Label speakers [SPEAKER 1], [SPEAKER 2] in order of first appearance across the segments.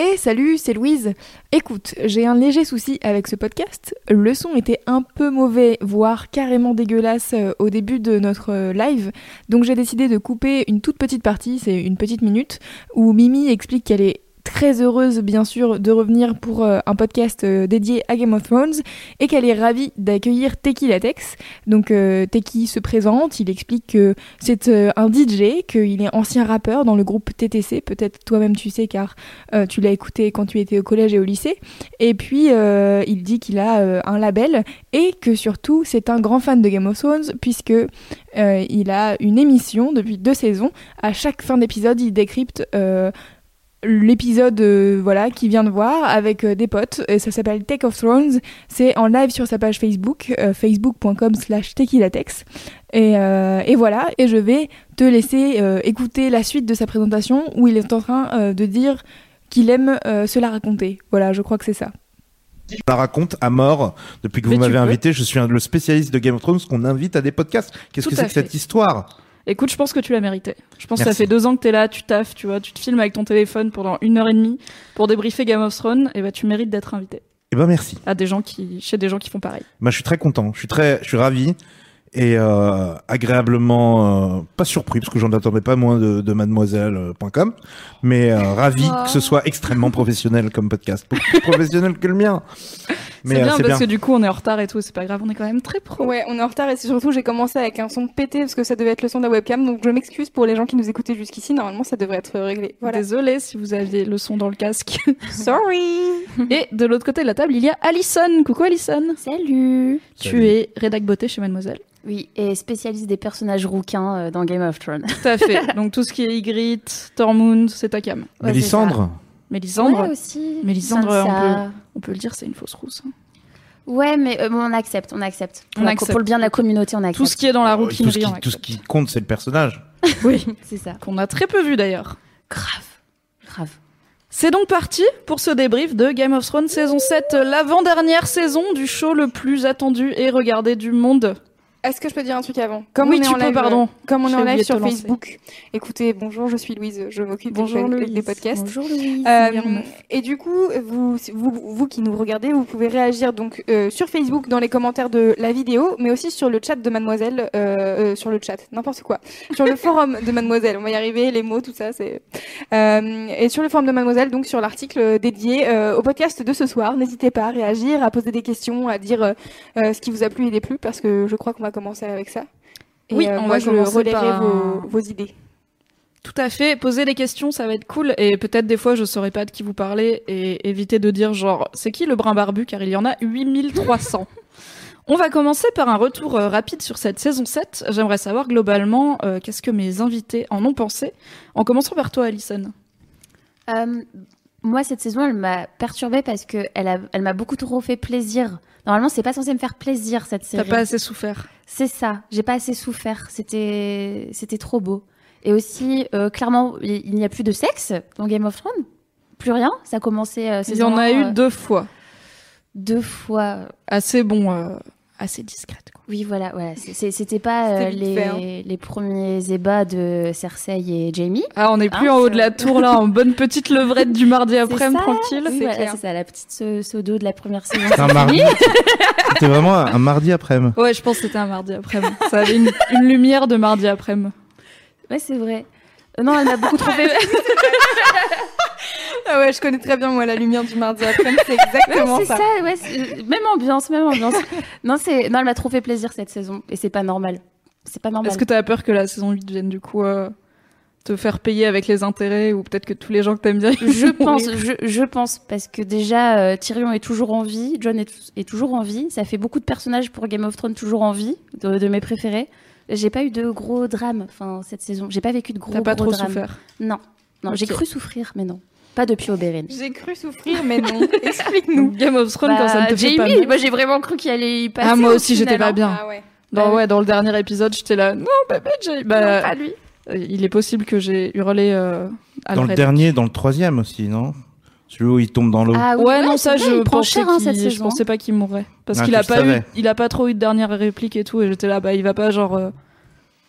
[SPEAKER 1] Et salut, c'est Louise. Écoute, j'ai un léger souci avec ce podcast. Le son était un peu mauvais, voire carrément dégueulasse euh, au début de notre euh, live. Donc j'ai décidé de couper une toute petite partie, c'est une petite minute, où Mimi explique qu'elle est très heureuse bien sûr de revenir pour euh, un podcast euh, dédié à Game of Thrones et qu'elle est ravie d'accueillir Teki Latex. Donc euh, Teki se présente, il explique que c'est un DJ, qu'il est ancien rappeur dans le groupe TTC, peut-être toi-même tu sais car tu l'as écouté quand tu étais au collège et au lycée. Et puis il dit qu'il a un label et que surtout c'est un grand fan de Game of Thrones puisque il a une émission depuis deux saisons. À chaque fin d'épisode, il décrypte l'épisode euh, voilà qui vient de voir avec euh, des potes et ça s'appelle Take of Thrones. C'est en live sur sa page Facebook euh, facebook.com slash tequilatex et, euh, et voilà et je vais te laisser euh, écouter la suite de sa présentation où il est en train euh, de dire qu'il aime euh, se la raconter. Voilà je crois que c'est ça.
[SPEAKER 2] Je la raconte à mort depuis que
[SPEAKER 3] Mais
[SPEAKER 2] vous m'avez invité. Je suis un- le spécialiste de Game of Thrones qu'on invite à des podcasts. Qu'est-ce
[SPEAKER 3] Tout
[SPEAKER 2] que c'est que cette histoire?
[SPEAKER 3] Écoute, je pense que tu l'as mérité. Je pense que ça fait deux ans que t'es là, tu taffes, tu vois, tu te filmes avec ton téléphone pendant une heure et demie pour débriefer Game of Thrones, et bah tu mérites d'être invité
[SPEAKER 2] Eh ben merci.
[SPEAKER 3] à des gens qui, chez des gens qui font pareil.
[SPEAKER 2] Bah, je suis très content. Je suis très, je suis ravi et euh, agréablement euh, pas surpris parce que j'en attendais pas moins de, de mademoiselle.com, mais euh, ravi
[SPEAKER 3] Oh.
[SPEAKER 2] que ce soit extrêmement professionnel comme podcast, beaucoup plus professionnel que le mien. Mais
[SPEAKER 3] C'est
[SPEAKER 2] euh,
[SPEAKER 3] bien
[SPEAKER 2] c'est
[SPEAKER 3] parce
[SPEAKER 2] bien.
[SPEAKER 3] que du coup on est en retard et tout, c'est pas grave, on est quand même très pro.
[SPEAKER 1] ouais on est en retard et c'est surtout j'ai commencé avec un son pété parce que ça devait être le son de la webcam donc je m'excuse pour les gens qui nous écoutaient jusqu'ici normalement ça devrait être réglé voilà
[SPEAKER 3] Désolée si vous aviez le son dans le casque.
[SPEAKER 1] sorry
[SPEAKER 3] et de l'autre côté de la table, il y a Alison. Coucou Alison.
[SPEAKER 4] Salut
[SPEAKER 3] Tu
[SPEAKER 2] Salut.
[SPEAKER 3] es rédac beauté chez Mademoiselle.
[SPEAKER 4] Oui, et spécialiste des personnages rouquins euh, dans Game of Thrones.
[SPEAKER 3] Tout à fait. Donc tout ce qui est Ygritte, Tormund, c'est ta cam.
[SPEAKER 4] Ouais,
[SPEAKER 2] Mélissandre,
[SPEAKER 3] Mélisandre,
[SPEAKER 4] Ouais, aussi.
[SPEAKER 3] Mélisandre,
[SPEAKER 4] Sansa.
[SPEAKER 3] on peut le dire, c'est une fausse rousse. hein.
[SPEAKER 4] Ouais, mais euh, bon, on accepte, on accepte. Pour,
[SPEAKER 3] On
[SPEAKER 4] la-
[SPEAKER 3] accepte.
[SPEAKER 4] pour le bien de la communauté, on accepte.
[SPEAKER 3] Tout ce qui est dans la
[SPEAKER 2] euh, tout, ce
[SPEAKER 3] rouquinerie,
[SPEAKER 2] qui,
[SPEAKER 3] on
[SPEAKER 2] tout ce qui compte, c'est le personnage.
[SPEAKER 3] Oui,
[SPEAKER 4] C'est ça.
[SPEAKER 3] qu'on a très peu vu d'ailleurs.
[SPEAKER 4] Grave. Grave.
[SPEAKER 3] C'est donc parti pour ce débrief de Game of Thrones saison 7, l'avant-dernière saison du show le plus attendu et regardé du monde.
[SPEAKER 1] Est-ce que je peux dire un truc avant Comme
[SPEAKER 3] Oui,
[SPEAKER 1] on est
[SPEAKER 3] tu
[SPEAKER 1] en
[SPEAKER 3] peux,
[SPEAKER 1] live,
[SPEAKER 3] pardon.
[SPEAKER 1] euh, Comme on est
[SPEAKER 3] J'ai
[SPEAKER 1] en
[SPEAKER 3] oublié
[SPEAKER 1] live
[SPEAKER 3] de
[SPEAKER 1] sur
[SPEAKER 3] te lancer.
[SPEAKER 1] Facebook. Écoutez, bonjour, je suis Louise, je m'occupe des,
[SPEAKER 3] Bonjour
[SPEAKER 1] des-
[SPEAKER 3] Louise.
[SPEAKER 1] des podcasts.
[SPEAKER 4] Bonjour Louise.
[SPEAKER 1] Euh,
[SPEAKER 3] Meilleure meuf.
[SPEAKER 1] et du coup, vous, vous, vous qui nous regardez, vous pouvez réagir donc euh, sur Facebook dans les commentaires de la vidéo, mais aussi sur le chat de Mademoiselle, euh, euh, sur le chat, n'importe quoi, sur le forum de Mademoiselle. On va y arriver, les mots, tout ça, c'est. Euh, et sur le forum de Mademoiselle, donc sur l'article dédié euh, au podcast de ce soir, n'hésitez pas à réagir, à poser des questions, à dire euh, euh, ce qui vous a plu et déplu, parce que je crois qu'on va commencer avec ça. Et
[SPEAKER 3] Oui,
[SPEAKER 1] euh,
[SPEAKER 3] on
[SPEAKER 1] moi,
[SPEAKER 3] va
[SPEAKER 1] je
[SPEAKER 3] commencer
[SPEAKER 1] relayerai
[SPEAKER 3] par
[SPEAKER 1] vos, idées.
[SPEAKER 3] Tout à fait, poser des questions, ça va être cool. Et peut-être des fois, je saurais pas de qui vous parlez et éviter de dire genre, c'est qui le brin barbu? Car il y en a 8300. On va commencer par un retour euh, rapide sur cette saison 7. J'aimerais savoir globalement euh, qu'est-ce que mes invités en ont pensé? En commençant par toi, Alison.
[SPEAKER 4] Euh, moi, cette saison, elle m'a perturbée parce que elle, a- elle m'a beaucoup trop fait plaisir. Normalement, c'est pas censé me faire plaisir cette
[SPEAKER 3] T'as
[SPEAKER 4] série.
[SPEAKER 3] pas assez souffert.
[SPEAKER 4] C'est ça. J'ai pas assez souffert. C'était, c'était trop beau. Et aussi, euh, clairement, il n'y a plus de sexe dans Game of Thrones. Plus rien. Ça a commencé. euh,
[SPEAKER 3] Il y en a eu
[SPEAKER 4] euh,
[SPEAKER 3] deux fois.
[SPEAKER 4] deux fois.
[SPEAKER 3] Assez bon, euh, assez discrète. quoi.
[SPEAKER 4] Oui, voilà, voilà. C'était pas euh, les,
[SPEAKER 1] fait, hein.
[SPEAKER 4] les premiers ébats de Cersei et Jamie.
[SPEAKER 3] Ah, on n'est plus
[SPEAKER 4] Hein,
[SPEAKER 3] en haut de la tour là, en bonne petite levrette du mardi après-midi, tranquille.
[SPEAKER 4] Oui,
[SPEAKER 1] c'est
[SPEAKER 4] voilà,
[SPEAKER 1] clair.
[SPEAKER 4] c'est ça, la petite sodo de la première saison.
[SPEAKER 2] C'est un mardi. C'était vraiment un un mardi après-midi.
[SPEAKER 3] Ouais, je pense que c'était un mardi après-midi. Ça avait une, une lumière de mardi après-midi.
[SPEAKER 4] Ouais, c'est vrai. Non, elle m'a beaucoup trop fait.
[SPEAKER 1] Ah ouais, je connais très bien moi la lumière du mardi après, c'est
[SPEAKER 4] Ouais,
[SPEAKER 1] exactement
[SPEAKER 4] c'est
[SPEAKER 1] ça.
[SPEAKER 4] ça, ouais, même ambiance, même ambiance. non, c'est non, elle m'a trop fait plaisir cette saison et c'est pas normal. C'est pas normal.
[SPEAKER 3] Est-ce que t'as peur que la saison 8 vienne du coup euh, te faire payer avec les intérêts ou peut-être que tous les gens que t'aimes bien
[SPEAKER 4] je pense, je, je pense parce que déjà euh, Tyrion est toujours en vie, John est, est toujours en vie. Ça fait beaucoup de personnages pour Game of Thrones toujours en vie, de, de mes préférés. J'ai pas eu de gros drames, enfin cette saison. J'ai pas vécu de gros
[SPEAKER 3] T'as pas
[SPEAKER 4] gros
[SPEAKER 3] trop
[SPEAKER 4] drames.
[SPEAKER 3] souffert.
[SPEAKER 4] Non, Non, j'ai cru souffrir, mais non. Pas depuis Oberyn.
[SPEAKER 1] J'ai cru souffrir, mais non. Explique-nous.
[SPEAKER 3] Game of Thrones quand ça ne te fait pas
[SPEAKER 4] Jamie,
[SPEAKER 3] mal.
[SPEAKER 4] moi j'ai vraiment cru qu'il allait y passer.
[SPEAKER 3] Ah, moi
[SPEAKER 4] au
[SPEAKER 3] aussi, j'étais pas
[SPEAKER 4] hein.
[SPEAKER 3] bien.
[SPEAKER 1] Ah ouais.
[SPEAKER 3] Dans,
[SPEAKER 4] Bah
[SPEAKER 3] ouais, dans le dernier épisode, j'étais là. Non, bébé, Jamie.
[SPEAKER 4] Non,
[SPEAKER 3] Bah,
[SPEAKER 4] pas lui.
[SPEAKER 3] euh, il est possible que j'ai hurlé euh,
[SPEAKER 2] Dans le dernier, dans le troisième aussi, non? Celui où il tombe dans l'eau.
[SPEAKER 4] Ah oui,
[SPEAKER 3] Ouais, non, ça,
[SPEAKER 4] vrai,
[SPEAKER 3] je
[SPEAKER 4] il prend
[SPEAKER 3] pensais,
[SPEAKER 4] cher hein, cette
[SPEAKER 3] je
[SPEAKER 4] saison.
[SPEAKER 3] pensais pas qu'il mourrait. Parce
[SPEAKER 2] Ah,
[SPEAKER 3] qu'il a pas eu, il a pas trop eu de dernière réplique et tout, et j'étais là, bah, il va pas, genre, euh,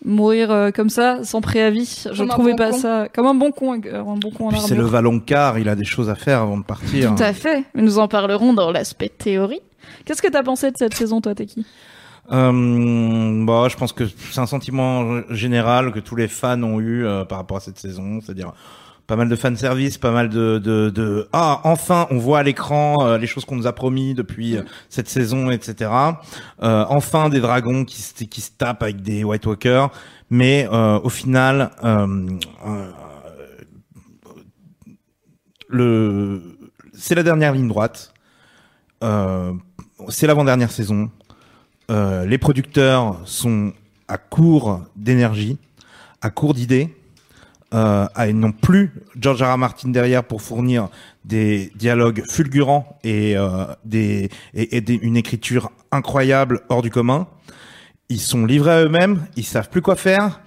[SPEAKER 3] mourir euh, comme ça, sans préavis. Je
[SPEAKER 1] Comme
[SPEAKER 3] trouvais
[SPEAKER 1] bon
[SPEAKER 3] pas
[SPEAKER 1] con.
[SPEAKER 3] ça, comme un bon con, euh, un bon con
[SPEAKER 2] c'est le
[SPEAKER 3] armure.
[SPEAKER 2] Valonqar, il a des choses à faire avant de partir.
[SPEAKER 3] Tout à fait. Mais nous en parlerons dans l'aspect théorie. Qu'est-ce que t'as pensé de cette saison, toi, Teki?
[SPEAKER 2] Euh, bah, je pense que c'est un sentiment général que tous les fans ont eu euh, par rapport à cette saison, c'est-à-dire pas mal de fan service, pas mal de, de, de ah enfin on voit à l'écran euh, les choses qu'on nous a promis depuis euh, cette saison, etc. Euh, enfin des dragons qui se qui se tapent avec des White Walkers, mais au final le c'est la dernière ligne droite. C'est l'avant-dernière saison. Les producteurs sont à court d'énergie, à court d'idées. Euh, n'ont plus George R. Martin derrière pour fournir des dialogues fulgurants et, euh, des, et des- une écriture incroyable hors du commun. Ils sont livrés à eux-mêmes, ils savent plus quoi faire.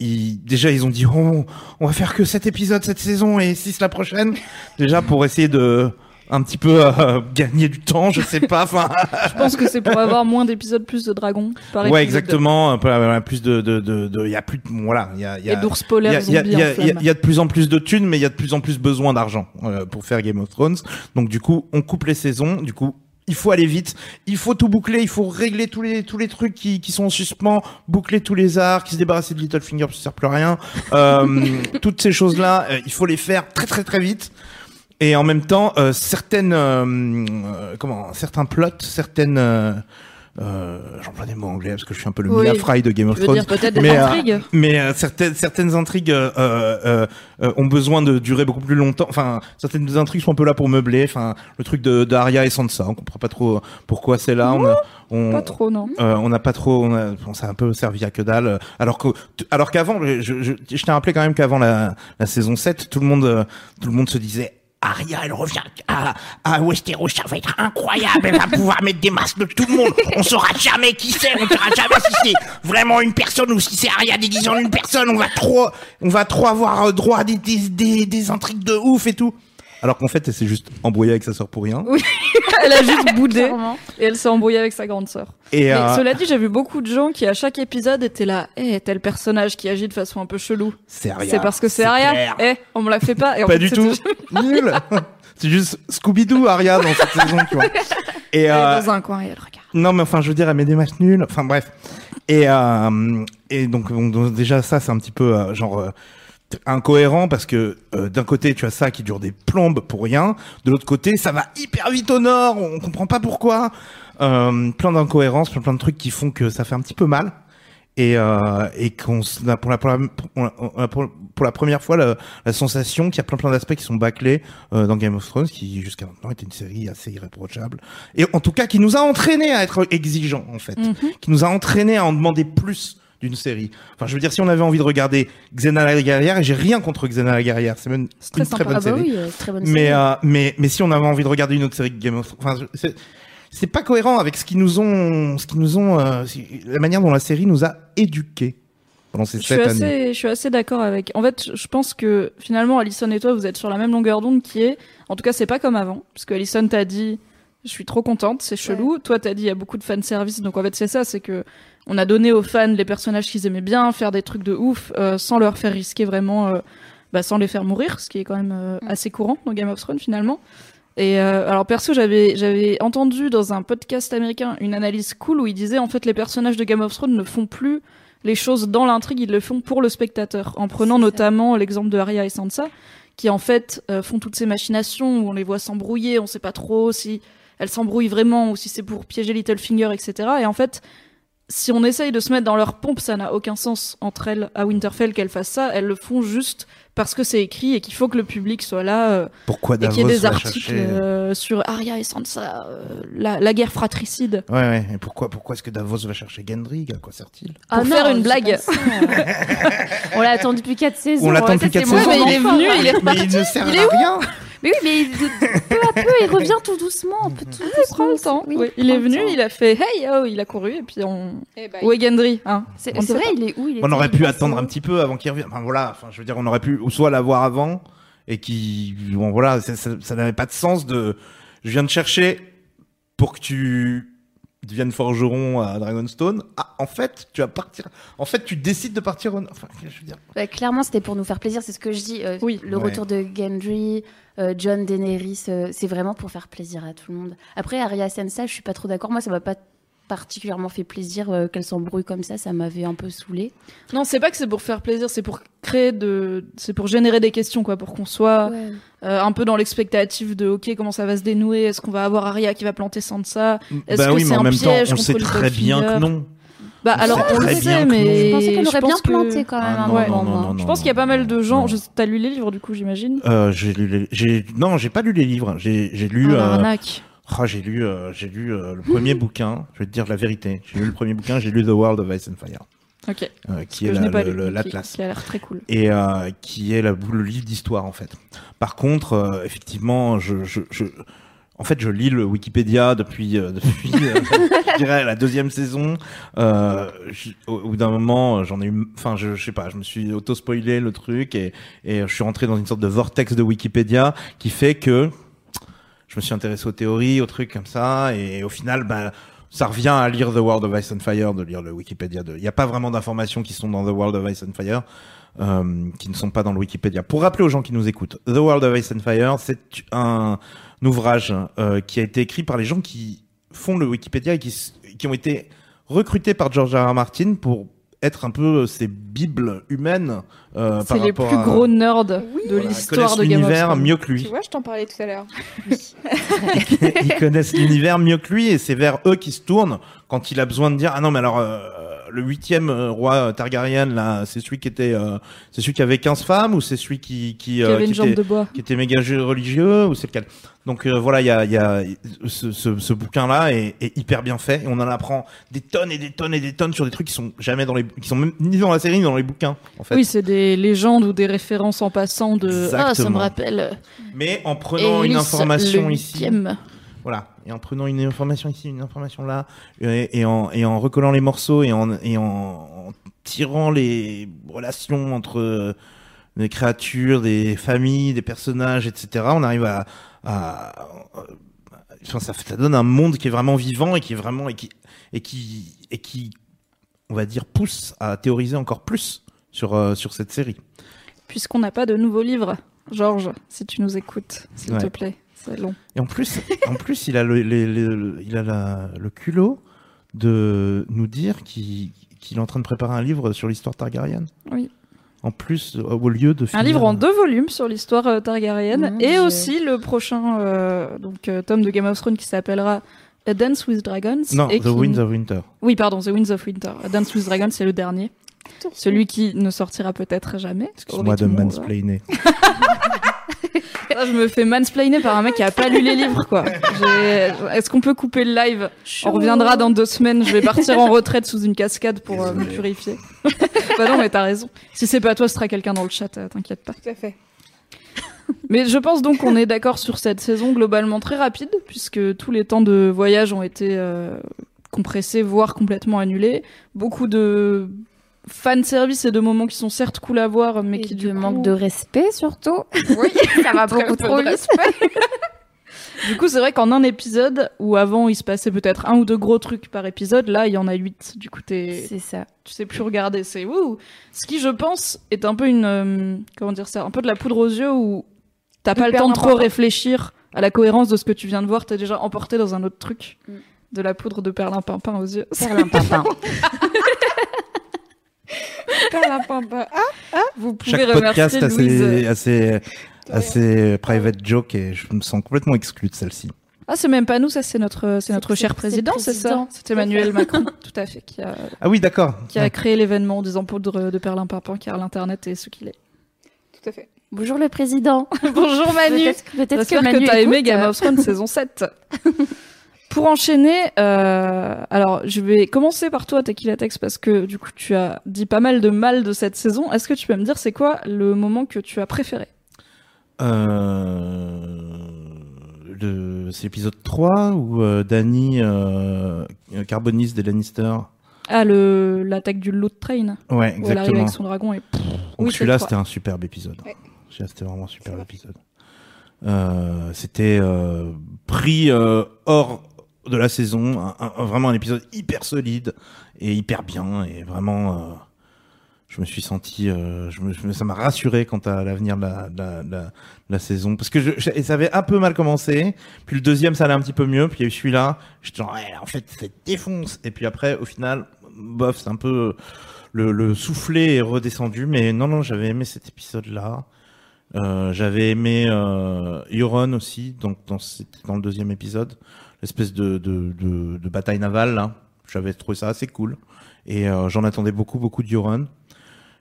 [SPEAKER 2] Ils, déjà, ils ont dit oh, on va faire que cet épisode cette saison et six la prochaine. Déjà pour essayer de un petit peu euh, gagner du temps, je sais pas. Enfin,
[SPEAKER 3] Je pense que c'est pour avoir moins d'épisodes, plus de dragons. Par
[SPEAKER 2] ouais, exactement. Peu euh, plus de, de, de, de- il y a plus, de, voilà, il y a, il y a,
[SPEAKER 3] d'ours polaires
[SPEAKER 2] il y a, y a- y a- y de plus en plus de thunes, mais il y a de plus en plus besoin d'argent euh, pour faire Game of Thrones. Donc du coup, on coupe les saisons. Du coup, il faut aller vite. Il faut tout boucler. Il faut régler tous les tous les trucs qui, qui sont en suspens, boucler tous les arcs, se débarrasser de Littlefinger, ça sert plus à rien. Euh, toutes ces choses là, il faut les faire très très très vite. Et en même temps, euh, certaines, euh, euh, comment, certains plots, certaines, euh, euh, j'emploie des mots anglais parce que je suis un peu le
[SPEAKER 3] Oui.
[SPEAKER 2] Fry de Game of
[SPEAKER 3] Tu veux
[SPEAKER 2] Thrones.
[SPEAKER 3] dire peut-être des
[SPEAKER 2] Mais, euh,
[SPEAKER 3] intrigues
[SPEAKER 2] Mais certaines certaines intrigues euh, euh, euh, ont besoin de durer beaucoup plus longtemps. Enfin, certaines intrigues sont un peu là pour meubler. Enfin, le truc de d'Arya et Sansa, on comprend pas trop pourquoi c'est là. On, a- on,
[SPEAKER 3] Pas trop, non.
[SPEAKER 2] euh, on n'a pas trop, on, a, on s'est un peu servi à que dalle. Alors que, alors qu'avant, je, je, je, t'ai rappelé quand même qu'avant la, la saison 7, tout le monde, tout le monde se disait. Arya, elle revient à, à Westeros, ça va être incroyable, elle va pouvoir mettre des masques de tout le monde, on saura jamais qui c'est, on saura jamais si c'est vraiment une personne ou si c'est Arya déguisée en une personne, on va trop, on va trop avoir euh, droit à des, des, des, des intrigues de ouf et tout. Alors qu'en fait, elle s'est juste embrouillée avec sa sœur pour rien.
[SPEAKER 3] Elle a juste boudé et elle s'est embrouillée avec sa grande sœur.
[SPEAKER 2] Et,
[SPEAKER 3] Mais
[SPEAKER 2] euh,
[SPEAKER 3] cela dit, j'ai vu beaucoup de gens qui à chaque épisode étaient là, eh, tel personnage qui agit de façon un peu chelou.
[SPEAKER 2] c'est Arya.
[SPEAKER 3] C'est parce que c'est Arya.
[SPEAKER 2] clair.
[SPEAKER 3] Eh, on me la fait pas. Et en
[SPEAKER 2] Pas
[SPEAKER 3] fait,
[SPEAKER 2] du tout. Nul. C'est juste Scooby-Doo, Aria, dans cette saison, tu vois. Et,
[SPEAKER 3] Elle est
[SPEAKER 2] euh,
[SPEAKER 3] dans un coin et elle regarde.
[SPEAKER 2] non, mais enfin, je veux dire, elle met des matchs nuls. Enfin, bref. Et, euh, et donc, donc, donc, déjà, ça, c'est un petit peu, euh, genre, euh, incohérent parce que euh, d'un côté tu as ça qui dure des plombes pour rien. De l'autre côté ça va hyper vite au nord. On comprend pas pourquoi. Euh, plein d'incohérences plein, plein de trucs qui font que ça fait un petit peu mal. Et euh, et qu'on a pour la pour on a pour- pour la première fois la, la sensation qu'il y a plein plein d'aspects qui sont bâclés euh, dans Game of Thrones qui jusqu'à maintenant était une série assez irréprochable. Et en tout cas qui nous a entraîné à être exigeants en fait.
[SPEAKER 3] Mhm.
[SPEAKER 2] qui nous a entraîné à en demander plus d'une série. Enfin, je veux dire, si on avait envie de regarder Xena la guerrière, et j'ai rien contre Xena la guerrière, c'est même
[SPEAKER 3] C'est
[SPEAKER 2] une très bonne
[SPEAKER 4] Ah bah oui, euh, très bonne
[SPEAKER 2] Mais,
[SPEAKER 4] série.
[SPEAKER 2] euh, mais, mais si on avait envie de regarder une autre série que Game of Thrones, enfin, c'est, c'est pas cohérent avec ce qu'ils nous ont, ce qu'ils nous ont, euh, la manière dont la série nous a éduqués pendant ces
[SPEAKER 3] Je suis
[SPEAKER 2] années.
[SPEAKER 3] assez, je suis assez d'accord avec. En fait, je pense que finalement, Alison et toi, vous êtes sur la même longueur d'onde qui est, en tout cas, c'est pas comme avant, parce que Alison t'a dit, je suis trop contente, c'est chelou. Toi, t'as dit, il y a beaucoup de fan service, donc en fait, c'est ça, c'est que on a donné aux fans les personnages qu'ils aimaient bien, faire des trucs de ouf, euh, sans leur faire risquer vraiment, euh, bah, sans les faire mourir, ce qui est quand même euh,
[SPEAKER 4] Mm.
[SPEAKER 3] assez courant dans Game of Thrones finalement. Et alors perso, j'avais j'avais entendu dans un podcast américain une analyse cool où il disait en fait les personnages de Game of Thrones ne font plus les choses dans l'intrigue, ils le font pour le spectateur, en prenant notamment l'exemple de Arya et Sansa, qui en fait font toutes ces machinations où on les voit s'embrouiller, on sait pas trop si elles s'embrouillent vraiment ou si c'est pour piéger Littlefinger, etc. Et en fait, si on essaye de se mettre dans leur pompe, ça n'a aucun sens entre elles à Winterfell qu'elles fassent ça. Elles le font juste parce que c'est écrit et qu'il faut que le public soit là euh,
[SPEAKER 2] Pourquoi
[SPEAKER 3] et
[SPEAKER 2] Davos
[SPEAKER 3] qu'il y ait des
[SPEAKER 2] va
[SPEAKER 3] articles
[SPEAKER 2] chercher-
[SPEAKER 3] euh, sur Arya et Sansa, euh, la, la guerre fratricide.
[SPEAKER 2] Ouais, ouais. Et pourquoi, pourquoi est-ce que Davos va chercher Gendry À quoi sert-il?
[SPEAKER 4] Ah
[SPEAKER 3] Pour faire une blague.
[SPEAKER 4] ça. on l'a attendu depuis 4 saisons.
[SPEAKER 2] On l'attend depuis
[SPEAKER 4] c'est
[SPEAKER 2] quatre
[SPEAKER 4] moi,
[SPEAKER 2] saisons.
[SPEAKER 4] mon
[SPEAKER 3] mais il est venu, il est
[SPEAKER 2] Mais il ne sert
[SPEAKER 3] Il
[SPEAKER 2] à rien.
[SPEAKER 4] Mais oui, mais peu à peu, il revient tout doucement. un peu tout
[SPEAKER 3] Il prend le
[SPEAKER 4] doucement.
[SPEAKER 3] temps.
[SPEAKER 4] Oui, il
[SPEAKER 3] Il est venu,
[SPEAKER 4] temps.
[SPEAKER 3] il a fait hey oh, il a couru et puis on.
[SPEAKER 1] Eh ben,
[SPEAKER 3] Où est Gendry hein
[SPEAKER 4] C'est
[SPEAKER 3] On
[SPEAKER 4] vrai,
[SPEAKER 3] pas.
[SPEAKER 4] il est où il
[SPEAKER 2] On
[SPEAKER 4] était
[SPEAKER 2] aurait pu attendre un petit peu avant qu'il revienne. Enfin voilà, enfin, je veux dire, on aurait pu ou soit l'avoir avant et qui, bon voilà, ça, ça- ça n'avait pas de sens de. Je viens de chercher pour que tu deviennes forgeron à Dragonstone. Ah, en fait, tu vas partir. En fait, tu décides de partir. au- Enfin, je veux dire.
[SPEAKER 4] Bah, clairement, c'était pour nous faire plaisir, c'est ce que je dis. euh,
[SPEAKER 3] Oui.
[SPEAKER 4] Le
[SPEAKER 2] Ouais.
[SPEAKER 4] retour de Gendry, euh, John Daenerys, euh, c'est vraiment pour faire plaisir à tout le monde. Après, Arya Sansa, je suis pas trop d'accord. Moi, ça m'a pas particulièrement fait plaisir euh, qu'elle s'embrouille comme ça. Ça m'avait un peu saoulé.
[SPEAKER 3] Non, c'est pas que c'est pour faire plaisir, c'est pour créer de, c'est pour générer des questions quoi, pour qu'on soit euh, un peu dans l'expectative de ok comment ça va se dénouer, est-ce qu'on va avoir Arya qui va planter Sansa? Est-ce
[SPEAKER 2] bah
[SPEAKER 3] que
[SPEAKER 2] oui,
[SPEAKER 3] c'est
[SPEAKER 2] mais en
[SPEAKER 3] un
[SPEAKER 2] même temps,
[SPEAKER 3] piège
[SPEAKER 2] on sait très bien que non.
[SPEAKER 3] Bah
[SPEAKER 2] On
[SPEAKER 3] alors on le
[SPEAKER 2] très bien
[SPEAKER 3] sait,
[SPEAKER 2] que
[SPEAKER 3] mais
[SPEAKER 2] non.
[SPEAKER 4] Je pensais qu'elle aurait bien
[SPEAKER 3] que-
[SPEAKER 4] planté quand même
[SPEAKER 2] Ah
[SPEAKER 4] un
[SPEAKER 2] non,
[SPEAKER 3] Ouais.
[SPEAKER 2] non, non, non.
[SPEAKER 3] Je pense qu'il y a pas mal de gens. Je- T'as lu les livres du coup, j'imagine.
[SPEAKER 2] Euh, j'ai lu les, j'ai, non, j'ai pas lu les livres. J'ai, j'ai lu,
[SPEAKER 3] Ah,
[SPEAKER 2] euh, ah, j'ai lu, euh, j'ai lu euh, le premier bouquin. Je vais te dire la vérité. J'ai lu le premier bouquin. J'ai lu The World of Ice and Fire,
[SPEAKER 3] Ok.
[SPEAKER 2] euh, qui est
[SPEAKER 3] je
[SPEAKER 2] la-
[SPEAKER 3] qui-
[SPEAKER 2] l'atlas.
[SPEAKER 3] Qui a l'air très cool.
[SPEAKER 2] et euh, qui est la, le livre d'histoire en fait. Par contre, euh, effectivement, je, je, je, en fait, je lis le Wikipédia depuis, euh, depuis, je dirais la deuxième saison. Euh, au, bout d'un moment, j'en ai eu, enfin, je, je sais pas, je me suis auto spoilé le truc et, et je suis rentré dans une sorte de vortex de Wikipédia qui fait que je me suis intéressé aux théories, aux trucs comme ça, et au final, bah, ça revient à lire The World of Ice and Fire, de lire le Wikipédia. Il n'y a pas vraiment d'informations qui sont dans The World of Ice and Fire, euh, qui ne sont pas dans le Wikipédia. Pour rappeler aux gens qui nous écoutent, The World of Ice and Fire, c'est un ouvrage euh, qui a été écrit par les gens qui font le Wikipédia et qui, qui ont été recrutés par George R. R. Martin pour être un peu ces bibles humaines. Euh,
[SPEAKER 3] C'est
[SPEAKER 2] par
[SPEAKER 3] les
[SPEAKER 2] rapport
[SPEAKER 3] plus
[SPEAKER 2] à-
[SPEAKER 3] gros nerds de
[SPEAKER 1] Oui.
[SPEAKER 3] L'histoire
[SPEAKER 2] connaissent
[SPEAKER 3] de Game of
[SPEAKER 2] l'univers
[SPEAKER 3] Thrones.
[SPEAKER 2] mieux que lui.
[SPEAKER 1] Tu vois, je t'en parlais tout à l'heure.
[SPEAKER 2] ils connaissent l'univers mieux que lui et c'est vers eux qu'il se tourne quand il a besoin de dire ah non mais alors euh, le huitième euh, roi Targaryen là c'est celui qui était euh, c'est celui qui avait 15 femmes ou c'est celui qui qui,
[SPEAKER 3] Qui
[SPEAKER 2] euh,
[SPEAKER 3] avait
[SPEAKER 2] qui
[SPEAKER 3] une jambe
[SPEAKER 2] était,
[SPEAKER 3] de bois.
[SPEAKER 2] qui était méga religieux ou c'est lequel? Donc voilà il y a, il y a ce, ce, ce bouquin là est, est hyper bien fait et on en apprend des tonnes et des tonnes et des tonnes sur des trucs qui sont jamais dans les qui sont même ni dans la série ni dans les bouquins en fait
[SPEAKER 3] Oui, c'est des légendes ou des références en passant de. Ah, ça me rappelle.
[SPEAKER 2] mais en prenant une information ici. Voilà. Et en prenant une information ici, une information là, et, et en, et en recollant les morceaux et en, et en, en tirant les relations entre euh, des créatures, des familles, des personnages, etc., on arrive à, à, ça, ça donne un monde qui est vraiment vivant et qui est vraiment, et qui, et qui, et qui, on va dire, pousse à théoriser encore plus sur, euh, sur cette série.
[SPEAKER 3] Puisqu'on n'a pas de nouveaux livres. Georges, si tu nous écoutes, s'il
[SPEAKER 2] Ouais.
[SPEAKER 3] te plaît. C'est long.
[SPEAKER 2] Et en plus, en plus, il a le, les- les- le- il a la- le culot de nous dire qu'il est en train de préparer un livre sur l'histoire Targaryen.
[SPEAKER 3] Oui.
[SPEAKER 2] En plus, au lieu de
[SPEAKER 3] Un livre en deux volumes sur l'histoire euh, Targaryen
[SPEAKER 4] Mon
[SPEAKER 3] et aussi le prochain euh, donc euh, tome de Game of Thrones qui s'appellera A Dance with Dragons.
[SPEAKER 2] Non,
[SPEAKER 3] et
[SPEAKER 2] The
[SPEAKER 3] qui-
[SPEAKER 2] Winds of Winter.
[SPEAKER 3] Oui, pardon, The Winds of Winter. A Dance with Dragons, c'est le dernier. Celui qui ne sortira peut-être jamais.
[SPEAKER 2] Excuse-moi de mansplainer.
[SPEAKER 3] Là, je me fais mansplainer par un mec qui a pas lu les livres, quoi. Est-ce qu'on peut couper le live? On reviendra dans deux semaines. Je vais partir en retraite sous une cascade pour euh, me purifier. bah non, mais t'as raison. Si c'est pas toi, ce sera quelqu'un dans le chat. euh, T'inquiète pas.
[SPEAKER 1] Tout à fait.
[SPEAKER 3] Mais je pense donc qu'on est d'accord sur cette saison globalement très rapide, puisque tous les temps de voyage ont été euh, compressés, voire complètement annulés. Beaucoup de fan service et de moments qui sont certes cool à voir, mais
[SPEAKER 4] Et
[SPEAKER 3] qui
[SPEAKER 4] du
[SPEAKER 3] du coup...
[SPEAKER 4] manque de respect surtout.
[SPEAKER 3] Oui,
[SPEAKER 4] Ça va beaucoup trop
[SPEAKER 3] de
[SPEAKER 4] vite.
[SPEAKER 3] Du coup, c'est vrai qu'en un épisode, où avant il se passait peut-être un ou deux gros trucs par épisode, là il y en a huit. Du coup, t'es-
[SPEAKER 4] C'est ça.
[SPEAKER 3] tu sais plus regarder. C'est ouh. Ce qui, je pense, est un peu une euh, comment dire ça, un peu de la poudre aux yeux où t'as pas le temps de trop réfléchir à la cohérence de ce que tu viens de voir. T'es déjà emporté dans un autre truc.
[SPEAKER 4] Mm.
[SPEAKER 3] De la poudre de perlimpinpin aux yeux.
[SPEAKER 4] Perlimpinpin.
[SPEAKER 1] Perlimpinpin. Ah,
[SPEAKER 3] Vous pouvez
[SPEAKER 2] Chaque podcast
[SPEAKER 3] remercier
[SPEAKER 2] a
[SPEAKER 3] Louise.
[SPEAKER 2] a ses, a ses private jokes et je me sens complètement exclu de celle-ci.
[SPEAKER 3] Ah, c'est même pas nous, ça c'est notre, c'est notre cher président, c'est ça. C'est Emmanuel Macron, tout à fait, qui a,
[SPEAKER 2] Ah oui, d'accord.
[SPEAKER 3] qui a
[SPEAKER 2] Ouais.
[SPEAKER 3] créé l'événement en disant poudre de perlimpinpin car l'internet est ce qu'il est.
[SPEAKER 1] Tout à fait.
[SPEAKER 4] Bonjour le président.
[SPEAKER 3] Bonjour Manu
[SPEAKER 4] Peut-être peut-être que
[SPEAKER 3] J'espère
[SPEAKER 4] Manu
[SPEAKER 3] que t'as aimé Game of Thrones saison 7. Pour enchaîner, euh, alors je vais commencer par toi, Tequila Tex, parce que du coup tu as dit pas mal de mal de cette saison. Est-ce que tu peux me dire c'est quoi le moment que tu as préféré?
[SPEAKER 2] Euh, le- C'est l'épisode 3 où euh, Danny euh, carbonise des Lannister.
[SPEAKER 3] Ah, le l'attaque du Loot Train,
[SPEAKER 2] Ouais,
[SPEAKER 3] où elle arrive
[SPEAKER 2] exactement.
[SPEAKER 3] avec son dragon et
[SPEAKER 2] Donc
[SPEAKER 3] Oui,
[SPEAKER 2] celui-là, c'était un superbe épisode.
[SPEAKER 1] Ouais.
[SPEAKER 2] Celui-là, C'était vraiment un superbe épisode. Euh, c'était euh, pris euh, hors de la saison, un- un- vraiment un épisode hyper solide et hyper bien et vraiment, euh, je me suis senti, euh, je me, je ça m'a rassuré quant à l'avenir de la, de de la- saison. Parce que je, ça avait un peu mal commencé, puis le deuxième ça allait un petit peu mieux, puis il y a eu celui-là, j'étais genre en fait ça défonce. Et puis après au final, bof, c'est un peu le, le soufflet est redescendu, mais non, non, j'avais aimé cet épisode-là. Euh, j'avais aimé euh, Euron aussi, donc dans, dans le deuxième épisode, l'espèce de, de, de, de bataille navale. Là. J'avais trouvé ça assez cool, et euh, j'en attendais beaucoup, beaucoup d'Euron.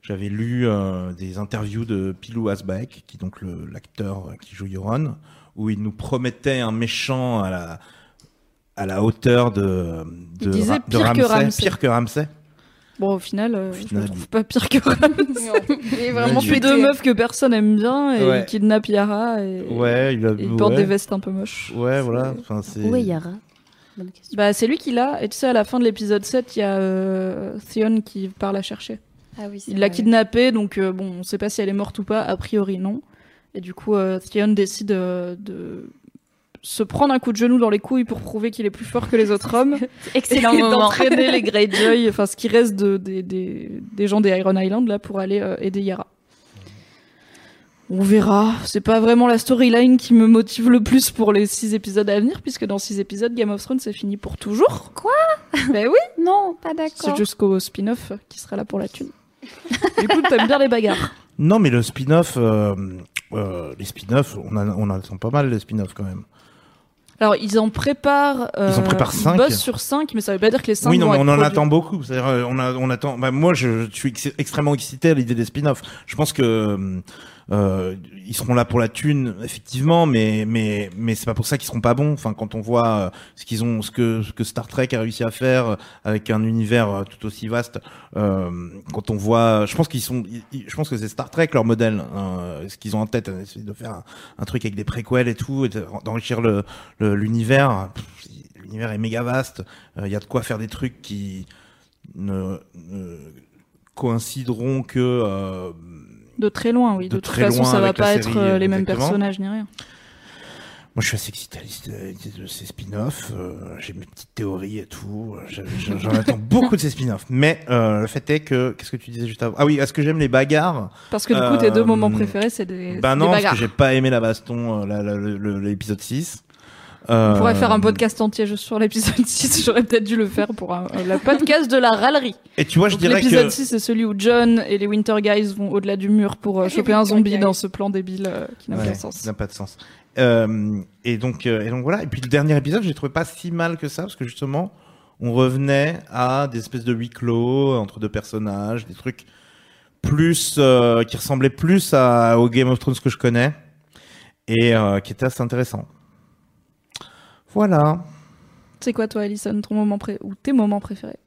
[SPEAKER 2] J'avais lu euh, des interviews de Pilou Asbach, qui est donc l'acteur qui joue Euron, où il nous promettait un méchant à la à la hauteur de de, Ra- de
[SPEAKER 3] pire que
[SPEAKER 2] Ramsay,
[SPEAKER 3] Ramsay.
[SPEAKER 2] pire que Ramsay.
[SPEAKER 3] Bon, au final, euh,
[SPEAKER 2] Au
[SPEAKER 3] je
[SPEAKER 2] final,
[SPEAKER 3] le trouve pas pire que Ramsay.
[SPEAKER 1] Et vraiment
[SPEAKER 3] Puis deux meufs que personne aime bien et
[SPEAKER 2] Ouais.
[SPEAKER 3] il kidnappe Yara et,
[SPEAKER 2] Ouais, il a
[SPEAKER 3] et il porte
[SPEAKER 2] ouais.
[SPEAKER 3] des vestes un peu moches.
[SPEAKER 2] Ouais, voilà. Enfin, c'est.
[SPEAKER 4] Où est Yara? Bonne question.
[SPEAKER 3] Bah, c'est lui qui l'a. Et tu sais, à la fin de l'épisode 7, il y a euh, Theon qui part la chercher.
[SPEAKER 4] Ah oui, c'est
[SPEAKER 3] Il l'a kidnappée, donc euh, bon, on sait pas si elle est morte ou pas. A priori, non. Et du coup, euh, Theon décide euh, de se prendre un coup de genou dans les couilles pour prouver qu'il est plus fort que les autres hommes.
[SPEAKER 4] Excellent
[SPEAKER 3] et
[SPEAKER 4] moment.
[SPEAKER 3] d'entraîner les Greyjoy, enfin ce qui reste de, des- gens des Iron Island là pour aller euh, aider Yara. On verra. C'est pas vraiment la storyline qui me motive le plus pour les six épisodes à venir, puisque dans six épisodes, Game of Thrones c'est fini pour toujours.
[SPEAKER 4] Quoi?
[SPEAKER 3] Ben oui,
[SPEAKER 4] Non, pas
[SPEAKER 3] c'est
[SPEAKER 4] d'accord.
[SPEAKER 3] jusqu'au spin-off qui sera là pour la thune. du coup, t'aimes bien les bagarres.
[SPEAKER 2] Non, mais le spin-off, euh, euh, les spin-offs, on, a, on en attend pas mal les spin-offs quand même.
[SPEAKER 3] Alors, ils en préparent. euh,
[SPEAKER 2] Ils en préparent cinq.
[SPEAKER 3] bossent sur 5, mais ça veut pas dire que les 5
[SPEAKER 2] oui, non,
[SPEAKER 3] vont
[SPEAKER 2] mais on en
[SPEAKER 3] produits.
[SPEAKER 2] attend beaucoup. C'est-à-dire, euh, on, a, on attend. Bah, moi, je, je suis ex- extrêmement excité à l'idée des spin-offs. Je pense que euh, ils seront là pour la thune, effectivement, mais mais mais c'est pas pour ça qu'ils seront pas bons. Enfin, quand on voit euh, ce qu'ils ont, ce que ce que Star Trek a réussi à faire euh, avec un univers euh, tout aussi vaste, euh, quand on voit, je pense qu'ils sont, je pense que c'est Star Trek leur modèle. hein, ce qu'ils ont en tête, euh, c'est de faire un, truc avec des préquels et tout, et de- d'enrichir le l'univers. L'univers est méga vaste. Il y a de quoi faire des trucs qui ne, ne coïncideront que
[SPEAKER 3] De très loin, oui.
[SPEAKER 2] De
[SPEAKER 3] De, toute
[SPEAKER 2] très
[SPEAKER 3] façon,
[SPEAKER 2] loin
[SPEAKER 3] ça va pas être
[SPEAKER 2] série,
[SPEAKER 3] euh, les mêmes personnages ni rien.
[SPEAKER 2] Moi, je suis assez excité à l'idée de ces spin-offs. euh, J'ai mes petites théories et tout. Je- je- J'en attends beaucoup de ces spin-offs. Mais euh, le fait est que, qu'est-ce que tu disais juste avant? Ah oui, est-ce que j'aime les bagarres?
[SPEAKER 3] Parce que du coup, tes deux
[SPEAKER 2] Euh,
[SPEAKER 3] moments préférés, c'est des,
[SPEAKER 2] Bah
[SPEAKER 3] c'est
[SPEAKER 2] non,
[SPEAKER 3] des
[SPEAKER 2] parce que j'ai pas aimé la baston, euh, l'épisode 6.
[SPEAKER 3] On pourrait faire un
[SPEAKER 2] Euh,
[SPEAKER 3] podcast entier juste sur l'épisode 6. J'aurais peut-être dû le faire pour un, le podcast de la râlerie.
[SPEAKER 2] Et tu vois, je
[SPEAKER 3] Donc,
[SPEAKER 2] dirais
[SPEAKER 3] L'épisode
[SPEAKER 2] que
[SPEAKER 3] 6, c'est celui où John et les Winter Guys vont au-delà du mur pour euh,
[SPEAKER 1] Les
[SPEAKER 3] choper un zombie dans ce plan débile euh, qui n'a
[SPEAKER 2] Ouais,
[SPEAKER 3] aucun sens.
[SPEAKER 2] Ça n'a pas de sens. Euh, et donc, euh, et donc voilà. Et puis le dernier épisode, j'ai trouvé pas si mal que ça parce que justement, on revenait à des espèces de huis clos entre deux personnages, des trucs plus euh, qui ressemblaient plus à, au Game of Thrones que je connais et euh, qui étaient assez intéressants. Voilà.
[SPEAKER 3] C'est quoi, toi, Alison, ton moment pré... ou tes moments préférés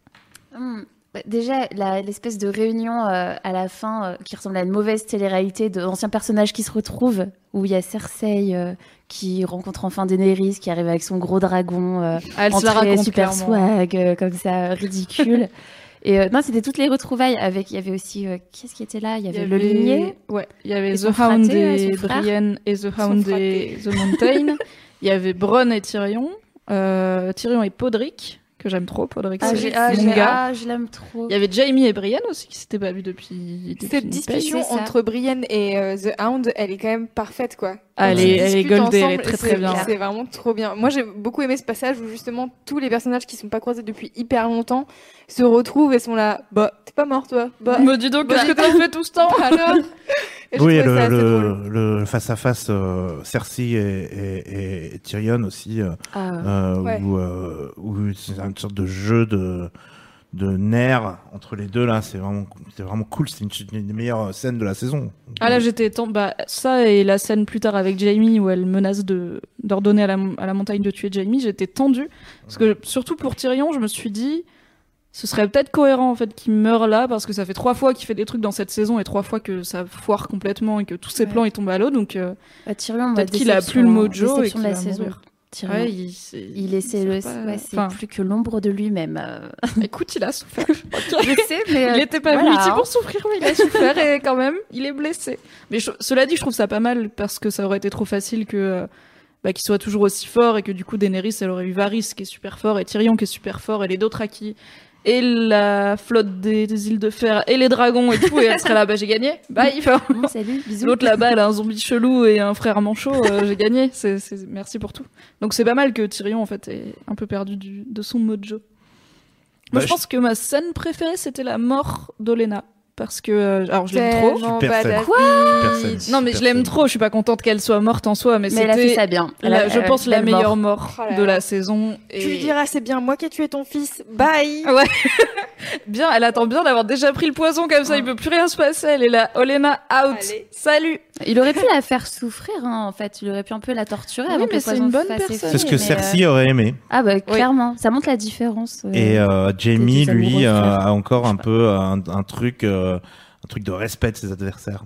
[SPEAKER 4] Hmm. Bah, Déjà, l'espèce de réunion euh, à la fin euh, qui ressemble à une mauvaise télé-réalité d'anciens personnages qui se retrouvent, où il y a Cersei euh, qui rencontre enfin Daenerys, qui arrive avec son gros dragon,
[SPEAKER 3] Elle se
[SPEAKER 4] entrée
[SPEAKER 3] la raconte
[SPEAKER 4] super
[SPEAKER 3] clairement.
[SPEAKER 4] swag, euh, comme ça, ridicule. Et euh, non, c'était toutes les retrouvailles avec. Il y avait aussi. euh, qui était là? Il y avait le ligné.
[SPEAKER 3] Ouais, il y avait The Hound et. Brienne et The Hound et The Mountain. Il y avait Bronn et Tyrion. Euh, Tyrion et Podrick, que j'aime trop. Podrick,
[SPEAKER 4] Ah,
[SPEAKER 3] c'est
[SPEAKER 4] ah,
[SPEAKER 3] mon
[SPEAKER 4] j'ai-
[SPEAKER 3] gars.
[SPEAKER 4] ah, je l'aime trop.
[SPEAKER 3] Il y avait Jamie et Brienne aussi, qui s'étaient pas vus depuis, depuis
[SPEAKER 1] Cette discussion entre Brienne et euh, The Hound, elle est quand même parfaite, quoi.
[SPEAKER 3] Ah, elle est, elle est goldée, elle est
[SPEAKER 1] ensemble,
[SPEAKER 3] très très bien.
[SPEAKER 1] C'est vraiment trop bien. Moi, j'ai beaucoup aimé ce passage où justement tous les personnages qui sont pas croisés depuis hyper longtemps se retrouvent et sont là. Bah, t'es pas mort, toi. Bah,
[SPEAKER 3] Me dis donc, qu'est-ce que t'as fait tout ce temps
[SPEAKER 1] alors? Et
[SPEAKER 2] Oui, le, le, le face-à-face euh, Cersei et, et, et Tyrion aussi, euh,
[SPEAKER 4] Ah,
[SPEAKER 2] euh,
[SPEAKER 1] Ouais.
[SPEAKER 2] où, euh, où c'est une sorte de jeu de, de nerfs entre les deux là. C'est vraiment, c'est vraiment cool. C'est une, une des meilleures scènes de la saison.
[SPEAKER 3] Ah là j'étais tant bah ça et la scène plus tard avec Jamie où elle menace de d'ordonner à la, à la montagne de tuer Jamie j'étais tendue parce que surtout pour Tyrion je me suis dit ce serait peut-être cohérent en fait qu'il meure là parce que ça fait trois fois qu'il fait des trucs dans cette saison et trois fois que ça foire complètement et que tous ses
[SPEAKER 1] Ouais.
[SPEAKER 3] plans ils tombent à l'eau donc euh,
[SPEAKER 4] bah,
[SPEAKER 3] peut-être qu'il a plus le
[SPEAKER 4] hein,
[SPEAKER 3] mojo et qu'il
[SPEAKER 4] de la
[SPEAKER 3] va
[SPEAKER 4] saison.
[SPEAKER 3] mourir.
[SPEAKER 4] Tyrion.
[SPEAKER 3] Ouais, il,
[SPEAKER 4] Il essaie le.
[SPEAKER 3] sait pas-
[SPEAKER 4] Ouais, c'est
[SPEAKER 3] enfin,
[SPEAKER 4] plus que l'ombre de lui-même. euh.
[SPEAKER 3] écoute il a souffert
[SPEAKER 4] Je sais, mais.
[SPEAKER 3] Il
[SPEAKER 4] euh,
[SPEAKER 3] était pas
[SPEAKER 4] voilà, hein.
[SPEAKER 3] pour souffrir, mais il a souffert et quand même, il est blessé. Mais je- cela dit, je trouve ça pas mal parce que ça aurait été trop facile que euh, bah, qu'il soit toujours aussi fort et que du coup Daenerys, elle aurait eu Varys qui est super fort et Tyrion qui est super fort et les d'autres acquis et la flotte des, des îles de fer et les dragons et tout et elle serait là, bah j'ai gagné, bye. Enfin,
[SPEAKER 4] Bon, salut, bisous.
[SPEAKER 3] L'autre là-bas, elle a un zombie chelou et un frère manchot, euh, j'ai gagné. C'est, merci pour tout. Donc c'est pas mal que Tyrion en fait ait un peu perdu du, de son mojo. Moi,
[SPEAKER 2] Bah,
[SPEAKER 3] je
[SPEAKER 2] je-
[SPEAKER 3] pense que ma scène préférée, c'était la mort d'Olena. Parce que, euh, alors je l'aime trop.
[SPEAKER 2] Super scène. Super scène,
[SPEAKER 3] Non, mais je l'aime trop. Je suis pas contente qu'elle soit morte en soi, mais,
[SPEAKER 4] Mais elle a fait ça bien. Elle
[SPEAKER 3] la-
[SPEAKER 4] a-
[SPEAKER 3] je pense, la meilleure
[SPEAKER 4] mort.
[SPEAKER 3] mort
[SPEAKER 1] Oh
[SPEAKER 3] de la saison. Et
[SPEAKER 1] Tu lui diras, c'est bien moi qui ai tué ton fils. Bye.
[SPEAKER 3] Ouais. bien, elle attend bien d'avoir déjà pris le poison comme ça, il peut plus rien se passer. Elle est là, Olena out.
[SPEAKER 1] Allez.
[SPEAKER 3] Salut.
[SPEAKER 4] Il aurait pu la faire souffrir, hein, en fait. Il aurait pu un peu la torturer
[SPEAKER 3] Oui,
[SPEAKER 4] avant que le
[SPEAKER 3] c'est
[SPEAKER 4] poison
[SPEAKER 3] une bonne personne.
[SPEAKER 2] C'est ce que Cersei
[SPEAKER 4] euh,
[SPEAKER 2] aurait aimé.
[SPEAKER 4] Ah bah clairement, ça montre la différence. euh.
[SPEAKER 2] Et euh, Jamie, lui, euh, a encore un peu un, un truc, euh, un truc de respect de ses adversaires.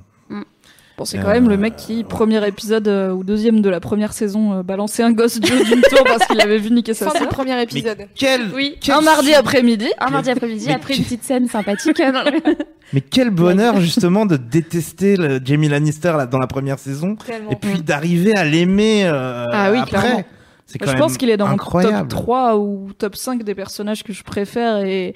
[SPEAKER 3] Bon, c'est
[SPEAKER 2] Euh,
[SPEAKER 3] quand même le mec qui, premier épisode euh, ou deuxième de la première saison, euh, balançait un gosse d'une tour parce qu'il avait vu niquer sa
[SPEAKER 1] Fin du
[SPEAKER 3] sœur.
[SPEAKER 1] premier épisode.
[SPEAKER 2] Quel,
[SPEAKER 3] Oui,
[SPEAKER 2] quel
[SPEAKER 3] un mardi après-midi.
[SPEAKER 4] Un mardi après-midi, après une petite scène sympathique.
[SPEAKER 2] Mais quel bonheur justement de détester le Jamie Lannister là, dans la première saison
[SPEAKER 1] Tellement.
[SPEAKER 2] et puis d'arriver à l'aimer euh,
[SPEAKER 3] Ah oui,
[SPEAKER 2] après.
[SPEAKER 3] clairement.
[SPEAKER 2] Quand
[SPEAKER 3] Je
[SPEAKER 2] même
[SPEAKER 3] pense qu'il est dans mon
[SPEAKER 2] incroyable.
[SPEAKER 3] top 3 ou top 5 des personnages que je préfère et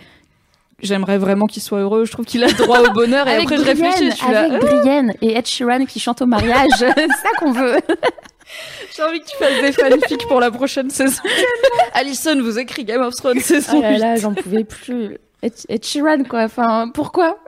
[SPEAKER 3] j'aimerais vraiment qu'il soit heureux. Je trouve qu'il a le droit au bonheur et après je réfléchis, je suis là,
[SPEAKER 4] avec Brienne et Ed Sheeran qui chantent au mariage. c'est ça qu'on veut.
[SPEAKER 3] j'ai envie que tu fasses des fanfics pour la prochaine saison. Alison vous écrit Game of Thrones saison
[SPEAKER 4] Oh là
[SPEAKER 3] 8.
[SPEAKER 4] là, j'en pouvais plus. Ed, Ed Sheeran, quoi. Enfin, pourquoi?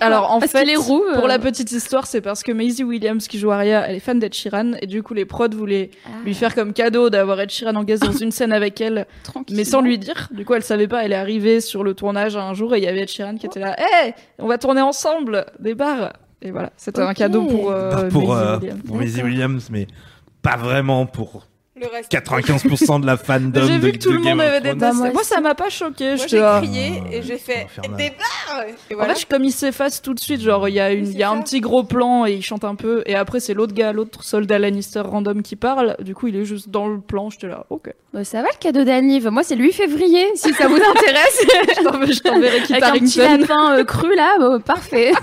[SPEAKER 3] Alors en
[SPEAKER 4] Parce
[SPEAKER 3] fait,
[SPEAKER 4] qu'il est roux, euh.
[SPEAKER 3] pour la petite histoire, c'est parce que Maisie Williams qui joue Arya, elle est fan d'Ed Sheeran et du coup les prods voulaient lui faire comme cadeau d'avoir Ed Sheeran en guest dans une scène avec elle, mais sans lui dire. Du coup, elle savait pas. Elle est arrivée sur le tournage un jour et il y avait Ed Sheeran qui était là. Hé, on va tourner ensemble des bars. Et voilà, c'était un cadeau pour euh,
[SPEAKER 2] pour,
[SPEAKER 3] Maisie
[SPEAKER 2] euh,
[SPEAKER 3] Williams.
[SPEAKER 2] pour Maisie Williams, mais pas vraiment pour
[SPEAKER 1] Le reste.
[SPEAKER 2] 95% de la fandom
[SPEAKER 3] J'ai
[SPEAKER 2] de,
[SPEAKER 3] vu que tout
[SPEAKER 2] de
[SPEAKER 3] le
[SPEAKER 2] Game
[SPEAKER 3] monde avait détesté.
[SPEAKER 4] Bah, moi
[SPEAKER 3] ça m'a pas choqué.
[SPEAKER 1] Moi, j'ai crié et j'ai fait des barres. Et
[SPEAKER 3] En fait, comme il s'efface tout de suite, genre il y a, une,
[SPEAKER 1] Oui,
[SPEAKER 3] il y a
[SPEAKER 1] c'est
[SPEAKER 3] un petit gros plan et il chante un peu, et après c'est l'autre gars, l'autre soldat Lannister random qui parle. Du coup, il est juste dans le plan. J'étais là, ok.
[SPEAKER 4] Bah, ça va le cadeau d'Aniv. Moi, c'est le 8 février, si ça vous intéresse.
[SPEAKER 3] Je t'en- je t'enverrai Kit
[SPEAKER 4] Avec un petit lapin euh, cru là, bah, parfait.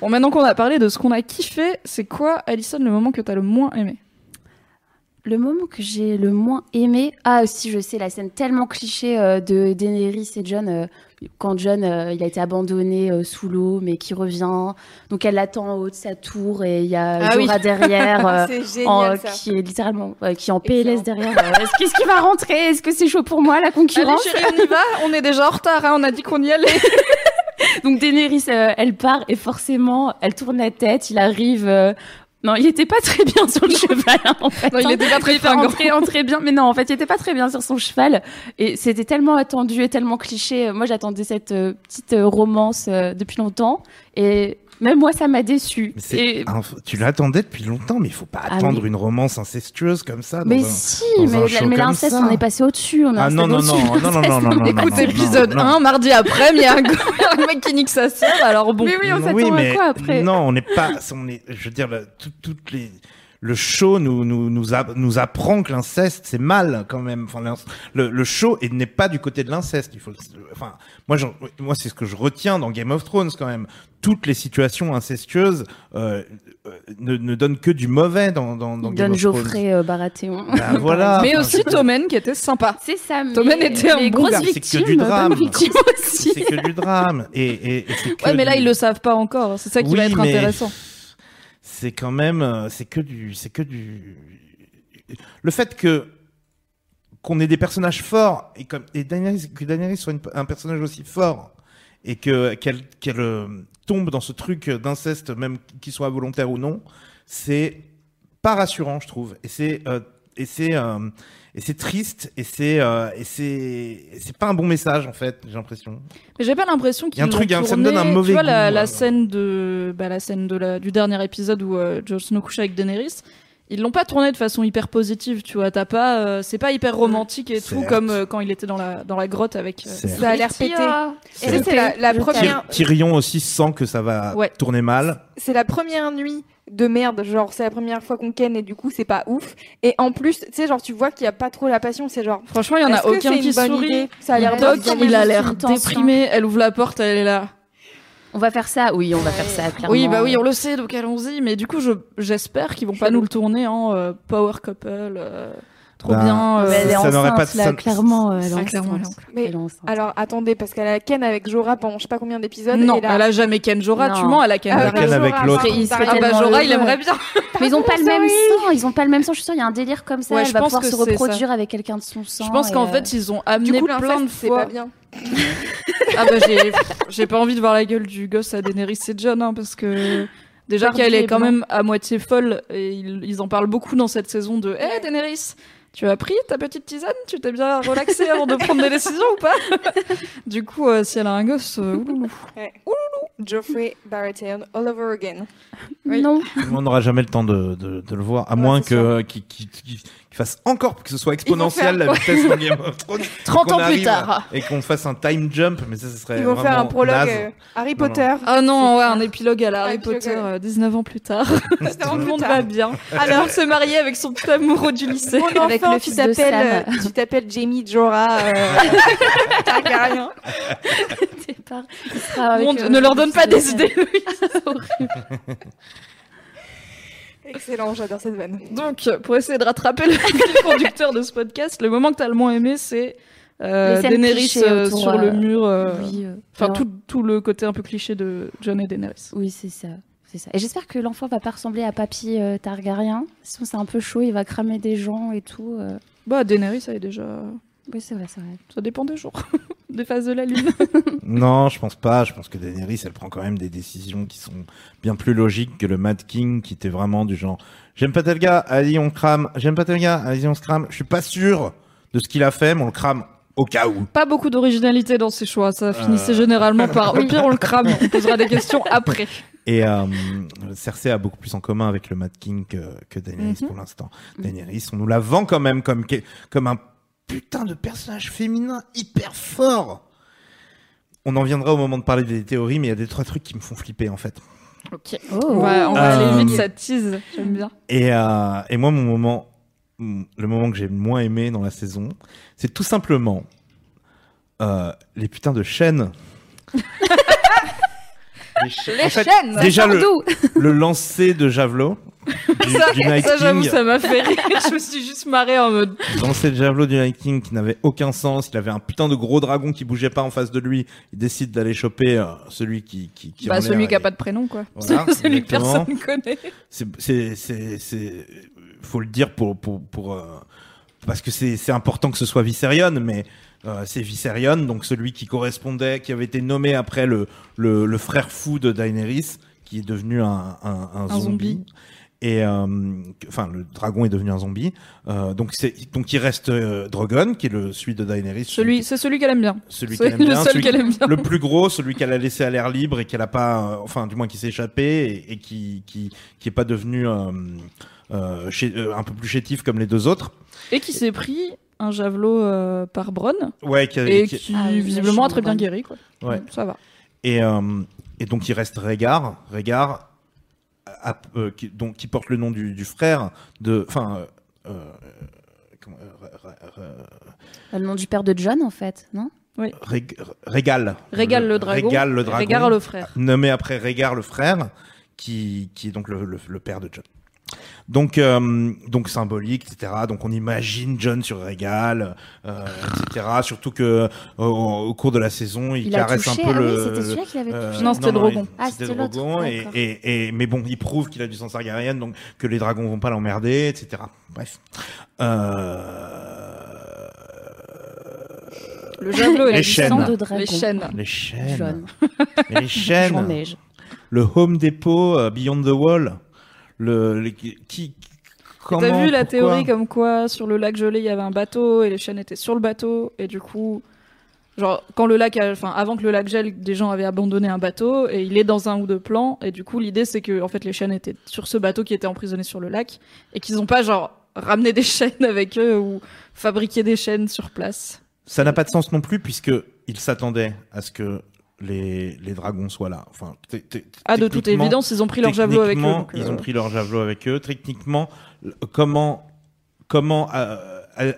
[SPEAKER 3] Bon, maintenant qu'on a parlé de ce qu'on a kiffé, c'est quoi, Alison, le moment que t'as le moins aimé?
[SPEAKER 4] Le moment que j'ai le moins aimé, ah si je sais la scène tellement cliché euh, de Daenerys et John euh, quand John euh, il a été abandonné sous l'eau mais qui revient, donc elle l'attend en haut de sa tour et il y a
[SPEAKER 3] Ah oui.
[SPEAKER 4] Jorah derrière. euh,
[SPEAKER 1] c'est
[SPEAKER 4] en- qui est littéralement qui est en
[SPEAKER 1] est
[SPEAKER 4] PLS derrière. Est-ce qu'est-ce qui va rentrer? Est-ce que c'est chaud pour moi la
[SPEAKER 3] Allez,
[SPEAKER 4] concurrence?
[SPEAKER 3] chérie, on y va. On est déjà en retard. hein, On a dit qu'on y allait.
[SPEAKER 4] Donc Daenerys, euh, elle part et forcément, elle tourne la tête, il arrive. euh, Non, il était pas très bien sur le cheval, hein, en fait.
[SPEAKER 3] Non, il
[SPEAKER 4] hein.
[SPEAKER 3] était pas très
[SPEAKER 4] bien, mais non, en fait, il était pas très bien sur son cheval. Et c'était tellement attendu et tellement cliché. Moi, j'attendais cette euh, petite euh, romance euh, depuis longtemps. Et même moi, ça m'a déçu. Et...
[SPEAKER 2] un- tu l'attendais depuis longtemps, mais il faut pas
[SPEAKER 4] Ah
[SPEAKER 2] attendre
[SPEAKER 4] oui.
[SPEAKER 2] une romance incestueuse comme ça. dans
[SPEAKER 4] Mais
[SPEAKER 2] un-
[SPEAKER 4] si,
[SPEAKER 2] dans
[SPEAKER 4] mais,
[SPEAKER 2] un
[SPEAKER 4] mais l'inceste, on est passé au-dessus. On
[SPEAKER 2] Ah non, non, non,
[SPEAKER 4] au-dessus.
[SPEAKER 2] non, non, non, non, non,
[SPEAKER 3] Écoute, épisode
[SPEAKER 2] non.
[SPEAKER 3] 1, mardi après, il y a un, mec qui nique sa sœur. Alors bon.
[SPEAKER 4] Mais oui, on s'attend à
[SPEAKER 2] mais
[SPEAKER 4] quoi après?
[SPEAKER 2] Non, on n'est pas. On est. Je veux dire, toutes les. Le show nous nous nous, a- nous apprend que l'inceste c'est mal quand même. Enfin, le, le show et n'est pas du côté de l'inceste. Il faut. le- Enfin, moi, c'est ce que je retiens dans Game of Thrones quand même. Toutes les situations incestueuses euh, euh, ne, ne donnent que du mauvais dans dans, dans
[SPEAKER 4] Il
[SPEAKER 2] Game of Thrones.
[SPEAKER 4] Geoffrey euh, Baratheon.
[SPEAKER 2] Ben voilà.
[SPEAKER 3] Mais aussi Tommen qui était sympa.
[SPEAKER 4] C'est ça, mais
[SPEAKER 3] Tommen était un bon gars.
[SPEAKER 2] C'est que du drame. C'est que du drame et et, et c'est que
[SPEAKER 3] Ouais, mais là,
[SPEAKER 2] du-
[SPEAKER 3] ils le savent pas encore. C'est ça qui va être
[SPEAKER 2] mais
[SPEAKER 3] intéressant.
[SPEAKER 2] C'est quand même, euh, c'est que du, c'est que du. Le fait que qu'on ait des personnages forts et comme et que Daenerys soit un personnage aussi fort et que qu'elle qu'elle euh, tombe dans ce truc d'inceste, même qu'il soit volontaire ou non, c'est pas rassurant, je trouve. Et c'est euh, et c'est euh, et c'est triste et c'est euh, et c'est c'est pas un bon message en fait, j'ai l'impression.
[SPEAKER 3] Mais j'ai pas l'impression
[SPEAKER 2] Il y a un truc, ça me donne un mauvais
[SPEAKER 3] Tu vois la,
[SPEAKER 2] goût,
[SPEAKER 3] la scène de bah, la scène de la, du dernier épisode où euh, Jon Snow couche avec Daenerys. Ils l'ont pas tourné de façon hyper positive, tu vois. T'as pas, euh, c'est pas hyper romantique et tout comme euh, quand il était dans la dans la grotte avec. euh.
[SPEAKER 1] Ça a l'air pété.
[SPEAKER 2] C'est-
[SPEAKER 1] la, la première,
[SPEAKER 2] Tyr- Tyrion aussi sent que ça va
[SPEAKER 3] Ouais.
[SPEAKER 2] tourner mal.
[SPEAKER 1] c'est la première nuit de merde. Genre, c'est la première fois qu'on ken et du coup, c'est pas ouf. Et en plus, tu sais, genre, tu vois qu'il y a pas trop la passion. C'est genre.
[SPEAKER 3] Franchement, il y en a aucun qui sourit.
[SPEAKER 1] Ça a l'air.
[SPEAKER 3] Doc, il a l'air déprimé. Elle ouvre la porte, elle est là.
[SPEAKER 4] On va faire ça. Oui, on va faire ça. Clairement.
[SPEAKER 3] Oui, bah oui, on le sait, donc allons-y. Mais du coup, je j'espère qu'ils vont pas nous le tourner en euh, power couple. euh, trop
[SPEAKER 2] Bah,
[SPEAKER 3] bien. euh,
[SPEAKER 4] elle est
[SPEAKER 2] Ça n'aurait
[SPEAKER 4] enceinte,
[SPEAKER 2] pas de
[SPEAKER 4] là, clairement. Elle est
[SPEAKER 3] clairement,
[SPEAKER 4] enceinte.
[SPEAKER 1] Mais
[SPEAKER 4] Elle est enceinte.
[SPEAKER 1] alors, attendez, parce qu'elle a ken avec Jorah pendant je sais pas combien d'épisodes.
[SPEAKER 3] non, elle a jamais Ken Jorah.
[SPEAKER 4] Non.
[SPEAKER 3] Tu mens, elle a Ken
[SPEAKER 1] Ah,
[SPEAKER 2] Elle a
[SPEAKER 3] Varys.
[SPEAKER 2] Ken avec l'autre.
[SPEAKER 3] Ah bah Jorah, il aimerait bien.
[SPEAKER 4] Mais ils ont pas le même sang. Ils ont pas le même sang. Je suis sûre, il y a un délire comme ça.
[SPEAKER 3] Ouais,
[SPEAKER 4] elle
[SPEAKER 3] je
[SPEAKER 4] va
[SPEAKER 3] pense
[SPEAKER 4] pouvoir se
[SPEAKER 3] ça.
[SPEAKER 4] reproduire avec quelqu'un de son sang.
[SPEAKER 3] Je pense qu'en
[SPEAKER 4] euh,
[SPEAKER 3] fait, ils ont
[SPEAKER 1] Du
[SPEAKER 3] amené
[SPEAKER 1] coup,
[SPEAKER 3] plein de fois.
[SPEAKER 1] pas bien.
[SPEAKER 3] Ah bah j'ai j'ai pas envie de voir la gueule du gosse à Daenerys et Jon hein, parce que déjà qu'elle est quand même à moitié folle et ils, ils en parlent beaucoup dans cette saison de Hé Daenerys tu as pris ta petite tisane? Tu t'es bien relaxée avant de prendre des décisions ou pas? Du coup, euh, si elle a un gosse, euh, ouloulou.
[SPEAKER 1] Geoffrey Baratheon all over again. Oui.
[SPEAKER 4] Non.
[SPEAKER 2] On n'aura jamais le temps de, de, de le voir, à
[SPEAKER 1] Ouais,
[SPEAKER 2] moins que qu'il qu'il- qu'il- fasse encore que ce soit exponentiel
[SPEAKER 1] faire-
[SPEAKER 2] la vitesse de Game of Thrones.
[SPEAKER 3] 30
[SPEAKER 2] qu'on
[SPEAKER 3] ans plus tard.
[SPEAKER 2] Et qu'on fasse un time jump, mais ça, ce serait
[SPEAKER 1] Ils vont faire un
[SPEAKER 2] vraiment
[SPEAKER 1] prologue euh, Harry
[SPEAKER 2] Non, non.
[SPEAKER 1] Potter.
[SPEAKER 3] Ah non, ouais, un épilogue à la Harry Potter, euh, 19 ans plus tard. Tout le monde va bien. Alors, se marier avec son petit amoureux du lycée.
[SPEAKER 1] Mon
[SPEAKER 4] Avec
[SPEAKER 1] enfant,
[SPEAKER 4] le
[SPEAKER 1] tu
[SPEAKER 4] fils de
[SPEAKER 1] t'appelles, euh, tu t'appelles Jamie Jorah. Euh... Targaryen.
[SPEAKER 4] Il sera avec, euh,
[SPEAKER 3] ne leur
[SPEAKER 4] le
[SPEAKER 3] donne pas
[SPEAKER 4] de
[SPEAKER 3] des idées.
[SPEAKER 1] Excellent, j'adore cette vanne.
[SPEAKER 3] Donc, pour essayer de rattraper le conducteur de ce podcast, le moment que t'as le moins aimé, c'est euh, Daenerys euh,
[SPEAKER 4] autour,
[SPEAKER 3] sur
[SPEAKER 4] euh,
[SPEAKER 3] le mur. euh,
[SPEAKER 4] Oui, euh,
[SPEAKER 3] Enfin, tout, tout le côté un peu cliché de John et Daenerys.
[SPEAKER 4] Oui, c'est ça. C'est ça. Et j'espère que l'enfant va pas ressembler à Papy euh, Targaryen. Sinon, c'est un peu chaud, il va cramer des gens et tout. euh.
[SPEAKER 3] Bah, Daenerys, elle est déjà.
[SPEAKER 4] Oui, c'est vrai, c'est vrai.
[SPEAKER 3] Ça dépend des jours, des phases de la lune.
[SPEAKER 2] Non, je pense pas. Je pense que Daenerys, elle prend quand même des décisions qui sont bien plus logiques que le Mad King, qui était vraiment du genre j'aime pas tel gars, allez on crame. J'aime pas tel gars, allez on se crame. Je suis pas sûr de ce qu'il a fait, mais on le crame au cas où.
[SPEAKER 3] Pas beaucoup d'originalité dans ses choix. Ça finissait
[SPEAKER 2] Euh.
[SPEAKER 3] généralement par. Au pire, on le crame. On posera des questions après.
[SPEAKER 2] Et euh, Cersei a beaucoup plus en commun avec le Mad King que, que Daenerys
[SPEAKER 3] Mhm.
[SPEAKER 2] pour l'instant. Daenerys, on nous la vend quand même comme, comme un putain de personnage féminin hyper fort. On en viendra au moment de parler des théories, mais il y a des trois trucs qui me font flipper en fait.
[SPEAKER 3] Ok.
[SPEAKER 4] Oh.
[SPEAKER 3] On va, on va
[SPEAKER 2] Euh,
[SPEAKER 3] aller vite, ça tease. J'aime bien.
[SPEAKER 2] Et, euh, et moi, mon moment, le moment que j'ai le moins aimé dans la saison, c'est tout simplement euh, les putains de chaînes. les cha-
[SPEAKER 1] Les
[SPEAKER 2] en fait,
[SPEAKER 1] chaînes
[SPEAKER 2] Déjà le, le lancer de javelot du,
[SPEAKER 3] Ça,
[SPEAKER 2] du Night
[SPEAKER 3] ça, j'avoue,
[SPEAKER 2] King.
[SPEAKER 3] ça m'a fait rire. Je me suis juste marrée en mode.
[SPEAKER 2] Le lancer de javelot du Night King qui n'avait aucun sens. Il avait un putain de gros dragon qui bougeait pas en face de lui. Il décide d'aller choper euh, celui qui, qui, qui
[SPEAKER 3] Bah, celui qui a
[SPEAKER 2] et-
[SPEAKER 3] pas de prénom, quoi.
[SPEAKER 2] Voilà,
[SPEAKER 3] celui que personne connaît.
[SPEAKER 2] c'est c'est c'est c'est faut le dire pour pour pour euh, parce que c'est c'est important que ce soit Viserion mais euh, c'est Viserion donc celui qui correspondait qui avait été nommé après le le, le frère fou de Daenerys qui est devenu un un, un
[SPEAKER 3] Un
[SPEAKER 2] zombie.
[SPEAKER 3] zombie.
[SPEAKER 2] Et euh, enfin, le dragon est devenu un zombie. Euh, donc c'est donc il reste euh, Drogon, qui est le celui de Daenerys,
[SPEAKER 3] Celui, c'est celui qu'elle aime bien.
[SPEAKER 2] celui
[SPEAKER 3] C'est
[SPEAKER 2] qu'elle aime
[SPEAKER 3] le
[SPEAKER 2] bien,
[SPEAKER 3] seul qu'elle aime bien.
[SPEAKER 2] le plus gros, celui qu'elle a laissé à l'air libre et qu'elle a pas, enfin du moins qui s'est échappé et, et qui qui qui est pas devenu euh, chez- un peu plus chétif comme les deux autres.
[SPEAKER 3] Et qui s'est pris un javelot euh, par Bronn.
[SPEAKER 2] Ouais, qui a-
[SPEAKER 3] Et
[SPEAKER 2] qui-
[SPEAKER 4] Ah
[SPEAKER 3] visiblement, a très bien guéri, quoi.
[SPEAKER 2] Ouais.
[SPEAKER 3] Donc, Ça va.
[SPEAKER 2] et euh, et donc il reste Rhaegar, Rhaegar, à- euh, qui, donc qui porte le nom du, du frère de, enfin. euh, euh, euh,
[SPEAKER 4] Le nom du père de John, en fait, non?
[SPEAKER 2] Rég- Régal.
[SPEAKER 3] Régale le dragon.
[SPEAKER 2] Régal le dragon.
[SPEAKER 3] Régale le frère.
[SPEAKER 2] Nommé après Régard le frère, qui, qui est donc le, le- le père de John. Donc, euh, donc symbolique, etc. Donc on imagine John sur Régal, euh, etc. Surtout que au, au cours de la saison, il,
[SPEAKER 4] Il a
[SPEAKER 2] caresse
[SPEAKER 4] touché.
[SPEAKER 2] un peu
[SPEAKER 4] ah
[SPEAKER 2] le.
[SPEAKER 4] oui, c'était celui-là qui l'avait
[SPEAKER 2] euh,
[SPEAKER 4] touché.
[SPEAKER 3] Non, c'était Drogon.
[SPEAKER 4] Ah,
[SPEAKER 2] c'était Drogon, et, et, et- mais bon, il prouve qu'il a du sang Targaryen, donc que les dragons vont pas l'emmerder, etc. Bref. Euh...
[SPEAKER 3] Le javelot et
[SPEAKER 2] Les chaînes.
[SPEAKER 4] De dragon.
[SPEAKER 3] Les chaînes.
[SPEAKER 2] Les chaînes. Les chaînes. Le Home Depot euh, Beyond the Wall. Le, les- qui, qui- comment,
[SPEAKER 3] T'as vu la
[SPEAKER 2] pourquoi
[SPEAKER 3] théorie comme quoi sur le lac gelé il y avait un bateau et les chaînes étaient sur le bateau et du coup genre quand le lac a- enfin avant que le lac gèle des gens avaient abandonné un bateau et il est dans un ou deux plans et du coup l'idée c'est que en fait les chaînes étaient sur ce bateau qui était emprisonné sur le lac et qu'ils ont pas genre ramené des chaînes avec eux ou fabriqué des chaînes sur place.
[SPEAKER 2] Ça n'a pas de sens non plus puisque il s'attendait à ce que les, les dragons soient là. Enfin, t- t-
[SPEAKER 3] Ah de toute évidence ils ont pris leur javelot avec eux. donc,
[SPEAKER 2] Ils
[SPEAKER 3] euh,
[SPEAKER 2] ont pris leur javelot avec eux. Techniquement, comment comment euh,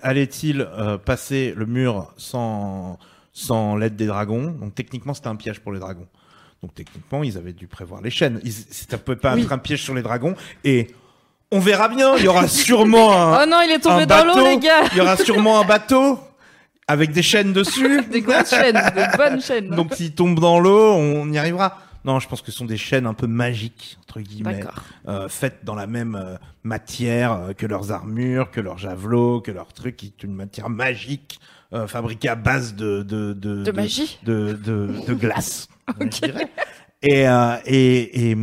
[SPEAKER 2] allait-il euh, passer le mur sans sans l'aide des dragons? Donc techniquement, c'était un piège pour les dragons. Donc techniquement, ils avaient dû prévoir les chaînes. Ils, ça peut pas
[SPEAKER 3] Oui.
[SPEAKER 2] être un piège sur les dragons. Et on verra bien. Il y aura sûrement un,
[SPEAKER 3] Oh non il est tombé dans l'eau les gars.
[SPEAKER 2] il y aura sûrement un bateau avec des chaînes dessus.
[SPEAKER 3] Des grosses chaînes, des bonnes chaînes.
[SPEAKER 2] Donc s'il tombe dans l'eau, on y arrivera. Non, je pense que ce sont des chaînes un peu magiques entre guillemets, euh, faites dans la même euh, matière euh, que leurs armures, que leurs javelots, que leurs trucs, qui est une matière magique fabriquée à base de de de,
[SPEAKER 3] De magie.
[SPEAKER 2] de de, de glace. dirais. Et, euh, et, et,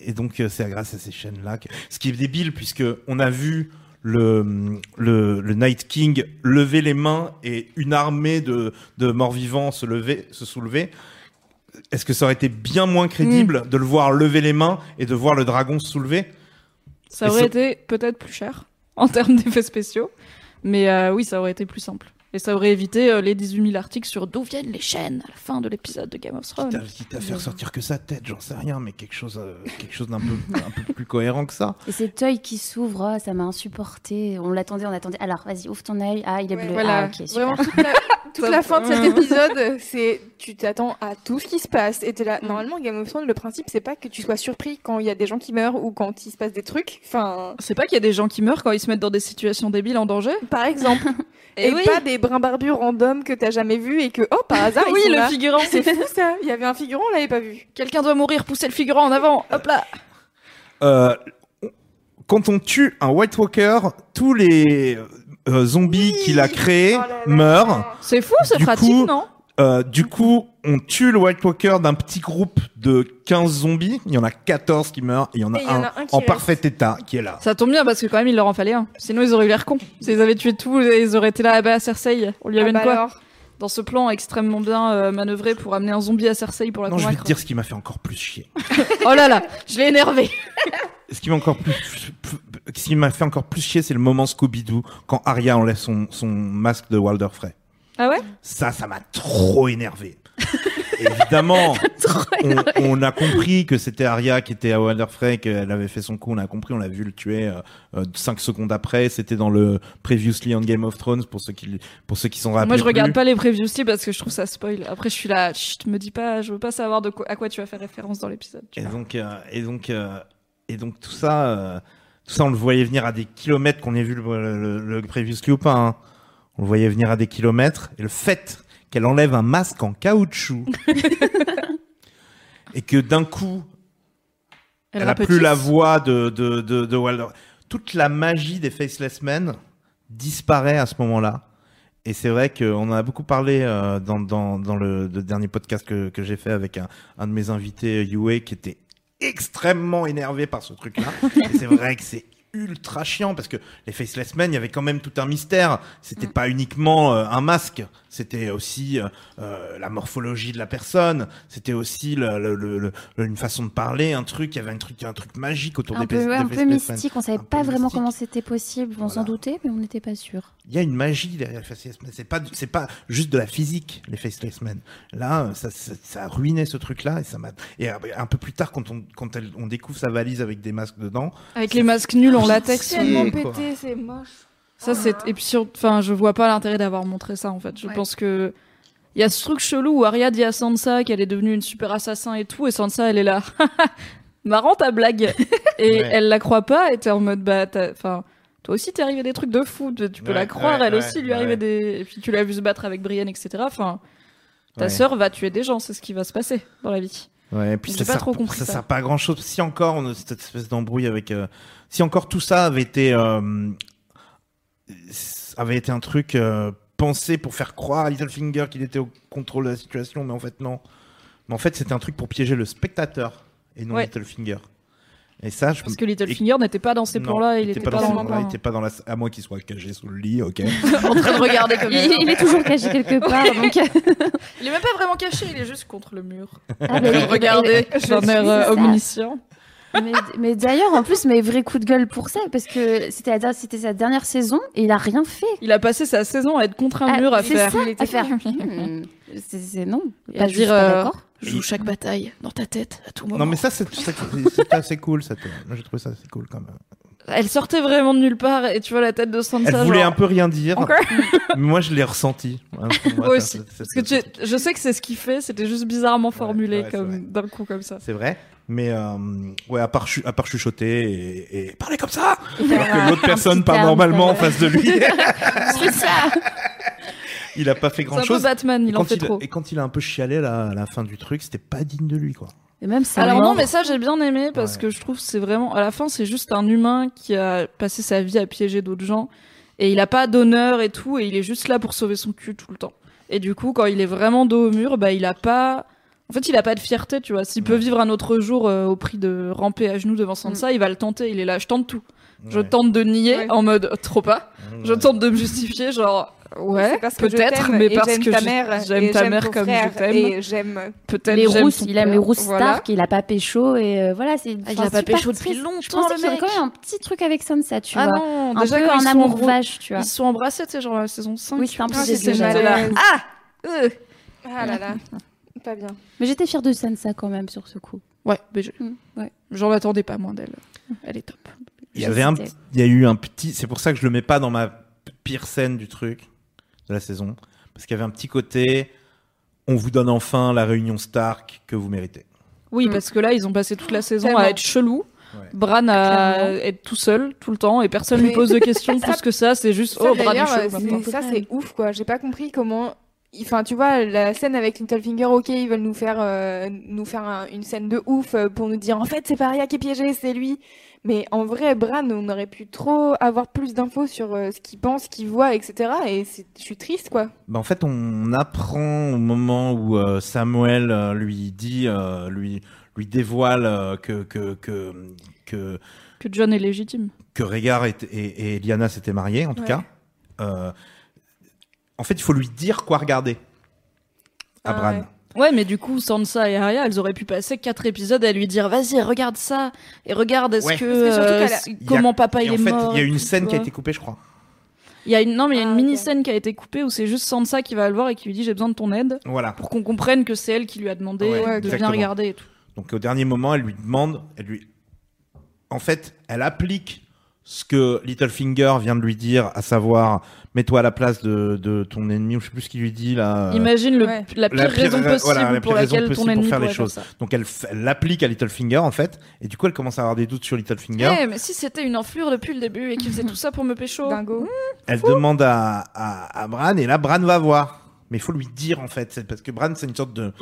[SPEAKER 2] et donc c'est grâce à ces chaînes là que... ce qui est débile puisque on a vu le, le, le Night King lever les mains et une armée de, de morts-vivants se lever, se soulever. Est-ce que ça aurait été bien moins crédible
[SPEAKER 3] Hmm.
[SPEAKER 2] de le voir lever les mains et de voir le dragon se soulever?
[SPEAKER 3] Ça aurait été peut-être plus cher en termes d'effets spéciaux, mais euh, oui, ça aurait été plus simple. Et ça aurait évité euh, les 18 000 articles sur d'où viennent les chaînes à la fin de l'épisode de Game of Thrones.
[SPEAKER 2] Quitte à, quitte à faire sortir que sa tête, j'en sais rien, mais quelque chose, euh, quelque chose d'un peu, un peu plus cohérent que ça.
[SPEAKER 4] Et cet œil qui s'ouvre, ah, ça m'a insupporté. On l'attendait, on attendait. Alors, vas-y, ouvre ton œil. Ah, il est
[SPEAKER 1] Ouais,
[SPEAKER 4] bleu.
[SPEAKER 1] voilà.
[SPEAKER 4] Ah, ok, super.
[SPEAKER 1] Vraiment, toute la, toute
[SPEAKER 3] Ça-
[SPEAKER 1] la fin de cet épisode, c'est tu t'attends à tout ce qui se passe. Et t'es là. Normalement, Game of Thrones, le principe, c'est pas que tu sois surpris quand il y a des gens qui meurent ou quand il se passe des trucs. Enfin,
[SPEAKER 3] C'est pas qu'il y a des gens qui meurent quand ils se mettent dans des situations débiles en danger
[SPEAKER 1] par exemple.
[SPEAKER 3] Eh
[SPEAKER 1] et
[SPEAKER 3] oui.
[SPEAKER 1] pas des brins barbus random que t'as jamais vu et que, oh, par hasard, ils
[SPEAKER 3] Oui,
[SPEAKER 1] sont
[SPEAKER 3] le
[SPEAKER 1] là.
[SPEAKER 3] figurant.
[SPEAKER 1] C'est fou ça. Il y avait un figurant, on l'avait pas vu.
[SPEAKER 3] Quelqu'un doit mourir, poussez le figurant en avant. Hop là.
[SPEAKER 2] Euh, quand on tue un White Walker, tous les euh, zombies qu'il a créés
[SPEAKER 1] Oh là là.
[SPEAKER 2] meurent.
[SPEAKER 3] C'est fou, c'est pratique,
[SPEAKER 2] coup,
[SPEAKER 3] non?
[SPEAKER 2] Euh, du coup, on tue le White Walker d'un petit groupe de 15 zombies. Il y en a 14 qui meurent et il y en a,
[SPEAKER 1] Et il y
[SPEAKER 2] un,
[SPEAKER 1] en a un qui
[SPEAKER 2] en
[SPEAKER 1] reste.
[SPEAKER 2] parfait état qui est là.
[SPEAKER 3] Ça tombe bien parce que quand même il leur en fallait un. Sinon ils auraient eu l'air cons. S'ils avaient tué tout, ils auraient été là, ah bah Cersei, on lui
[SPEAKER 1] Ah
[SPEAKER 3] amène
[SPEAKER 1] bah
[SPEAKER 3] quoi
[SPEAKER 1] alors.
[SPEAKER 3] Dans ce plan extrêmement bien euh, manœuvré pour amener un zombie à Cersei pour la
[SPEAKER 2] Non, je vais te dire ce qui m'a fait encore plus chier.
[SPEAKER 3] Oh là là, je l'ai énervé.
[SPEAKER 2] Ce qui m'a encore plus, plus- ce qui m'a fait encore plus chier, c'est le moment Scooby-Doo quand Arya enlève son, son masque de Walder Frey.
[SPEAKER 3] Ah ouais?
[SPEAKER 2] Ça, ça m'a trop énervé. Évidemment, on, on a compris que c'était Arya qui était à Walder Frey, qu'elle avait fait son coup. On a compris, on l'a vu le tuer euh, euh, cinq secondes après. C'était dans le Previously on Game of Thrones pour ceux qui, pour ceux qui sont rappelés.
[SPEAKER 3] Moi je regarde pas les previously parce que je trouve ça spoil. Après je suis là, chut, me dis pas, je veux pas savoir de quoi, à quoi tu vas faire référence dans l'épisode.
[SPEAKER 2] Et donc, euh, et donc, euh, et donc tout ça, euh, tout ça, on le voyait venir à des kilomètres qu'on ait vu le, le, le Previously ou pas. hein. On le voyait venir à des kilomètres. Et le fait qu'elle enlève un masque en caoutchouc et que d'un coup, elle, a
[SPEAKER 3] rapetisse.
[SPEAKER 2] plus la voix de, de, de, de Walder. Toute la magie des Faceless Men disparaît à ce moment-là. Et c'est vrai qu'on en a beaucoup parlé euh, dans, dans, dans le, le dernier podcast que, que j'ai fait avec un, un de mes invités, Yue, qui était extrêmement énervé par ce truc-là. Et c'est vrai que c'est ultra chiant parce que les Faceless Men, il y avait quand même tout un mystère. C'était pas uniquement euh, un masque, c'était aussi euh, euh, la morphologie de la personne, c'était aussi le, le- le- le- une façon de parler, un truc, il y avait un truc, un truc magique autour
[SPEAKER 4] Un
[SPEAKER 2] des,
[SPEAKER 4] peu,
[SPEAKER 2] des
[SPEAKER 4] un peu mystique, on savait pas vraiment
[SPEAKER 2] mystique.
[SPEAKER 4] comment c'était possible. On s'en doutait, mais on n'était pas sûr.
[SPEAKER 2] Il y a une magie derrière les Faceless Men. C'est pas, c'est pas juste de la physique, les Faceless Men. Là, ça, ça, ça a ruiné ce truc-là et ça m'a, et un peu plus tard, quand on, quand elle- on découvre sa valise avec des masques dedans,
[SPEAKER 3] Avec les masques nuls en latex.
[SPEAKER 2] C'est
[SPEAKER 1] Tellement pété, c'est moche.
[SPEAKER 3] Ça c'est et puis sur... enfin je vois pas l'intérêt d'avoir montré ça en fait. Je
[SPEAKER 1] Ouais.
[SPEAKER 3] pense que il y a ce truc chelou où Arya dit à Sansa qu'elle est devenue une super assassin et tout et Sansa elle est là. Marrant ta blague. Et
[SPEAKER 2] Ouais.
[SPEAKER 3] elle la croit pas, et t'es en mode, bah, enfin, toi aussi t'es arrivé des trucs de fou, tu peux
[SPEAKER 2] Ouais,
[SPEAKER 3] la croire,
[SPEAKER 2] ouais,
[SPEAKER 3] elle
[SPEAKER 2] ouais,
[SPEAKER 3] aussi lui
[SPEAKER 2] ouais.
[SPEAKER 3] arrivait des. Et puis tu l'as vu se battre avec Brienne, etc. Enfin, ta
[SPEAKER 2] Ouais.
[SPEAKER 3] sœur va tuer des gens, c'est ce qui va se passer dans la vie.
[SPEAKER 2] Ouais, et puis ça
[SPEAKER 3] pas
[SPEAKER 2] sert,
[SPEAKER 3] trop compris
[SPEAKER 2] ça,
[SPEAKER 3] ça.
[SPEAKER 2] sert pas à grand chose. Si encore on a cette espèce d'embrouille avec, euh, si encore tout ça avait été, euh, avait été un truc euh, pensé pour faire croire à Littlefinger qu'il était au contrôle de la situation, mais en fait non. Mais en fait c'était un truc pour piéger le spectateur et non
[SPEAKER 3] Ouais.
[SPEAKER 2] Littlefinger. Et ça, je
[SPEAKER 3] Parce que Littlefinger n'était pas dans ces plans-là, il
[SPEAKER 2] était
[SPEAKER 3] était
[SPEAKER 2] pas
[SPEAKER 3] pas
[SPEAKER 2] dans
[SPEAKER 3] dans
[SPEAKER 2] il était pas dans la, à moins qu'il soit caché sous le lit, ok.
[SPEAKER 3] en train de regarder comme
[SPEAKER 4] Il, il est toujours caché quelque part. donc...
[SPEAKER 3] Il est même pas vraiment caché, il est juste contre le mur.
[SPEAKER 4] Ah, mais-
[SPEAKER 3] Regardez,
[SPEAKER 4] Je
[SPEAKER 3] d'un
[SPEAKER 4] suis
[SPEAKER 3] air euh, omniscient.
[SPEAKER 4] Mais, mais d'ailleurs, en plus, mes vrais coups de gueule pour ça, parce que c'était la- c'était sa dernière saison et il a rien fait.
[SPEAKER 3] Il a passé sa saison à être contre un
[SPEAKER 4] Ah,
[SPEAKER 3] mur, à
[SPEAKER 4] c'est
[SPEAKER 3] faire.
[SPEAKER 4] ça,
[SPEAKER 1] Il était
[SPEAKER 4] à faire. c'est c'est- non.
[SPEAKER 3] Et
[SPEAKER 4] Pas-
[SPEAKER 3] à dire,
[SPEAKER 4] pas
[SPEAKER 3] euh. Joue chaque bataille dans ta tête à tout moment.
[SPEAKER 2] Non mais ça c'est c'est- c'est assez cool, ça. Moi j'ai trouvé ça assez cool quand même.
[SPEAKER 3] Elle sortait vraiment de nulle part et tu vois la tête de Sansa.
[SPEAKER 2] Elle voulait
[SPEAKER 3] genre-
[SPEAKER 2] un peu rien dire,
[SPEAKER 3] Encore
[SPEAKER 2] mais moi je l'ai ressenti. Moi,
[SPEAKER 3] aussi.
[SPEAKER 2] c'est-
[SPEAKER 3] Parce que
[SPEAKER 2] c'est-
[SPEAKER 3] tu- je sais que c'est ce qu'il fait, c'était juste bizarrement formulé
[SPEAKER 2] ouais, c'est
[SPEAKER 3] comme d'un coup comme ça.
[SPEAKER 2] C'est vrai, mais euh, ouais, à part, chu- à part chuchoter et, et parler comme ça, alors que l'autre personne parle normalement en face de lui,
[SPEAKER 4] C'est ça.
[SPEAKER 2] il a pas fait
[SPEAKER 3] C'est
[SPEAKER 2] grand
[SPEAKER 3] un peu
[SPEAKER 2] chose.
[SPEAKER 3] Batman,
[SPEAKER 2] Et
[SPEAKER 3] il en fait
[SPEAKER 2] il,
[SPEAKER 3] trop.
[SPEAKER 2] et quand il a un peu chialé là, à la fin du truc, c'était pas digne de lui quoi.
[SPEAKER 4] Et même ça.
[SPEAKER 3] Alors non, mais ça j'ai bien aimé parce
[SPEAKER 2] Ouais.
[SPEAKER 3] que je trouve que c'est vraiment à la fin c'est juste un humain qui a passé sa vie à piéger d'autres gens et il a pas d'honneur et tout et il est juste là pour sauver son cul tout le temps. Et du coup quand il est vraiment dos au mur, bah il a pas en fait, il a pas de fierté, tu vois. S'il peut vivre un autre jour euh, au prix de ramper à genoux devant Sansa, il va le tenter. Il est là, je tente tout. Je tente de nier
[SPEAKER 1] Ouais.
[SPEAKER 3] en mode trop pas. Je tente de me justifier, genre ouais,
[SPEAKER 1] C'est
[SPEAKER 3] peut-être, mais parce
[SPEAKER 1] j'aime
[SPEAKER 3] que
[SPEAKER 1] ta
[SPEAKER 3] je-
[SPEAKER 1] mère
[SPEAKER 3] j'aime ta mère comme
[SPEAKER 1] frère
[SPEAKER 3] je t'aime.
[SPEAKER 1] et j'aime
[SPEAKER 3] Peut-être
[SPEAKER 4] les rousses, il aime les rousses
[SPEAKER 1] Voilà.
[SPEAKER 4] Stark, il a pas pécho et euh, voilà, c'est.
[SPEAKER 3] Ah, il a pas pécho depuis longtemps,
[SPEAKER 4] Je pensais
[SPEAKER 3] le
[SPEAKER 4] qu'il y
[SPEAKER 3] mec.
[SPEAKER 4] quand même un petit truc avec Sansa, tu
[SPEAKER 3] Ah
[SPEAKER 4] vois.
[SPEAKER 3] non,
[SPEAKER 4] un peu un amour vache, tu vois.
[SPEAKER 3] Ils se sont embrassés, tu sais, genre la saison 5.
[SPEAKER 4] Oui, c'était un peu
[SPEAKER 1] Ah, l'aise.
[SPEAKER 3] Ah Euh.
[SPEAKER 1] Ah là là, pas bien.
[SPEAKER 4] Mais j'étais fière de Sansa quand même sur ce coup.
[SPEAKER 3] Ouais, mais je-
[SPEAKER 4] Mm, ouais.
[SPEAKER 3] j'en attendais pas moins d'elle. Elle est top.
[SPEAKER 2] Il y avait un, il y a eu un petit, c'est pour ça que je le mets pas dans ma pire scène du truc de la saison, parce qu'il y avait un petit côté, on vous donne enfin la réunion Stark que vous méritez.
[SPEAKER 3] Oui,
[SPEAKER 4] Mm.
[SPEAKER 3] parce que là, ils ont passé toute la saison
[SPEAKER 1] Tellement.
[SPEAKER 3] à être chelou.
[SPEAKER 2] Ouais.
[SPEAKER 3] Bran à être tout seul tout le temps et personne lui
[SPEAKER 1] Mais-
[SPEAKER 3] pose de questions plus que ça. C'est juste
[SPEAKER 1] Ça,
[SPEAKER 3] oh Bran est chelou
[SPEAKER 1] ça c'est ouf quoi. J'ai pas compris comment. Enfin, tu vois, la scène avec Littlefinger, ok, ils veulent nous faire, euh, nous faire un- une scène de ouf euh, pour nous dire en fait c'est pas Arya qui est piégé, c'est lui. Mais en vrai, Bran, on aurait pu trop avoir plus d'infos sur euh, ce qu'il pense, ce qu'il voit, etc. Et je suis triste quoi.
[SPEAKER 2] Bah, en fait, on apprend au moment où euh, Samuel euh, lui dit, euh, lui, lui dévoile euh, que, que, que, que,
[SPEAKER 3] Que John est légitime.
[SPEAKER 2] que Rhaegar et, et, et Lyanna s'étaient mariés, en tout
[SPEAKER 1] Ouais.
[SPEAKER 2] cas. Euh, en fait, il faut lui dire quoi regarder à
[SPEAKER 1] Ah
[SPEAKER 2] Bran.
[SPEAKER 1] ouais.
[SPEAKER 3] Ouais, mais du coup, Sansa et Arya, elles auraient pu passer quatre épisodes à lui dire vas-y, regarde ça et regarde est-ce
[SPEAKER 2] Ouais.
[SPEAKER 3] que, euh,
[SPEAKER 1] a-
[SPEAKER 2] a-
[SPEAKER 3] comment papa
[SPEAKER 2] Et
[SPEAKER 3] il
[SPEAKER 2] en
[SPEAKER 3] est
[SPEAKER 2] fait,
[SPEAKER 3] mort.
[SPEAKER 2] il y a une scène qui a été coupée, je crois.
[SPEAKER 3] Il y a une non, mais il y a une
[SPEAKER 1] Ah,
[SPEAKER 3] mini
[SPEAKER 1] ok.
[SPEAKER 3] scène qui a été coupée où c'est juste Sansa qui va le voir et qui lui dit j'ai besoin de ton aide
[SPEAKER 2] Voilà.
[SPEAKER 3] pour qu'on comprenne que c'est elle qui lui a demandé
[SPEAKER 2] Ouais,
[SPEAKER 3] de
[SPEAKER 2] exactement.
[SPEAKER 3] venir regarder et tout.
[SPEAKER 2] Donc au dernier moment, elle lui demande, elle lui, en fait, elle applique ce que Littlefinger vient de lui dire, à savoir, mets-toi à la place de, de ton ennemi, ou je sais plus ce qu'il lui dit là.
[SPEAKER 3] Imagine le-
[SPEAKER 1] ouais.
[SPEAKER 3] la pire
[SPEAKER 2] la pire
[SPEAKER 3] raison
[SPEAKER 2] ra-
[SPEAKER 3] possible
[SPEAKER 2] voilà, la
[SPEAKER 3] pour laquelle
[SPEAKER 2] possible
[SPEAKER 3] ton
[SPEAKER 2] pour
[SPEAKER 3] ennemi
[SPEAKER 2] faire les choses.
[SPEAKER 3] faire ça.
[SPEAKER 2] Donc elle, l'applique à Littlefinger en fait, et du coup elle commence à avoir des doutes sur Littlefinger.
[SPEAKER 3] Eh, mais si c'était une enflure depuis le début et qu'il faisait tout ça pour me pécho.
[SPEAKER 1] Dingo.
[SPEAKER 2] Elle demande à, à, à Bran, et là Bran va voir. Mais il faut lui dire en fait, parce que Bran c'est une sorte de,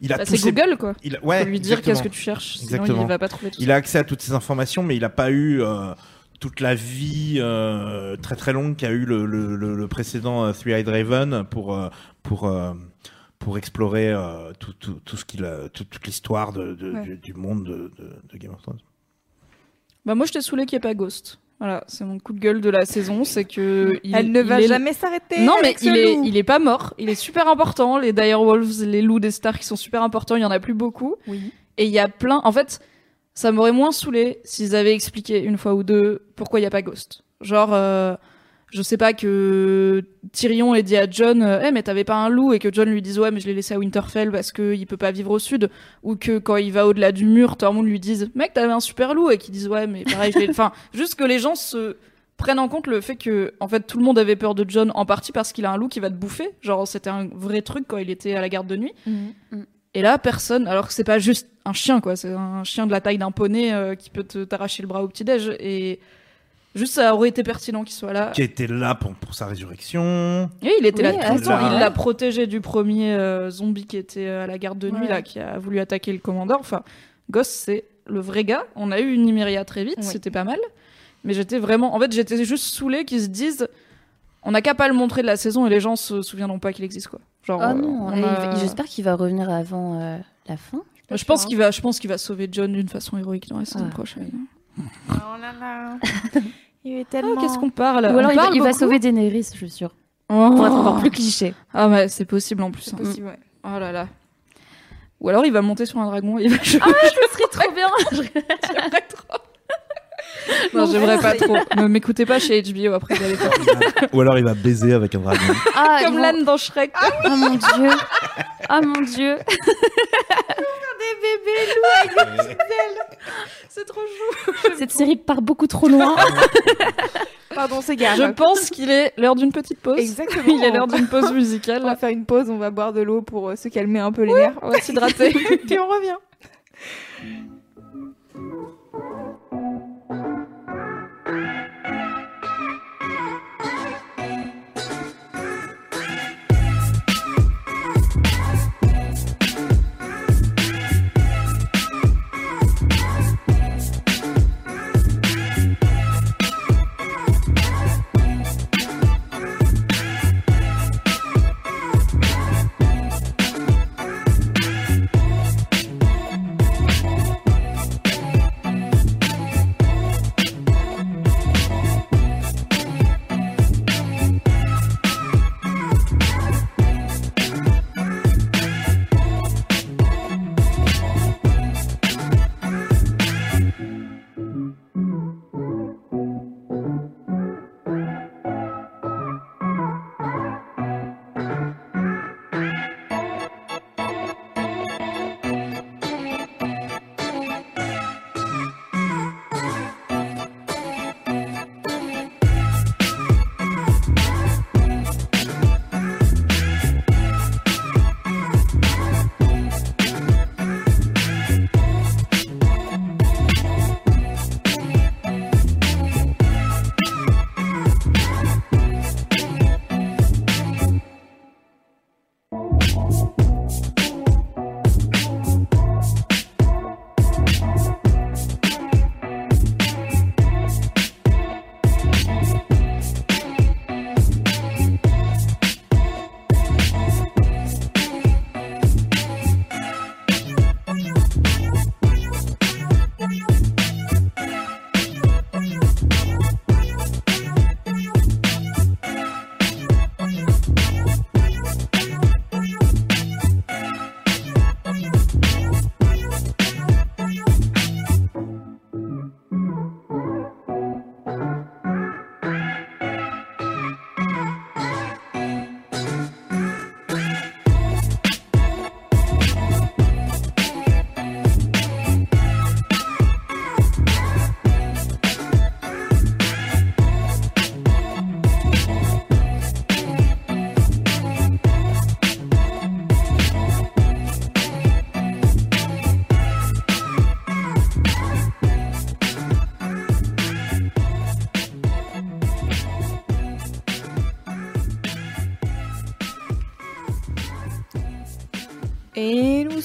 [SPEAKER 2] il a
[SPEAKER 3] Bah,
[SPEAKER 2] tous
[SPEAKER 3] c'est
[SPEAKER 2] ses-
[SPEAKER 3] Google quoi.
[SPEAKER 2] il a- ouais,
[SPEAKER 3] Faut lui dire qu'est-ce que tu cherches, sinon
[SPEAKER 2] Exactement.
[SPEAKER 3] il va pas trouver tout
[SPEAKER 2] Il
[SPEAKER 3] ça.
[SPEAKER 2] a accès à toutes ces informations, mais il n'a pas eu euh, toute la vie euh, très très longue qu'a eu le, le, le, le précédent euh, Three-Eyed Raven pour euh, pour euh, pour explorer euh, tout, tout, tout ce qu'il a, tout- toute l'histoire de, de-
[SPEAKER 1] Ouais.
[SPEAKER 2] du, du monde de, de, de Game of Thrones.
[SPEAKER 3] Bah moi je t'ai saoulé qu'il n'y ait pas Ghost. Voilà, c'est mon coup de gueule de la saison, c'est que il-
[SPEAKER 1] Elle ne
[SPEAKER 3] il
[SPEAKER 1] va
[SPEAKER 3] est-
[SPEAKER 1] jamais s'arrêter.
[SPEAKER 3] Non mais
[SPEAKER 1] avec ce
[SPEAKER 3] il est
[SPEAKER 1] loup.
[SPEAKER 3] il est pas mort, il est super important. Les Direwolves, les loups des stars qui sont super importants, il y en a plus beaucoup.
[SPEAKER 1] Oui.
[SPEAKER 3] Et il y a plein. En fait, ça m'aurait moins saoulé s'ils avaient expliqué une fois ou deux pourquoi il y a pas Ghost. Genre, euh, je sais pas que Tyrion ait dit à John, Eh, mais t'avais pas un loup et que John lui dise ouais mais je l'ai laissé à Winterfell parce que il peut pas vivre au sud ou que quand il va au-delà du mur, Tormund lui dise mec t'avais un super loup et qu'il dise ouais mais pareil je l'ai. Enfin, juste que les gens se prennent en compte le fait que en fait tout le monde avait peur de John en partie parce qu'il a un loup qui va te bouffer. Genre c'était un vrai truc quand il était à la garde de nuit.
[SPEAKER 1] Mhm.
[SPEAKER 3] Et là, personne. Alors que c'est pas juste un chien, quoi. C'est un chien de la taille d'un poney euh, qui peut te- t'arracher le bras au petit-déj. Et juste, ça aurait été pertinent qu'il soit là.
[SPEAKER 2] Qui était là pour, pour sa résurrection.
[SPEAKER 3] Et il était
[SPEAKER 4] Oui,
[SPEAKER 3] là tout le temps.
[SPEAKER 2] attends.
[SPEAKER 3] Il l'a protégé du premier euh, zombie qui était euh, à la garde de nuit,
[SPEAKER 1] Ouais.
[SPEAKER 3] là, qui a voulu attaquer le commandeur. Enfin, Goss, c'est le vrai gars. On a eu une Nymeria très vite,
[SPEAKER 1] Oui.
[SPEAKER 3] c'était pas mal. Mais j'étais vraiment. En fait, j'étais juste saoulée qu'ils se disent. On n'a qu'à pas le montrer de la saison et les gens se souviendront pas qu'il existe, quoi. Genre,
[SPEAKER 4] Oh
[SPEAKER 3] euh,
[SPEAKER 4] non,
[SPEAKER 3] a-
[SPEAKER 4] j'espère qu'il va revenir avant euh, la fin.
[SPEAKER 3] Je pense qu'il va, je pense qu'il va sauver John d'une façon héroïque dans la saison
[SPEAKER 4] Ah,
[SPEAKER 3] prochaine.
[SPEAKER 1] Oh là là. Il est
[SPEAKER 3] Ah, qu'est-ce qu'on parle
[SPEAKER 4] Ou alors il va, il sauver Daenerys, je suis sûre.
[SPEAKER 3] Oh.
[SPEAKER 4] Pour être encore plus cliché.
[SPEAKER 3] Ah ouais, c'est possible en plus.
[SPEAKER 1] C'est
[SPEAKER 3] hein.
[SPEAKER 1] possible, ouais.
[SPEAKER 3] Oh là là. Ou alors il va monter sur un dragon et il va jouer.
[SPEAKER 4] Ce serait trop bien.
[SPEAKER 3] J'aimerais trop. Non, j'aimerais pas trop. Ne m'écoutez pas chez HBO après d'aller faire
[SPEAKER 2] Ou alors il va baiser avec un dragon.
[SPEAKER 4] Ah,
[SPEAKER 3] comme
[SPEAKER 4] vont-
[SPEAKER 3] l'âne dans Shrek.
[SPEAKER 4] Oh mon dieu. Oh mon dieu.
[SPEAKER 3] C'est trop chou.
[SPEAKER 4] Cette série part beaucoup trop loin.
[SPEAKER 1] Pardon, c'est grave.
[SPEAKER 3] Je pense qu'il est l'heure d'une petite pause.
[SPEAKER 1] Exactement.
[SPEAKER 3] Il est l'heure d'une pause
[SPEAKER 1] On va
[SPEAKER 3] musicale.
[SPEAKER 1] faire une pause, on va boire de l'eau pour euh, se calmer un peu les nerfs.
[SPEAKER 3] On va s'hydrater.
[SPEAKER 1] Puis on revient.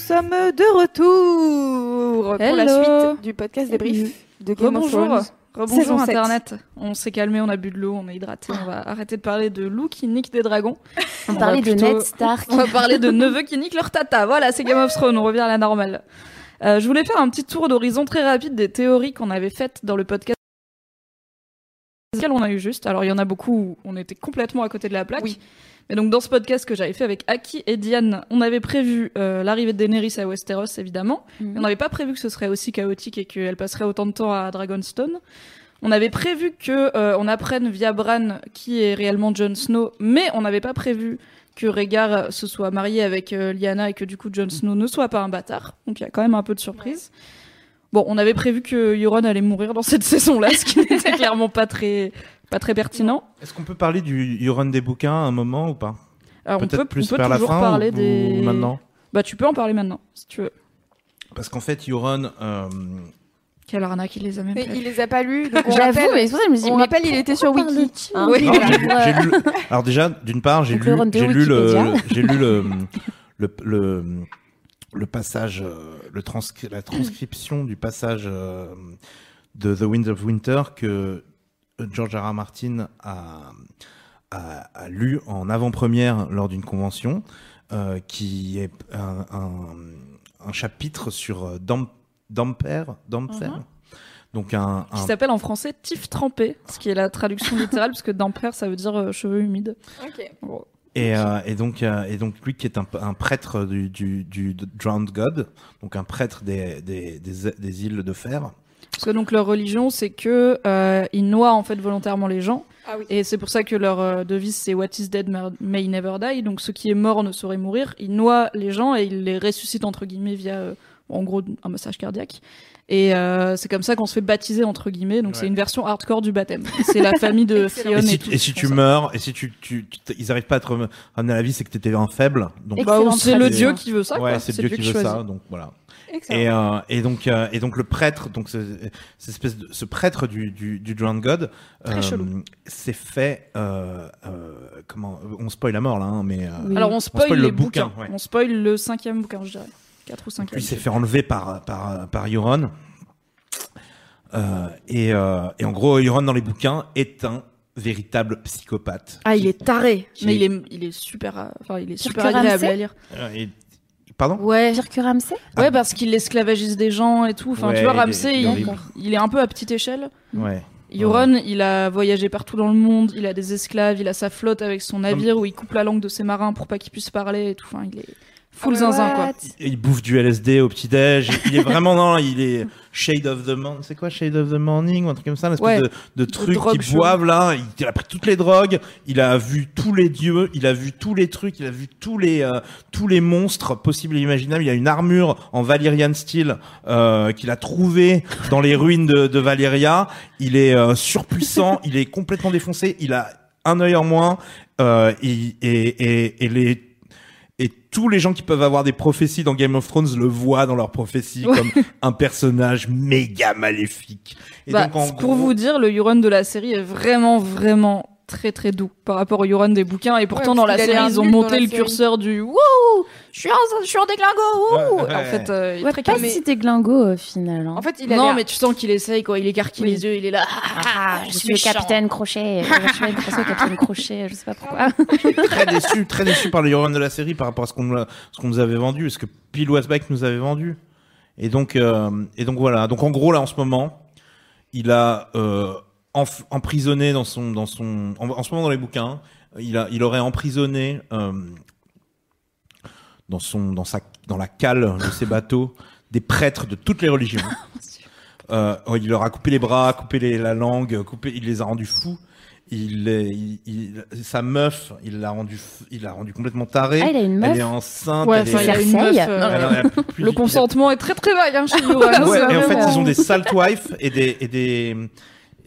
[SPEAKER 1] Sommes de retour pour la
[SPEAKER 3] Hello.
[SPEAKER 1] suite du podcast débrief de Game of. Thrones.
[SPEAKER 3] Rebonjour. Internet. On s'est calmé, on a bu de l'eau, on est hydraté. On va arrêter de parler de loup qui nique des dragons.
[SPEAKER 4] On
[SPEAKER 3] va
[SPEAKER 4] parlait de Ned Stark.
[SPEAKER 3] On va parler de neveux qui niquent leur tata. Voilà, c'est Game of Thrones, on revient à la normale. Euh, je voulais faire un petit tour d'horizon très rapide des théories qu'on avait faites dans le podcast. On a eu juste. Alors il y en a beaucoup où on était complètement à côté de la plaque.
[SPEAKER 1] Oui.
[SPEAKER 3] Mais donc dans ce podcast que j'avais fait avec Aki et Diane, on avait prévu euh, l'arrivée de Daenerys à Westeros évidemment.
[SPEAKER 4] Mhm.
[SPEAKER 3] Mais on n'avait pas prévu que ce serait aussi chaotique et qu'elle passerait autant de temps à Dragonstone. On avait prévu que euh, on apprenne via Bran qui est réellement Jon Snow, mais on n'avait pas prévu que Rhaegar se soit marié avec euh, Lyanna et que du coup Jon Snow ne soit pas un bâtard. Donc il y a quand même un peu de surprise. Bon, on avait prévu que Euron allait mourir dans cette saison-là, ce qui n'était clairement pas très pas très pertinent.
[SPEAKER 2] Est-ce qu'on peut parler du Euron des bouquins à un moment ou pas?
[SPEAKER 3] Alors on
[SPEAKER 2] Peut-être
[SPEAKER 3] peut,
[SPEAKER 2] plus
[SPEAKER 3] on peut
[SPEAKER 2] vers la
[SPEAKER 3] toujours
[SPEAKER 2] fin
[SPEAKER 3] parler
[SPEAKER 2] ou,
[SPEAKER 3] des
[SPEAKER 2] ou maintenant?
[SPEAKER 3] Bah, tu peux en parler maintenant, si tu veux.
[SPEAKER 2] Parce qu'en fait, Euron, euh,
[SPEAKER 3] Quelle arnaque, il les a même
[SPEAKER 1] Mais
[SPEAKER 3] pas
[SPEAKER 1] il les a pas lus. on
[SPEAKER 4] J'avoue, mais c'est pour ça que je me dis.
[SPEAKER 1] on
[SPEAKER 4] mais
[SPEAKER 1] rappelle, il était sur Wiki. Hein,
[SPEAKER 4] Oui,
[SPEAKER 2] j'ai lu Alors déjà, d'une part, j'ai lu, j'ai lu le, j'ai lu le, le, le, le passage, euh, le transcri- la transcription du passage euh, de The Wind of Winter que George R. R. Martin a, a, a lu en avant-première lors d'une convention, euh, qui est un, un, un chapitre sur euh, Dam- Damper, Damper.
[SPEAKER 3] Mhm.
[SPEAKER 2] Donc un,
[SPEAKER 3] Qui s'appelle en français Tif trempé, ce qui est la traduction littérale, parce que damper, ça veut dire euh, cheveux humides. Bon.
[SPEAKER 2] Et, euh, et donc, euh, et donc lui qui est un, un prêtre du, du, du Drowned God, donc un prêtre des, des, des, des îles de fer.
[SPEAKER 3] Parce que donc leur religion, c'est que euh, ils noient en fait volontairement les gens,
[SPEAKER 1] Ah oui.
[SPEAKER 3] et c'est pour ça que leur euh, devise c'est What is dead may never die. Donc ce qui est mort ne saurait mourir. Ils noient les gens et ils les ressuscitent entre guillemets via, euh, en gros, un massage cardiaque. Et euh, c'est comme ça qu'on se fait baptiser entre guillemets. Donc
[SPEAKER 2] Ouais.
[SPEAKER 3] c'est une version hardcore du baptême. C'est la famille de
[SPEAKER 1] Excellent.
[SPEAKER 3] Fion
[SPEAKER 2] Et
[SPEAKER 3] et,
[SPEAKER 2] si,
[SPEAKER 3] tout.
[SPEAKER 2] et si tu meurs, et si tu, tu, tu- ils arrivent pas à te ramener à la vie, c'est que t'étais un faible. Donc,
[SPEAKER 4] Et-
[SPEAKER 3] Bah, c'est le dieu qui veut ça.
[SPEAKER 2] ouais, c'est
[SPEAKER 3] le
[SPEAKER 2] Dieu qui veut
[SPEAKER 3] choisit.
[SPEAKER 2] ça. Donc voilà.
[SPEAKER 1] Excellent.
[SPEAKER 2] Et, euh, et donc, euh, et donc le prêtre, donc ce, cette espèce de, ce prêtre du, du, du Drowned God,
[SPEAKER 3] chelou.
[SPEAKER 2] s'est fait, euh, euh, comment, on spoil la mort là, hein, mais euh,
[SPEAKER 4] Oui.
[SPEAKER 3] Alors on spoil,
[SPEAKER 2] spoil
[SPEAKER 3] les
[SPEAKER 2] le bouquin, ouais.
[SPEAKER 3] On spoil le cinquième bouquin, je dirais. 4 ou 5
[SPEAKER 2] Lui s'est fait enlever par par par Euron. Euh, et, euh, et en gros, Euron dans les bouquins est un véritable psychopathe.
[SPEAKER 3] Ah, il est taré. Mais il est, il est super, euh, enfin, il est super agréable à lire.
[SPEAKER 2] Euh, et- Pardon
[SPEAKER 3] Ouais.
[SPEAKER 4] Pire que Ramsay
[SPEAKER 3] Ouais, parce qu'il esclavagise des gens et tout. Enfin,
[SPEAKER 2] Ouais,
[SPEAKER 3] tu vois,
[SPEAKER 2] il est-
[SPEAKER 3] Ramsay,
[SPEAKER 2] il est
[SPEAKER 3] il,
[SPEAKER 2] horrible.
[SPEAKER 3] il est un peu à petite échelle.
[SPEAKER 2] Ouais.
[SPEAKER 3] Euron, il a voyagé partout dans le monde, il a des esclaves, il a sa flotte avec son navire où il coupe la langue de ses marins pour pas qu'ils puissent parler et tout. Enfin, il est full zinzin.
[SPEAKER 4] What?
[SPEAKER 2] Il bouffe du LSD au petit déj. Il est vraiment non, il est shade of the morning. C'est quoi shade of the morning ou un truc comme ça, une espèce
[SPEAKER 3] Ouais.
[SPEAKER 2] de, de truc qu'ils boivent là. Il, il a pris toutes les drogues. Il a vu tous les dieux. Il a vu tous les trucs. Il a vu tous les euh, tous les monstres possibles et imaginables. Il a une armure en Valyrian style euh, qu'il a trouvé dans les ruines de, de Valyria. Il est euh, surpuissant. il est complètement défoncé. Il a un œil en moins. Euh, et, et, et, et les tous les gens qui peuvent avoir des prophéties dans Game of Thrones le voient dans leurs prophéties
[SPEAKER 3] Ouais.
[SPEAKER 2] comme un personnage méga maléfique. Et
[SPEAKER 3] Bah,
[SPEAKER 2] donc, en
[SPEAKER 3] pour
[SPEAKER 2] gros-
[SPEAKER 3] vous dire, le Euron de la série est vraiment, vraiment très très doux par rapport au Euron des bouquins et pourtant
[SPEAKER 1] Ouais,
[SPEAKER 3] dans la série ils ont monté le
[SPEAKER 1] série.
[SPEAKER 3] curseur du je suis en je suis en déglingo
[SPEAKER 2] Ouais,
[SPEAKER 3] en fait euh, il est très
[SPEAKER 4] pas
[SPEAKER 3] calme.
[SPEAKER 4] si déglingo au final. hein.
[SPEAKER 1] En fait, il a
[SPEAKER 3] non mais tu sens qu'il essaye quoi il écarquille
[SPEAKER 4] Oui.
[SPEAKER 3] les yeux il est là
[SPEAKER 4] Ah, je suis le capitaine Crochet. Euh, Je suis le capitaine Crochet, je sais pas pourquoi.
[SPEAKER 2] très déçu, très déçu par le Euron de la série par rapport à ce qu'on qu'on nous avait vendu, ce que Bill Wasback nous avait vendu. Et donc euh, et donc voilà. Donc en gros là en ce moment, il a euh, enf- emprisonné dans son dans son en, en ce moment dans les bouquins, il a il aurait emprisonné euh, dans son dans sa dans la cale de ses bateaux des prêtres de toutes les religions. Euh, il leur a coupé les bras, coupé les- la langue, coupé, il les a rendus fous. Il, il, il- sa meuf, il l'a rendu, il l'a rendu complètement taré.
[SPEAKER 4] Ah, il a une
[SPEAKER 2] Elle est enceinte.
[SPEAKER 3] ouais
[SPEAKER 2] elle est-
[SPEAKER 3] il a une meuf euh,
[SPEAKER 2] elle en a plus
[SPEAKER 3] le consentement est très très vague hein, chez
[SPEAKER 2] Ouais,
[SPEAKER 3] c'est
[SPEAKER 2] et en fait,
[SPEAKER 3] vraiment-
[SPEAKER 2] ils ont des salt wives et des et des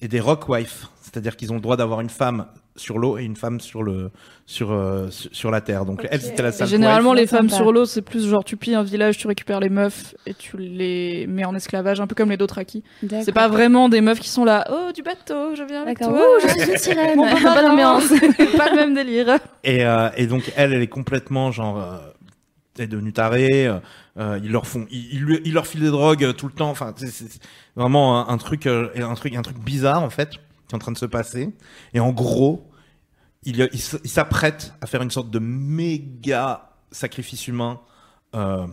[SPEAKER 2] et des rock wives, c'est-à-dire qu'ils ont le droit d'avoir une femme sur l'eau et une femme sur le sur euh, sur, la terre. Donc elle c'était la
[SPEAKER 3] généralement, les femmes
[SPEAKER 4] Sympa.
[SPEAKER 3] sur l'eau, c'est plus genre tu pilles un village, tu récupères les meufs et tu les mets en esclavage, un peu comme les Dothraki. C'est pas vraiment des meufs qui sont là, oh du bateau, je viens avec toi.
[SPEAKER 4] Ouh, je suis une sirène.
[SPEAKER 3] Mon beau
[SPEAKER 4] Bonne
[SPEAKER 3] marin.
[SPEAKER 4] ambiance.
[SPEAKER 3] pas le même délire.
[SPEAKER 2] Et, euh, et donc elle, elle est complètement genre euh, elle est devenue tarée. euh, euh, ils leur font, ils, ils lui- ils leur filent des drogues euh, tout le temps. Enfin, c'est c'est vraiment un, un truc, euh, un truc, un truc bizarre en fait qui est en train de se passer. Et en gros, il, s'apprête à faire une sorte de méga sacrifice humain euh,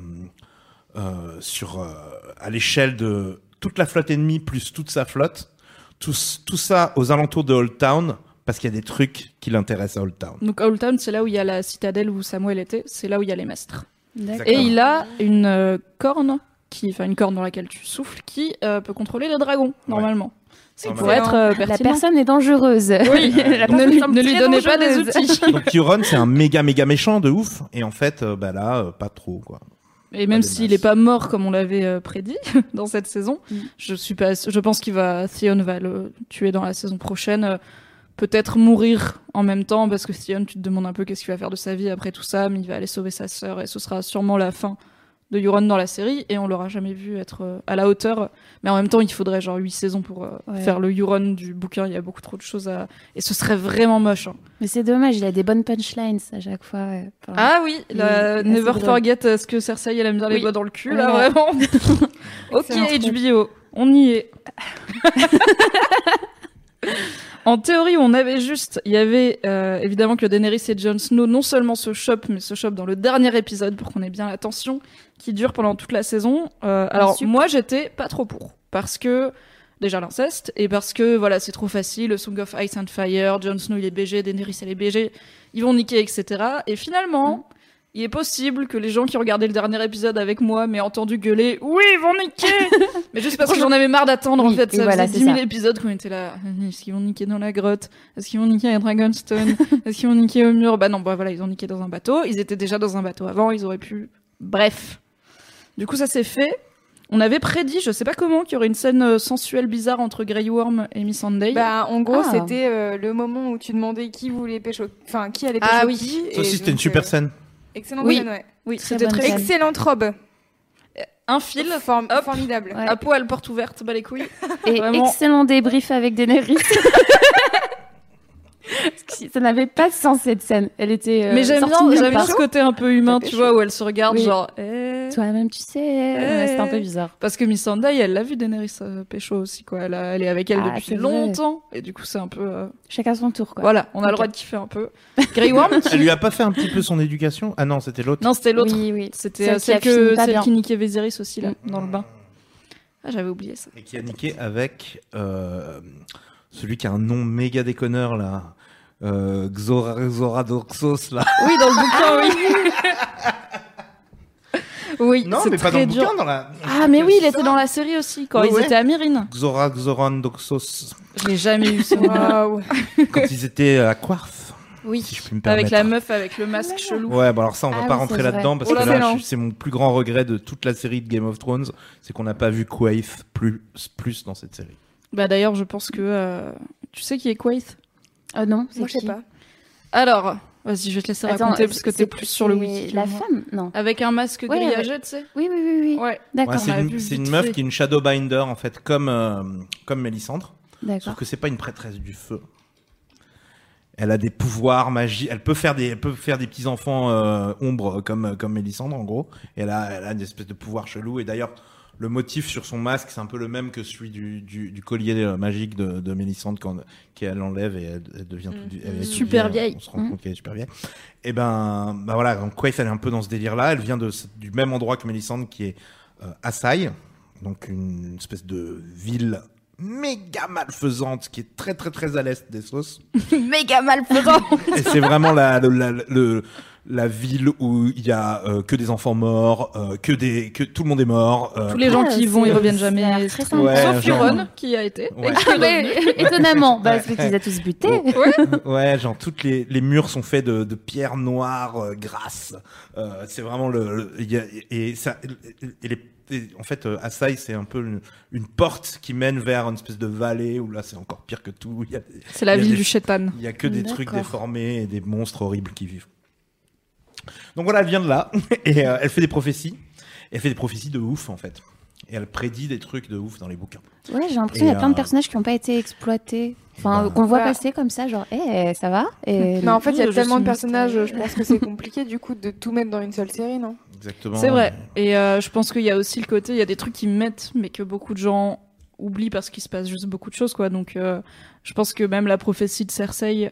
[SPEAKER 2] euh, sur euh, à l'échelle de toute la flotte ennemie plus toute sa flotte. Tout, ça aux alentours de Old Town parce qu'il y a des trucs qui l'intéressent à Old Town.
[SPEAKER 3] Donc Old Town, c'est là où il y a la citadelle où Samuel était, c'est là où il y a les maîtres.
[SPEAKER 4] D'accord.
[SPEAKER 3] Et il a une euh, corne, qui, enfin une corne dans laquelle tu souffles, qui euh, peut contrôler les dragons normalement. C'est pour
[SPEAKER 2] Normalement.
[SPEAKER 3] être euh,
[SPEAKER 4] La personne est dangereuse.
[SPEAKER 3] Oui,
[SPEAKER 4] La
[SPEAKER 3] ne, lui- ne donnez pas des outils.
[SPEAKER 2] Donc Tyron, c'est un méga méga méchant de ouf, et en fait, euh, bah là, euh, pas trop quoi.
[SPEAKER 3] Et même s'il n'est pas mort comme on l'avait euh, prédit dans cette saison,
[SPEAKER 4] Mm.
[SPEAKER 3] je suis pas, je pense qu'il va, Theon va le tuer dans la saison prochaine. euh, peut-être mourir en même temps parce que Sion, tu te demandes un peu qu'est-ce qu'il va faire de sa vie après tout ça, mais il va aller sauver sa sœur et ce sera sûrement la fin de Euron dans la série et on l'aura jamais vu être euh, à la hauteur. Mais en même temps, il faudrait genre 8 saisons pour euh,
[SPEAKER 4] Ouais.
[SPEAKER 3] faire le Euron du bouquin. Il y a beaucoup trop de choses à et ce serait vraiment moche. hein.
[SPEAKER 4] Mais c'est dommage, il a des bonnes punchlines à chaque fois.
[SPEAKER 3] Ah oui, la
[SPEAKER 4] Il
[SPEAKER 3] Never. Forget euh, ce que Cersei elle aime bien les
[SPEAKER 4] Oui.
[SPEAKER 3] doigts dans le cul là vraiment. ok. HBO, on y est. En théorie, on avait juste, il y avait euh, évidemment que Daenerys et Jon Snow non seulement se chopent, mais se chopent dans le dernier épisode pour qu'on ait bien l'attention, qui dure pendant toute la saison. Euh, alors moi, j'étais pas trop pour, parce que déjà l'inceste et parce que voilà, c'est trop facile. Song of Ice and Fire, Jon Snow il est BG, Daenerys elle est BG, ils vont niquer, etc. Et finalement. Il est possible que les gens qui regardaient le dernier épisode avec moi m'aient entendu gueuler Oui, ils vont niquer Mais juste parce que j'en avais marre d'attendre en fait. Ça
[SPEAKER 4] voilà,
[SPEAKER 3] faisait
[SPEAKER 4] c'est
[SPEAKER 3] 10 000
[SPEAKER 4] ça.
[SPEAKER 3] épisodes qu'on était là. Est-ce qu'ils vont niquer dans la grotte? Est-ce qu'ils vont niquer à Dragonstone? Est-ce qu'ils vont niquer au mur? Bah non, bah voilà, ils ont niqué dans un bateau. Ils étaient déjà dans un bateau avant, ils auraient pu. Bref. Du coup, ça s'est fait. On avait prédit, je sais pas comment, qu'il y aurait une scène euh, sensuelle bizarre entre Grey Worm et Miss Sunday.
[SPEAKER 1] Bah, en gros,
[SPEAKER 4] Ah.
[SPEAKER 1] c'était euh, le moment où tu demandais qui voulait pécho, enfin qui allait pécho
[SPEAKER 3] Ah oui.
[SPEAKER 1] qui.
[SPEAKER 2] Ça aussi, c'était une super
[SPEAKER 1] euh,
[SPEAKER 2] scène.
[SPEAKER 1] Excellente
[SPEAKER 3] Oui.
[SPEAKER 1] scène, ouais.
[SPEAKER 3] oui,
[SPEAKER 4] très
[SPEAKER 3] c'était très.
[SPEAKER 4] scène.
[SPEAKER 1] Excellente robe.
[SPEAKER 3] Un fil,
[SPEAKER 1] Form-
[SPEAKER 3] Hop.
[SPEAKER 1] formidable.
[SPEAKER 4] Ouais.
[SPEAKER 3] à poil, porte ouverte, bah les couilles.
[SPEAKER 4] Et
[SPEAKER 3] Vraiment.
[SPEAKER 4] excellent débrief avec Daenerys. Ça n'avait pas de sens cette scène. Elle était. euh,
[SPEAKER 3] Mais j'aime bien, j'aime bien ce côté un peu humain, tu
[SPEAKER 1] chaud.
[SPEAKER 3] vois, où elle se regarde
[SPEAKER 4] Oui.
[SPEAKER 3] genre. eh.
[SPEAKER 4] Toi-même, tu sais. Ouais, C'était un peu bizarre.
[SPEAKER 3] Parce que Miss Sunday, elle l'a vu Daenerys euh, pécho aussi, quoi. Elle, a- elle est avec elle
[SPEAKER 4] Ah,
[SPEAKER 3] depuis longtemps. Et du coup, c'est un peu. euh,
[SPEAKER 4] Chacun son tour, quoi.
[SPEAKER 3] Voilà, on a le droit de kiffer un peu. Grey Worm
[SPEAKER 2] Elle lui a pas fait un petit peu son éducation? Ah non, c'était l'autre.
[SPEAKER 3] Non, c'était l'autre.
[SPEAKER 4] Oui, oui.
[SPEAKER 3] C'était
[SPEAKER 4] Celle
[SPEAKER 3] euh,
[SPEAKER 4] qui
[SPEAKER 3] que, celle qui niquait Viserys aussi, là,
[SPEAKER 4] Mm.
[SPEAKER 3] dans le bain. Ah, j'avais oublié ça.
[SPEAKER 2] Et qui a niqué avec euh, celui qui a un nom méga déconneur là. Euh, Xora, Xoradoxos là.
[SPEAKER 3] Oui, dans le bouquin, oui. oui,
[SPEAKER 2] Non,
[SPEAKER 3] c'est
[SPEAKER 2] mais pas dans
[SPEAKER 3] très
[SPEAKER 2] le
[SPEAKER 3] dur.
[SPEAKER 2] bouquin, dans la.
[SPEAKER 3] Ah, mais oui, il était dans la série aussi, quand ils
[SPEAKER 2] ouais.
[SPEAKER 3] étaient à Myrine.
[SPEAKER 2] Xora, Xorandoxos.
[SPEAKER 3] Je l'ai jamais eu, ce nom.
[SPEAKER 1] Waouh.
[SPEAKER 2] Quand ils étaient à Quarth,
[SPEAKER 3] Oui,
[SPEAKER 2] si je puis me permettre.
[SPEAKER 3] avec la meuf avec le masque chelou.
[SPEAKER 2] Ouais, bon alors ça on va
[SPEAKER 4] Ah
[SPEAKER 2] pas rentrer là-dedans parce
[SPEAKER 1] Oh
[SPEAKER 2] que
[SPEAKER 1] là,
[SPEAKER 2] là c'est mon plus grand regret de toute la série de Game of Thrones, c'est qu'on n'a pas vu Quaithe plus plus dans cette série.
[SPEAKER 3] Bah d'ailleurs, je pense que... euh, Tu sais qui est Quaithe
[SPEAKER 4] Ah non, c'est
[SPEAKER 1] Moi, je sais
[SPEAKER 4] qui?
[SPEAKER 1] pas.
[SPEAKER 3] Alors, vas-y, je vais te laisser
[SPEAKER 4] Attends,
[SPEAKER 3] raconter parce que
[SPEAKER 4] c'est-
[SPEAKER 3] t'es plus sur le
[SPEAKER 4] c'est
[SPEAKER 3] wiki. que
[SPEAKER 4] La
[SPEAKER 3] moi.
[SPEAKER 4] femme? Non.
[SPEAKER 3] Avec un masque
[SPEAKER 4] Ouais,
[SPEAKER 3] grillagé, tu sais
[SPEAKER 4] Oui, oui, oui, oui.
[SPEAKER 3] Ouais.
[SPEAKER 4] D'accord.
[SPEAKER 2] Ouais, c'est
[SPEAKER 3] on a
[SPEAKER 2] une,
[SPEAKER 3] vu
[SPEAKER 2] c'est
[SPEAKER 3] vite
[SPEAKER 2] une meuf
[SPEAKER 3] fait.
[SPEAKER 2] qui est une Shadowbinder en fait comme euh, comme Mélisandre,
[SPEAKER 4] D'accord.
[SPEAKER 2] sauf que c'est pas une prêtresse du feu. Elle a des pouvoirs magiques, elle peut faire des elle peut faire des petits enfants euh, ombres comme comme Mélisandre en gros. Et elle a elle a une espèce de pouvoir chelou et d'ailleurs le motif sur son masque, c'est un peu le même que celui du, du, du collier magique de, de Mélisandre quand qu'elle enlève et elle, elle devient toute du- elle est toute
[SPEAKER 3] Super
[SPEAKER 2] vieille.
[SPEAKER 3] vieille.
[SPEAKER 2] On se rend compte qu'elle est super vieille. Et ben, bah voilà, donc Quaithe elle est un peu dans ce délire-là? Elle vient de, du même endroit que Mélisandre, qui est euh, Asai, donc une espèce de ville méga malfaisante qui est très très très à l'est des sauces.
[SPEAKER 3] Méga malfaisant
[SPEAKER 2] Et c'est vraiment la, le- la, le- la ville où il y a euh, que des enfants morts, euh, que des que tout le monde est mort. euh,
[SPEAKER 3] Tous les gens qui y vont, ils reviennent jamais.
[SPEAKER 4] très sympa.
[SPEAKER 2] Ouais,
[SPEAKER 3] Sauf
[SPEAKER 2] genre-
[SPEAKER 3] Euron, qui a été.
[SPEAKER 2] Ouais.
[SPEAKER 3] Et qui est
[SPEAKER 4] mais,
[SPEAKER 3] revenu.
[SPEAKER 4] étonnamment, bah, parce qu'ils a tous buté.
[SPEAKER 2] Ouais, genre toutes les, les murs sont faits de, de pierres noires euh, grasses. Euh, c'est vraiment le, le- il y a- et ça et les- en fait euh, Asai c'est un peu une, une porte qui mène vers une espèce de vallée où là c'est encore pire que tout. Il y a,
[SPEAKER 3] C'est la ville
[SPEAKER 2] des-
[SPEAKER 3] du chétan.
[SPEAKER 2] il y a que des trucs déformés et des monstres horribles qui vivent. Donc voilà, elle vient de là et euh, elle fait des prophéties. Elle fait des prophéties de ouf en fait. Et elle prédit des trucs de ouf dans les bouquins.
[SPEAKER 4] Ouais, j'ai l'impression qu'il y a plein de
[SPEAKER 2] euh,
[SPEAKER 4] personnages qui n'ont pas été exploités. Enfin,
[SPEAKER 2] bah,
[SPEAKER 4] qu'on voit
[SPEAKER 1] Bah.
[SPEAKER 4] passer comme ça, genre, eh, ça va? Et
[SPEAKER 1] Mais en fait, il y a tellement de personnages, je pense que c'est compliqué du coup de tout mettre dans une seule série, non?
[SPEAKER 2] Exactement.
[SPEAKER 3] C'est vrai. Et euh, je pense qu'il y a aussi le côté, il y a des trucs qui mettent, mais que beaucoup de gens oublient parce qu'il se passe juste beaucoup de choses, quoi. Donc, euh, je pense que même la prophétie de Cersei,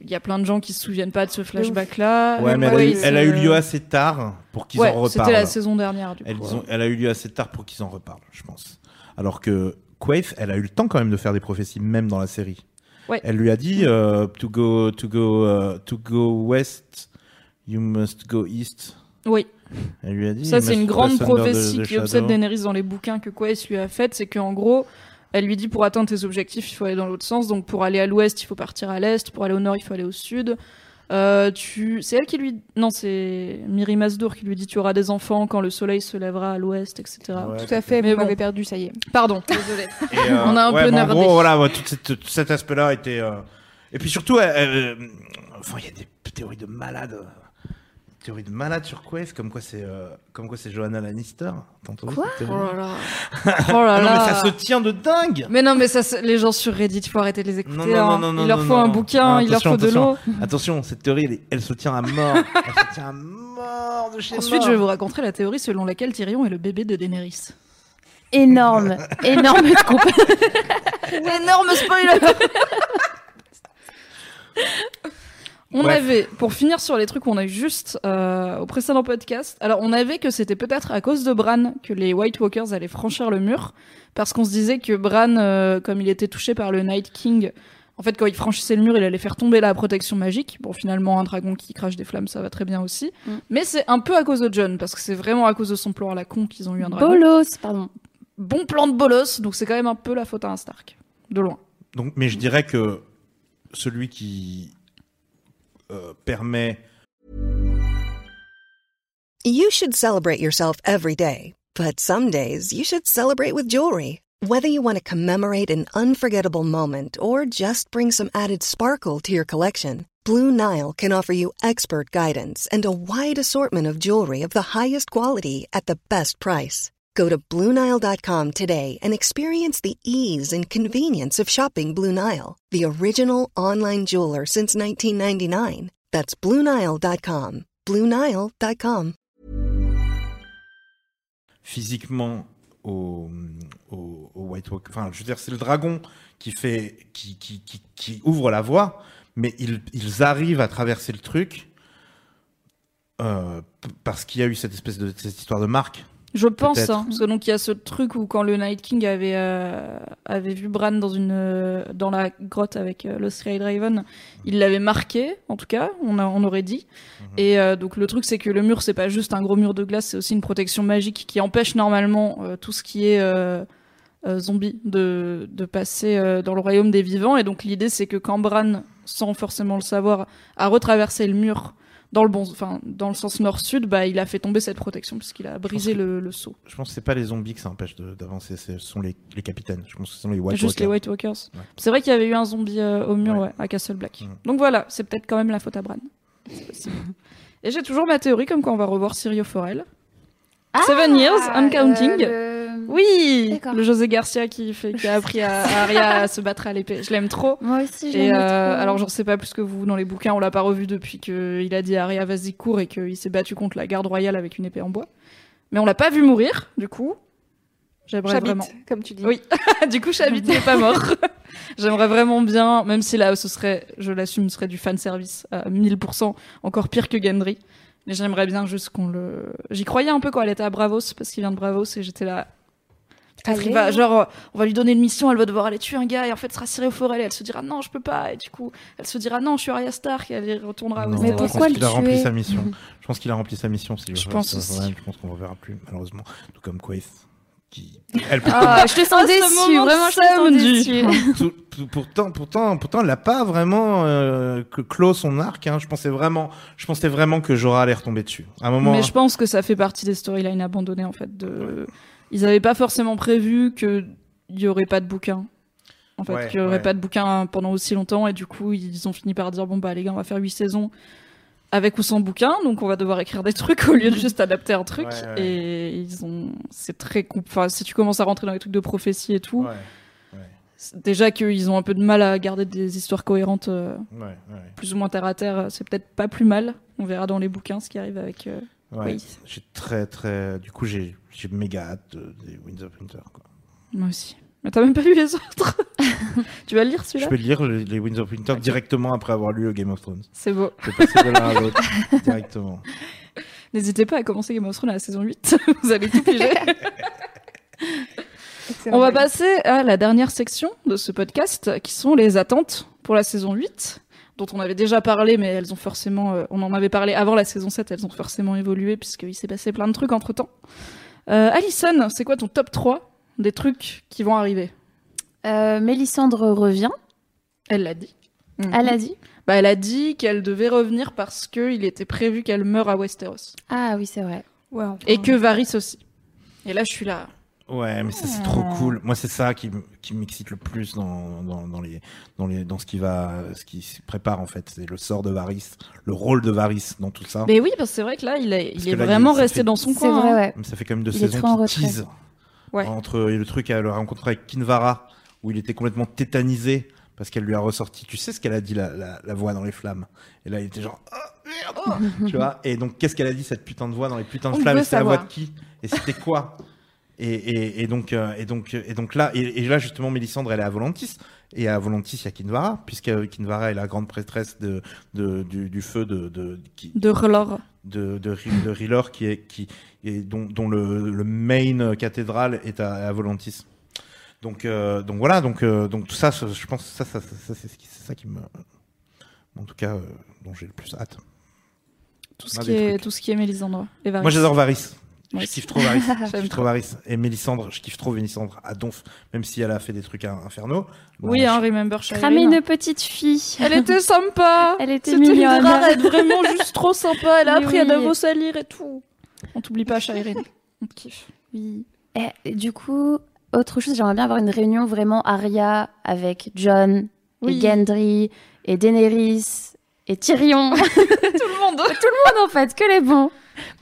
[SPEAKER 3] il y a plein de gens qui se souviennent pas de ce flashback-là.
[SPEAKER 2] Ouais, mais elle, a eu, elle a eu
[SPEAKER 3] c'est-
[SPEAKER 2] lieu assez tard pour qu'ils
[SPEAKER 3] Ouais,
[SPEAKER 2] en
[SPEAKER 3] c'était
[SPEAKER 2] reparlent.
[SPEAKER 3] la saison dernière, du coup.
[SPEAKER 2] Ont- elle a eu lieu assez tard pour qu'ils en reparlent, je pense. Alors que Quaithe, elle a eu le temps quand même de faire des prophéties, même dans la série.
[SPEAKER 3] Ouais.
[SPEAKER 2] Elle lui a dit euh, to go to go euh, to go west, you must go east.
[SPEAKER 3] Oui,
[SPEAKER 2] Elle lui a dit.
[SPEAKER 3] ça c'est une grande prophétie qui obsède. Daenerys dans les bouquins que Quaes lui a faite, c'est qu'en gros, elle lui dit pour atteindre tes objectifs, il faut aller dans l'autre sens. Donc pour aller à l'ouest, il faut partir à l'est. Pour aller au nord, il faut aller au sud. Euh, tu, c'est elle qui lui, non, c'est Miri Masdour qui lui dit tu auras des enfants quand le soleil se lèvera à l'ouest, etc.
[SPEAKER 2] Ouais,
[SPEAKER 1] Tout à fait,
[SPEAKER 3] Mais
[SPEAKER 1] vous
[SPEAKER 3] bon.
[SPEAKER 1] m'avez perdu, ça y est.
[SPEAKER 3] Pardon, désolé.
[SPEAKER 2] Euh,
[SPEAKER 3] On a un peu nerdé.
[SPEAKER 2] gros, voilà, ouais, tout, cette- tout cet aspect-là était. euh, Et puis surtout, euh, euh, enfin, il y a des théories de malades. Théories de malades sur Quest, comme quoi c'est, euh, comme quoi c'est Johanna Lannister. Entendu
[SPEAKER 4] Quoi
[SPEAKER 3] Oh
[SPEAKER 2] théorie
[SPEAKER 3] là là. Oh là
[SPEAKER 2] Ah non,
[SPEAKER 3] là.
[SPEAKER 2] mais ça se tient de dingue.
[SPEAKER 3] Mais non, mais ça, les gens sur Reddit, il faut arrêter de les écouter.
[SPEAKER 2] Non, non,
[SPEAKER 3] hein.
[SPEAKER 2] non, non,
[SPEAKER 3] il leur
[SPEAKER 2] non,
[SPEAKER 3] faut
[SPEAKER 2] non.
[SPEAKER 3] un bouquin,
[SPEAKER 2] Ah,
[SPEAKER 3] il leur
[SPEAKER 2] attention,
[SPEAKER 3] faut de l'eau.
[SPEAKER 2] attention. Attention, cette théorie, elle, se tient à mort. elle se tient à mort de chez
[SPEAKER 3] Ensuite,
[SPEAKER 2] mort.
[SPEAKER 3] je vais vous raconter la théorie selon laquelle Tyrion est le bébé de Daenerys.
[SPEAKER 4] Énorme, énorme.
[SPEAKER 3] Énorme spoiler On
[SPEAKER 2] Bref.
[SPEAKER 3] avait, pour finir sur les trucs qu'on a eu juste euh, au précédent podcast, alors on avait que c'était peut-être à cause de Bran que les White Walkers allaient franchir le mur, parce qu'on se disait que Bran, euh, comme il était touché par le Night King, en fait quand il franchissait le mur, il allait faire tomber la protection magique. Bon, finalement, un dragon qui crache des flammes, ça va très bien aussi.
[SPEAKER 4] Mm.
[SPEAKER 3] Mais c'est un peu à cause de John, parce que c'est vraiment à cause de son plan à la con qu'ils ont eu un dragon.
[SPEAKER 4] Bolos, pardon.
[SPEAKER 3] Bon plan de bolos, donc c'est quand même un peu la faute à un Stark, de loin.
[SPEAKER 2] Donc, mais je dirais que celui qui euh, permet
[SPEAKER 5] You should celebrate yourself every day, but some days you should celebrate with jewelry. Whether you want to commemorate an unforgettable moment or just bring some added sparkle to your collection, Blue Nile can offer you expert guidance and a wide assortment of jewelry of the highest quality at the best price. Go to BlueNile.com today and experience the ease and convenience of shopping Blue Nile, the original online jeweler since 1999. That's BlueNile.com. BlueNile.com.
[SPEAKER 2] physiquement au, au, au White Walker. Enfin, je veux dire, c'est le dragon qui fait, qui, qui, qui, qui ouvre la voie, mais ils, ils arrivent à traverser le truc euh, parce qu'il y a eu cette espèce de cette histoire de marque.
[SPEAKER 3] Je pense, hein, parce que donc il y a ce truc où quand le Night King avait euh, avait vu Bran dans une euh, dans la grotte avec euh, le Sky Draven, il l'avait marqué, en tout cas, on a, on aurait dit. Et euh, donc le truc c'est que le mur c'est pas juste un gros mur de glace, c'est aussi une protection magique qui empêche normalement tout ce qui est zombie de de passer dans le royaume des vivants. Et donc l'idée c'est que quand Bran, sans forcément le savoir, a retraversé le mur dans le bon, enfin dans le sens nord-sud, bah il a fait tomber cette protection puisqu'il a brisé
[SPEAKER 2] que-
[SPEAKER 3] le, le seau.
[SPEAKER 2] Je pense que c'est pas les zombies que ça empêche de- d'avancer, ce sont les, les capitaines. Je pense que ce sont les White
[SPEAKER 3] Juste les
[SPEAKER 2] Walkers.
[SPEAKER 3] White Walkers.
[SPEAKER 2] Ouais.
[SPEAKER 3] C'est vrai qu'il y avait eu un zombie euh, au mur
[SPEAKER 2] Ouais.
[SPEAKER 3] ouais, à Castle Black.
[SPEAKER 2] Mhm.
[SPEAKER 3] Donc voilà, c'est peut-être quand même la faute à Bran. Et j'ai toujours ma théorie comme quoi on va revoir Sirio Forel. Seven Years Counting.
[SPEAKER 4] euh, le-
[SPEAKER 3] Oui,
[SPEAKER 4] D'accord.
[SPEAKER 3] le José Garcia qui, fait, qui a appris à, à Arya à se battre à l'épée. Je l'aime trop.
[SPEAKER 4] Moi aussi, je
[SPEAKER 3] Et
[SPEAKER 4] l'aime
[SPEAKER 3] euh,
[SPEAKER 4] trop.
[SPEAKER 3] alors j'en sais pas plus que vous dans les bouquins, on l'a pas revu depuis qu'il a dit à Arya vas-y cours et qu'il s'est battu contre la garde royale avec une épée en bois. Mais on l'a pas vu mourir, du coup. J'aimerais
[SPEAKER 1] J'habite,
[SPEAKER 3] vraiment.
[SPEAKER 1] comme tu dis.
[SPEAKER 3] Oui. du coup, Chabit n'est pas mort. J'aimerais vraiment bien, même si là, ce serait, je l'assume, ce serait du fan service à 1000%, encore pire que Gendry. Mais j'aimerais bien juste qu'on le. J'y croyais un peu quand elle était à Bravos, parce qu'il vient de Bravos, et j'étais là. Peut-être il
[SPEAKER 1] Allez.
[SPEAKER 3] va, genre, euh, on va lui donner une mission, elle va devoir aller tuer un gars, et en fait, sera Cyril Forel, et elle se dira non, je peux pas, et du coup, elle se dira non, je suis Arya Stark, et elle y retournera.
[SPEAKER 2] Non,
[SPEAKER 3] aux
[SPEAKER 4] Mais
[SPEAKER 2] je
[SPEAKER 3] Westeros.
[SPEAKER 2] pense
[SPEAKER 4] pourquoi
[SPEAKER 2] qu'il
[SPEAKER 4] le
[SPEAKER 2] a rempli sa mission. Je pense qu'il a rempli sa mission. Si
[SPEAKER 3] Je pense aussi.
[SPEAKER 2] Je pense qu'on ne verra plus, malheureusement. Tout comme Quaith. Qui... Elle,
[SPEAKER 4] Ah, je te sens
[SPEAKER 3] Ah,
[SPEAKER 4] déçu, vraiment, je te sens déçu.
[SPEAKER 2] Pourtant, pourtant, pourtant, elle n'a pas vraiment euh, que clos son arc. Hein. Je pensais vraiment, je pensais vraiment que Jorah allait retomber dessus. À un moment,
[SPEAKER 3] Mais je pense que ça fait partie des storylines abandonnées en fait. De... Ils n'avaient pas forcément prévu qu'il y aurait pas de bouquin. En fait,
[SPEAKER 2] Ouais,
[SPEAKER 3] qu'il y aurait
[SPEAKER 2] ouais.
[SPEAKER 3] pas de bouquin pendant aussi longtemps et du coup ils ont fini par dire bon bah les gars on va faire huit saisons avec ou sans bouquin donc on va devoir écrire des trucs au lieu de juste adapter un truc.
[SPEAKER 2] Ouais,
[SPEAKER 3] et ils ont c'est très enfin si tu commences à rentrer dans les trucs de prophétie et tout déjà qu'ils ont un peu de mal à garder des histoires cohérentes euh, plus ou moins terre à terre c'est peut-être pas plus mal. On verra dans les bouquins ce qui arrive avec euh,
[SPEAKER 2] ouais.
[SPEAKER 3] Oui.
[SPEAKER 2] J'ai très, très. Du coup, j'ai, j'ai méga hâte de- des Winds of Winter. Quoi.
[SPEAKER 3] Moi aussi. Mais t'as même pas lu les autres. tu vas le lire
[SPEAKER 2] Je
[SPEAKER 3] celui-là
[SPEAKER 2] peux lire les, les Winds of Winter directement après avoir lu Game of Thrones.
[SPEAKER 3] C'est beau.
[SPEAKER 2] Je vais passer de l'un à l'autre directement.
[SPEAKER 3] N'hésitez pas à commencer Game of Thrones à la saison 8. Vous allez tout piger. On va passer à la dernière section de ce podcast qui sont les attentes pour la saison 8 dont on avait déjà parlé mais elles ont forcément euh, on en avait parlé avant la saison 7 elles ont forcément évolué puisqu'il s'est passé plein de trucs entre temps. Euh, Alison, c'est quoi ton top 3 des trucs qui vont arriver?
[SPEAKER 4] Euh, Mélissandre revient,
[SPEAKER 3] Elle l'a dit.
[SPEAKER 4] elle a dit.
[SPEAKER 3] Bah, elle a dit qu'elle devait revenir parce qu'il était prévu qu'elle meure à Westeros.
[SPEAKER 4] Ah oui, c'est vrai.
[SPEAKER 1] Ouais, enfin,
[SPEAKER 3] Et que Varys aussi. Et là, je suis là.
[SPEAKER 2] Ouais, mais ça c'est trop cool. Moi, c'est ça qui, qui m'excite le plus dans, dans, dans, les, dans, les, dans ce qui va, ce qui se prépare en fait. C'est le sort de Varys, le rôle de Varys dans tout ça.
[SPEAKER 3] Mais oui, parce que c'est vrai que là, il est,
[SPEAKER 2] Parce
[SPEAKER 3] il est
[SPEAKER 2] là,
[SPEAKER 3] vraiment
[SPEAKER 2] il-
[SPEAKER 3] resté
[SPEAKER 2] fait-
[SPEAKER 3] dans son
[SPEAKER 4] C'est
[SPEAKER 3] coin.
[SPEAKER 4] vrai,
[SPEAKER 3] hein.
[SPEAKER 4] ouais.
[SPEAKER 2] Mais ça fait quand même deux
[SPEAKER 4] Il est
[SPEAKER 2] saisons
[SPEAKER 4] trop en
[SPEAKER 2] qui
[SPEAKER 4] retrait.
[SPEAKER 2] tease.
[SPEAKER 3] Ouais.
[SPEAKER 2] Entre le truc à le rencontrer avec Kinvara, où il était complètement tétanisé parce qu'elle lui a ressorti. Tu sais ce qu'elle a dit, la, la, la voix dans les flammes? Et là, il était genre, ah merde, tu vois? Et donc, qu'est-ce qu'elle a dit cette putain de voix dans les putains de
[SPEAKER 3] On
[SPEAKER 2] flammes? C'était la voix de qui? Et c'était quoi? Et, et, et donc, euh, et donc, et donc là, et, et là justement, Mélisandre, elle est à Volantis. Et à Volantis, il y a Kinvara, puisque Kinvara est la grande prêtresse de, de, du, du feu de, de, qui,
[SPEAKER 3] De R'hllor.
[SPEAKER 2] de, de, Ri- de R'hllor qui est qui est dont, dont le, le main cathédrale est à, à Volantis. Donc euh, donc voilà donc euh, donc tout ça je pense ça ça, ça, ça, c'est ça qui me en tout cas euh, dont j'ai le plus hâte.
[SPEAKER 3] Tout ce
[SPEAKER 2] Un
[SPEAKER 3] qui
[SPEAKER 2] des
[SPEAKER 3] est,
[SPEAKER 2] trucs.
[SPEAKER 3] tout ce qui est Mélisandre. Et Varys.
[SPEAKER 2] Moi j'adore Varys.
[SPEAKER 3] Moi
[SPEAKER 2] Je
[SPEAKER 3] aussi.
[SPEAKER 2] kiffe trop Varys. je kiffe
[SPEAKER 3] trop.
[SPEAKER 2] Varys et Mélisandre, je kiffe trop Mélisandre à donf même si elle a fait des trucs in- infernaux.
[SPEAKER 3] Oui,
[SPEAKER 2] je-
[SPEAKER 3] hein, Remember.
[SPEAKER 4] Cramer une petite fille.
[SPEAKER 3] Elle était sympa.
[SPEAKER 4] Elle était
[SPEAKER 3] C'était une
[SPEAKER 4] mignonne.
[SPEAKER 3] drarette vraiment juste trop sympa. Elle a appris à
[SPEAKER 4] oui.
[SPEAKER 3] Davos à lire et tout. On t'oublie pas, Shireen. On te kiffe.
[SPEAKER 4] Oui. Et, du coup, autre chose, j'aimerais bien avoir une réunion vraiment Arya avec John
[SPEAKER 3] Oui.
[SPEAKER 4] et Gendry et Daenerys et Tyrion. Tout
[SPEAKER 3] Tout le monde.
[SPEAKER 4] le monde en fait, que les bons.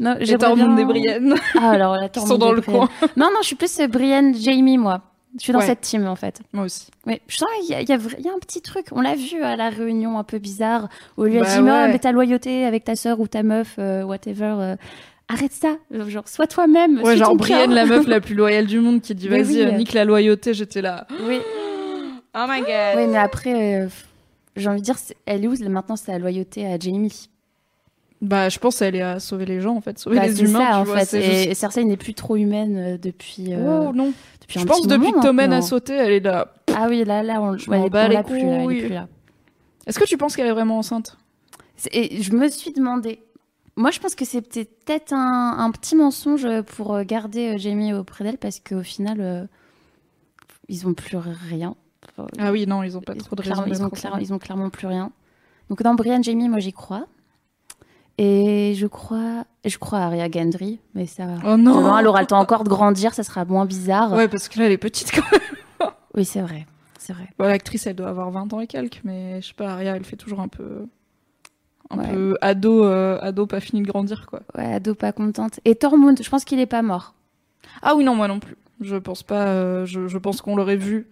[SPEAKER 4] Non,
[SPEAKER 3] J'ai
[SPEAKER 4] j'aimerais
[SPEAKER 3] Tormund
[SPEAKER 4] bien-
[SPEAKER 3] des Brienne.
[SPEAKER 4] Ah alors la
[SPEAKER 3] Qui sont dans le
[SPEAKER 4] Brienne.
[SPEAKER 3] coin.
[SPEAKER 4] Non non, je suis plus euh, Brienne, Jamie moi. Je suis dans
[SPEAKER 3] Ouais.
[SPEAKER 4] cette team en fait.
[SPEAKER 3] Moi aussi.
[SPEAKER 4] Oui, je sens qu'il y, y, a vra- il y a un petit truc. On l'a vu à la réunion un peu bizarre où lui a
[SPEAKER 3] Bah
[SPEAKER 4] dit
[SPEAKER 3] ouais.
[SPEAKER 4] mais ta loyauté avec ta sœur ou ta meuf, euh, whatever. euh, arrête ça. Genre, sois toi-même.
[SPEAKER 3] Ouais, genre
[SPEAKER 4] ton
[SPEAKER 3] Brienne,
[SPEAKER 4] cœur.
[SPEAKER 3] la meuf la plus loyale du monde qui dit vas-y,
[SPEAKER 4] oui.
[SPEAKER 3] euh, nique la loyauté. J'étais là.
[SPEAKER 4] Oui.
[SPEAKER 3] Oh my god.
[SPEAKER 4] Oui, mais après, euh, j'ai envie de dire, elle est où maintenant sa loyauté à Jamie?
[SPEAKER 3] Bah, je pense qu'elle est à sauver les gens en fait, sauver
[SPEAKER 4] Bah,
[SPEAKER 3] les
[SPEAKER 4] C'est
[SPEAKER 3] humains.
[SPEAKER 4] ça
[SPEAKER 3] tu
[SPEAKER 4] en
[SPEAKER 3] vois,
[SPEAKER 4] fait. Et,
[SPEAKER 3] juste-
[SPEAKER 4] et Cersei n'est plus trop humaine euh, depuis. euh,
[SPEAKER 3] Oh non.
[SPEAKER 4] depuis
[SPEAKER 3] Je pense depuis que Tommen a sauté, elle est là.
[SPEAKER 4] Ah oui, là, là, on,
[SPEAKER 3] Je
[SPEAKER 4] ouais, on
[SPEAKER 3] bats les
[SPEAKER 4] plus, là, elle est
[SPEAKER 3] couilles.
[SPEAKER 4] plus là.
[SPEAKER 3] Est-ce que tu penses qu'elle est vraiment enceinte?
[SPEAKER 4] Et je me suis demandé. Moi, je pense que c'est peut- peut-être un, un petit mensonge pour euh, garder Jamie auprès d'elle parce qu'au final, euh, ils ont plus rien. Enfin,
[SPEAKER 3] Ah oui, non, ils ont pas
[SPEAKER 4] ils,
[SPEAKER 3] trop de
[SPEAKER 4] clairement-
[SPEAKER 3] raison.
[SPEAKER 4] ils, ont
[SPEAKER 3] d'être
[SPEAKER 4] clair-
[SPEAKER 3] ensemble.
[SPEAKER 4] ils ont clairement plus rien. Donc dans Brian Jamie, moi j'y crois. Et je crois, je crois à Arya Gendry, mais ça.
[SPEAKER 3] Oh
[SPEAKER 4] de
[SPEAKER 3] non.
[SPEAKER 4] elle aura le temps encore de grandir, ça sera moins bizarre.
[SPEAKER 3] Ouais, parce que là, elle est petite quand même.
[SPEAKER 4] Oui, c'est vrai, c'est vrai.
[SPEAKER 3] Bon, L'actrice, elle doit avoir 20 ans et quelques, mais je sais pas, Aria, elle fait toujours un peu. Un
[SPEAKER 4] Ouais.
[SPEAKER 3] peu ado, euh, ado pas fini de grandir, quoi.
[SPEAKER 4] Ouais, ado pas contente. Et Tormund, je pense qu'il est pas mort.
[SPEAKER 3] Ah oui, non, moi non plus. Je pense pas. euh, je, je pense qu'on l'aurait vu.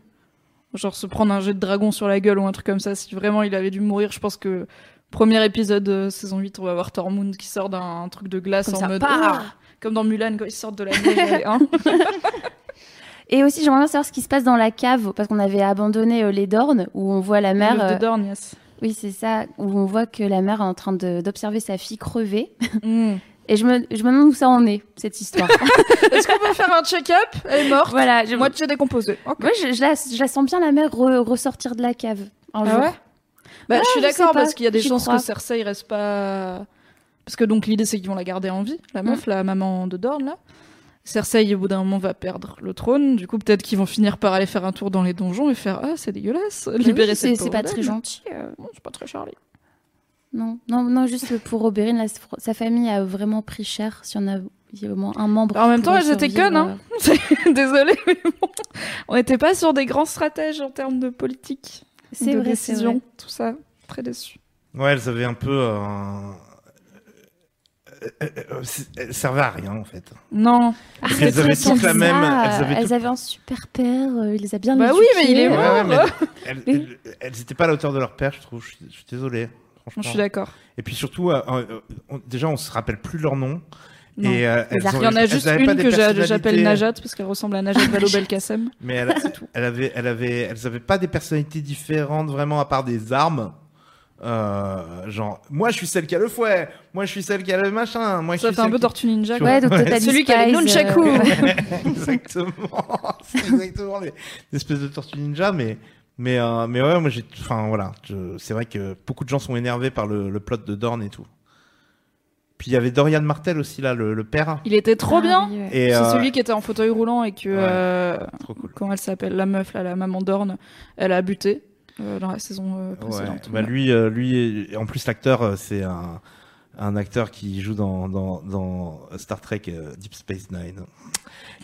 [SPEAKER 3] Genre se prendre un jet de dragon sur la gueule ou un truc comme ça. Si vraiment il avait dû mourir, je pense que. Premier épisode de saison 8, on va voir Tormund qui sort d'un truc de glace
[SPEAKER 4] Comme
[SPEAKER 3] en
[SPEAKER 4] ça,
[SPEAKER 3] mode. Oh Comme dans Mulan quand ils sortent de la neige. hein.
[SPEAKER 4] Et aussi, j'aimerais bien savoir ce qui se passe dans la cave, parce qu'on avait abandonné euh, les Dornes, où on voit la mère.
[SPEAKER 3] Meuf de
[SPEAKER 4] euh,
[SPEAKER 3] Dorne, yes.
[SPEAKER 4] oui, c'est ça, où on voit que la mère est en train d'observer sa fille crever.
[SPEAKER 3] Mm.
[SPEAKER 4] Et je me, je me demande où ça en est, cette histoire.
[SPEAKER 3] Est-ce qu'on peut faire un check-up? Elle est morte.
[SPEAKER 4] voilà, je,
[SPEAKER 3] Moitié décomposée. Ok.
[SPEAKER 4] Moi, je, je la, je la sens bien la mère re- ressortir de la cave un
[SPEAKER 3] Ah
[SPEAKER 4] jour.
[SPEAKER 3] ouais? Bah, je suis d'accord parce qu'il y a des chances
[SPEAKER 4] crois.
[SPEAKER 3] que Cersei reste pas. Parce que donc l'idée c'est qu'ils vont la garder en vie, la meuf, la maman de Dorne là. Cersei au bout d'un moment va perdre le trône, du coup peut-être qu'ils vont finir par aller faire un tour dans les donjons et faire ah c'est dégueulasse,
[SPEAKER 4] Mais
[SPEAKER 3] libérer
[SPEAKER 4] oui,
[SPEAKER 3] cette
[SPEAKER 4] c'est pas très gentil. euh.
[SPEAKER 3] C'est pas très Charlie.
[SPEAKER 4] Non, non, non, juste pour Oberyn, sa famille a vraiment pris cher. Si on a, il y a au moins un membre.
[SPEAKER 3] En
[SPEAKER 4] qui
[SPEAKER 3] même temps,
[SPEAKER 4] pourrait
[SPEAKER 3] elles étaient
[SPEAKER 4] survivre,
[SPEAKER 3] connes, hein. Désolée, mais bon, on n'était pas sur des grands stratèges en termes de politique,
[SPEAKER 4] euh,
[SPEAKER 3] de
[SPEAKER 4] vrai, c'est
[SPEAKER 3] décision,
[SPEAKER 4] vrai.
[SPEAKER 3] tout ça. Très déçu.
[SPEAKER 2] Ouais, elles avaient un peu. euh, euh, euh, euh, elles servaient à rien en fait.
[SPEAKER 3] Non.
[SPEAKER 4] Ah,
[SPEAKER 2] Elles avaient toutes la même- elles avaient
[SPEAKER 4] un super père, euh, il les a bien
[SPEAKER 3] Bah oui, mais il est mort.
[SPEAKER 2] Ouais, ouais, mais elles,
[SPEAKER 4] Oui.
[SPEAKER 2] elles, elles étaient pas à la hauteur de leur père, je trouve. Je suis, je suis désolé. Franchement.
[SPEAKER 3] Je suis d'accord.
[SPEAKER 2] Et puis surtout, euh, euh, on- déjà, on se rappelle plus leur nom.
[SPEAKER 3] Non.
[SPEAKER 2] Et euh, elles
[SPEAKER 4] Les
[SPEAKER 2] ont-
[SPEAKER 3] Il y en a juste une que j'appelle Najat parce qu'elle ressemble à Najat Vallaud-Belkacem.
[SPEAKER 2] Mais elle, elle avait, elle avait, elles avaient pas des personnalités différentes vraiment à part des armes. Euh, genre, moi je suis celle qui a le fouet, moi je suis celle qui a le machin, moi je
[SPEAKER 3] Ça
[SPEAKER 2] suis
[SPEAKER 3] fait un peu
[SPEAKER 2] qui-
[SPEAKER 3] Tortue Ninja.
[SPEAKER 4] Ouais, donc
[SPEAKER 2] Ouais.
[SPEAKER 4] t'as dit
[SPEAKER 3] Celui qui a
[SPEAKER 4] Spice,
[SPEAKER 3] nunchaku.
[SPEAKER 4] euh,
[SPEAKER 2] exactement, c'est exactement les, des espèces de tortues ninja, mais mais euh, mais ouais, moi j'ai, enfin voilà, je- c'est vrai que beaucoup de gens sont énervés par le, le plot de Dorn et tout. Puis il y avait Dorian Martel aussi là, le, le père.
[SPEAKER 3] Il était trop
[SPEAKER 4] ah
[SPEAKER 3] bien.
[SPEAKER 4] oui, ouais.
[SPEAKER 2] Et
[SPEAKER 3] C'est
[SPEAKER 2] euh,
[SPEAKER 3] celui qui était en fauteuil roulant et que
[SPEAKER 2] Ouais.
[SPEAKER 3] euh,
[SPEAKER 2] trop cool.
[SPEAKER 3] comment elle s'appelle la meuf là, la maman d'Orne, elle a buté. euh, dans la saison euh,
[SPEAKER 2] Ouais,
[SPEAKER 3] précédente.
[SPEAKER 2] bah lui, euh, lui, en plus l'acteur, c'est un, un acteur qui joue dans, dans, dans Star Trek Deep Space Nine,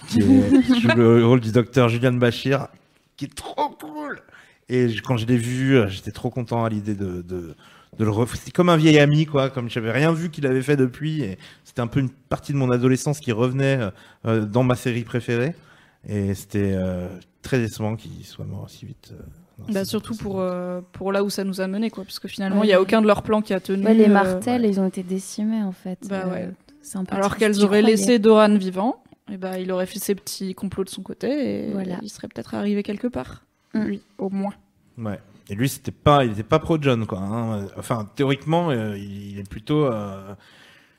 [SPEAKER 2] qui, est- qui joue le rôle du docteur Julian Bashir, qui est trop cool. Et quand je l'ai vu, j'étais trop content à l'idée de, de, de le comme un vieil ami, quoi, comme j'avais rien vu qu'il avait fait depuis. Et c'était un peu une partie de mon adolescence qui revenait euh, euh, dans ma série préférée. Et c'était euh, très décevant qu'il soit mort aussi vite. euh,
[SPEAKER 3] Bah, surtout pour, euh, là où ça nous a mené, quoi. Parce que finalement, il
[SPEAKER 4] Ouais.
[SPEAKER 3] n'y a aucun de leurs plans qui a tenu.
[SPEAKER 4] Ouais, les martels, ils ont été décimés en fait.
[SPEAKER 3] Bah
[SPEAKER 4] Euh,
[SPEAKER 3] ouais.
[SPEAKER 4] c'est un peu
[SPEAKER 3] Alors qu'elles auraient
[SPEAKER 4] croyais.
[SPEAKER 3] laissé Doran vivant, et bah, il aurait fait ses petits complots de son côté et
[SPEAKER 4] Voilà.
[SPEAKER 3] il serait peut-être arrivé quelque part.
[SPEAKER 4] Mm.
[SPEAKER 3] Lui, au moins.
[SPEAKER 2] Ouais. Et lui, c'était pas, il était pas pro John, quoi. hein. Enfin, théoriquement, euh, il est plutôt, euh,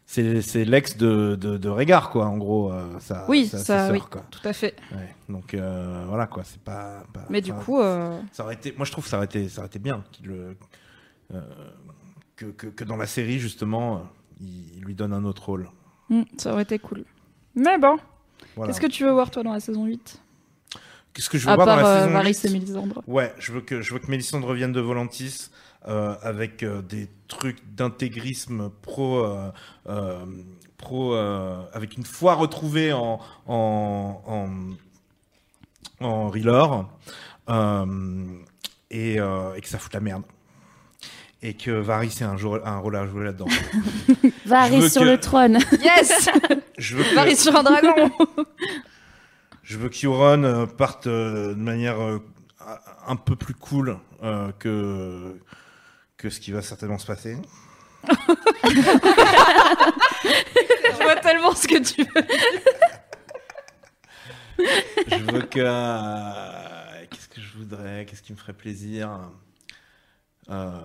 [SPEAKER 2] c'est, l'ex de, de, de Régard, quoi. En gros, euh, ça.
[SPEAKER 3] Oui, ça,
[SPEAKER 2] sœur,
[SPEAKER 3] oui.
[SPEAKER 2] quoi.
[SPEAKER 3] Tout à fait.
[SPEAKER 2] Ouais. Donc euh, voilà, quoi. C'est pas. pas-
[SPEAKER 3] Mais du coup,
[SPEAKER 2] ça aurait été. Moi, je trouve que ça aurait été, ça aurait été bien le, que, que, que dans la série justement, il, il lui donne un autre rôle.
[SPEAKER 3] mm, ça aurait été cool. Mais bon,
[SPEAKER 2] Voilà.
[SPEAKER 3] qu'est-ce que tu veux voir, toi, dans la saison 8
[SPEAKER 2] Qu'est-ce que je veux
[SPEAKER 3] À
[SPEAKER 2] voir
[SPEAKER 3] part
[SPEAKER 2] dans la
[SPEAKER 3] euh,
[SPEAKER 2] saison
[SPEAKER 3] Varys
[SPEAKER 2] 8?
[SPEAKER 3] et Mélisandre.
[SPEAKER 2] Ouais, je veux que je veux que Mélissandre revienne de Volantis euh, avec euh, des trucs d'intégrisme pro euh, euh, pro euh, avec une foi retrouvée en en en, en R'hllor, euh, et, euh, et que ça fout la merde. Et que Varys ait un, jour, un rôle à jouer là-dedans.
[SPEAKER 4] Va
[SPEAKER 2] Je veux
[SPEAKER 4] arriver sur
[SPEAKER 2] que-
[SPEAKER 4] le trône.
[SPEAKER 3] Yes
[SPEAKER 2] Je veux que,
[SPEAKER 3] Varys sur un dragon
[SPEAKER 2] je veux qu'Euron euh, parte euh, de manière euh, un peu plus cool que que ce qui va certainement se passer.
[SPEAKER 3] Je vois tellement ce que tu veux.
[SPEAKER 2] Je veux que. euh, Qu'est-ce que je voudrais Qu'est-ce qui me ferait plaisir Euh,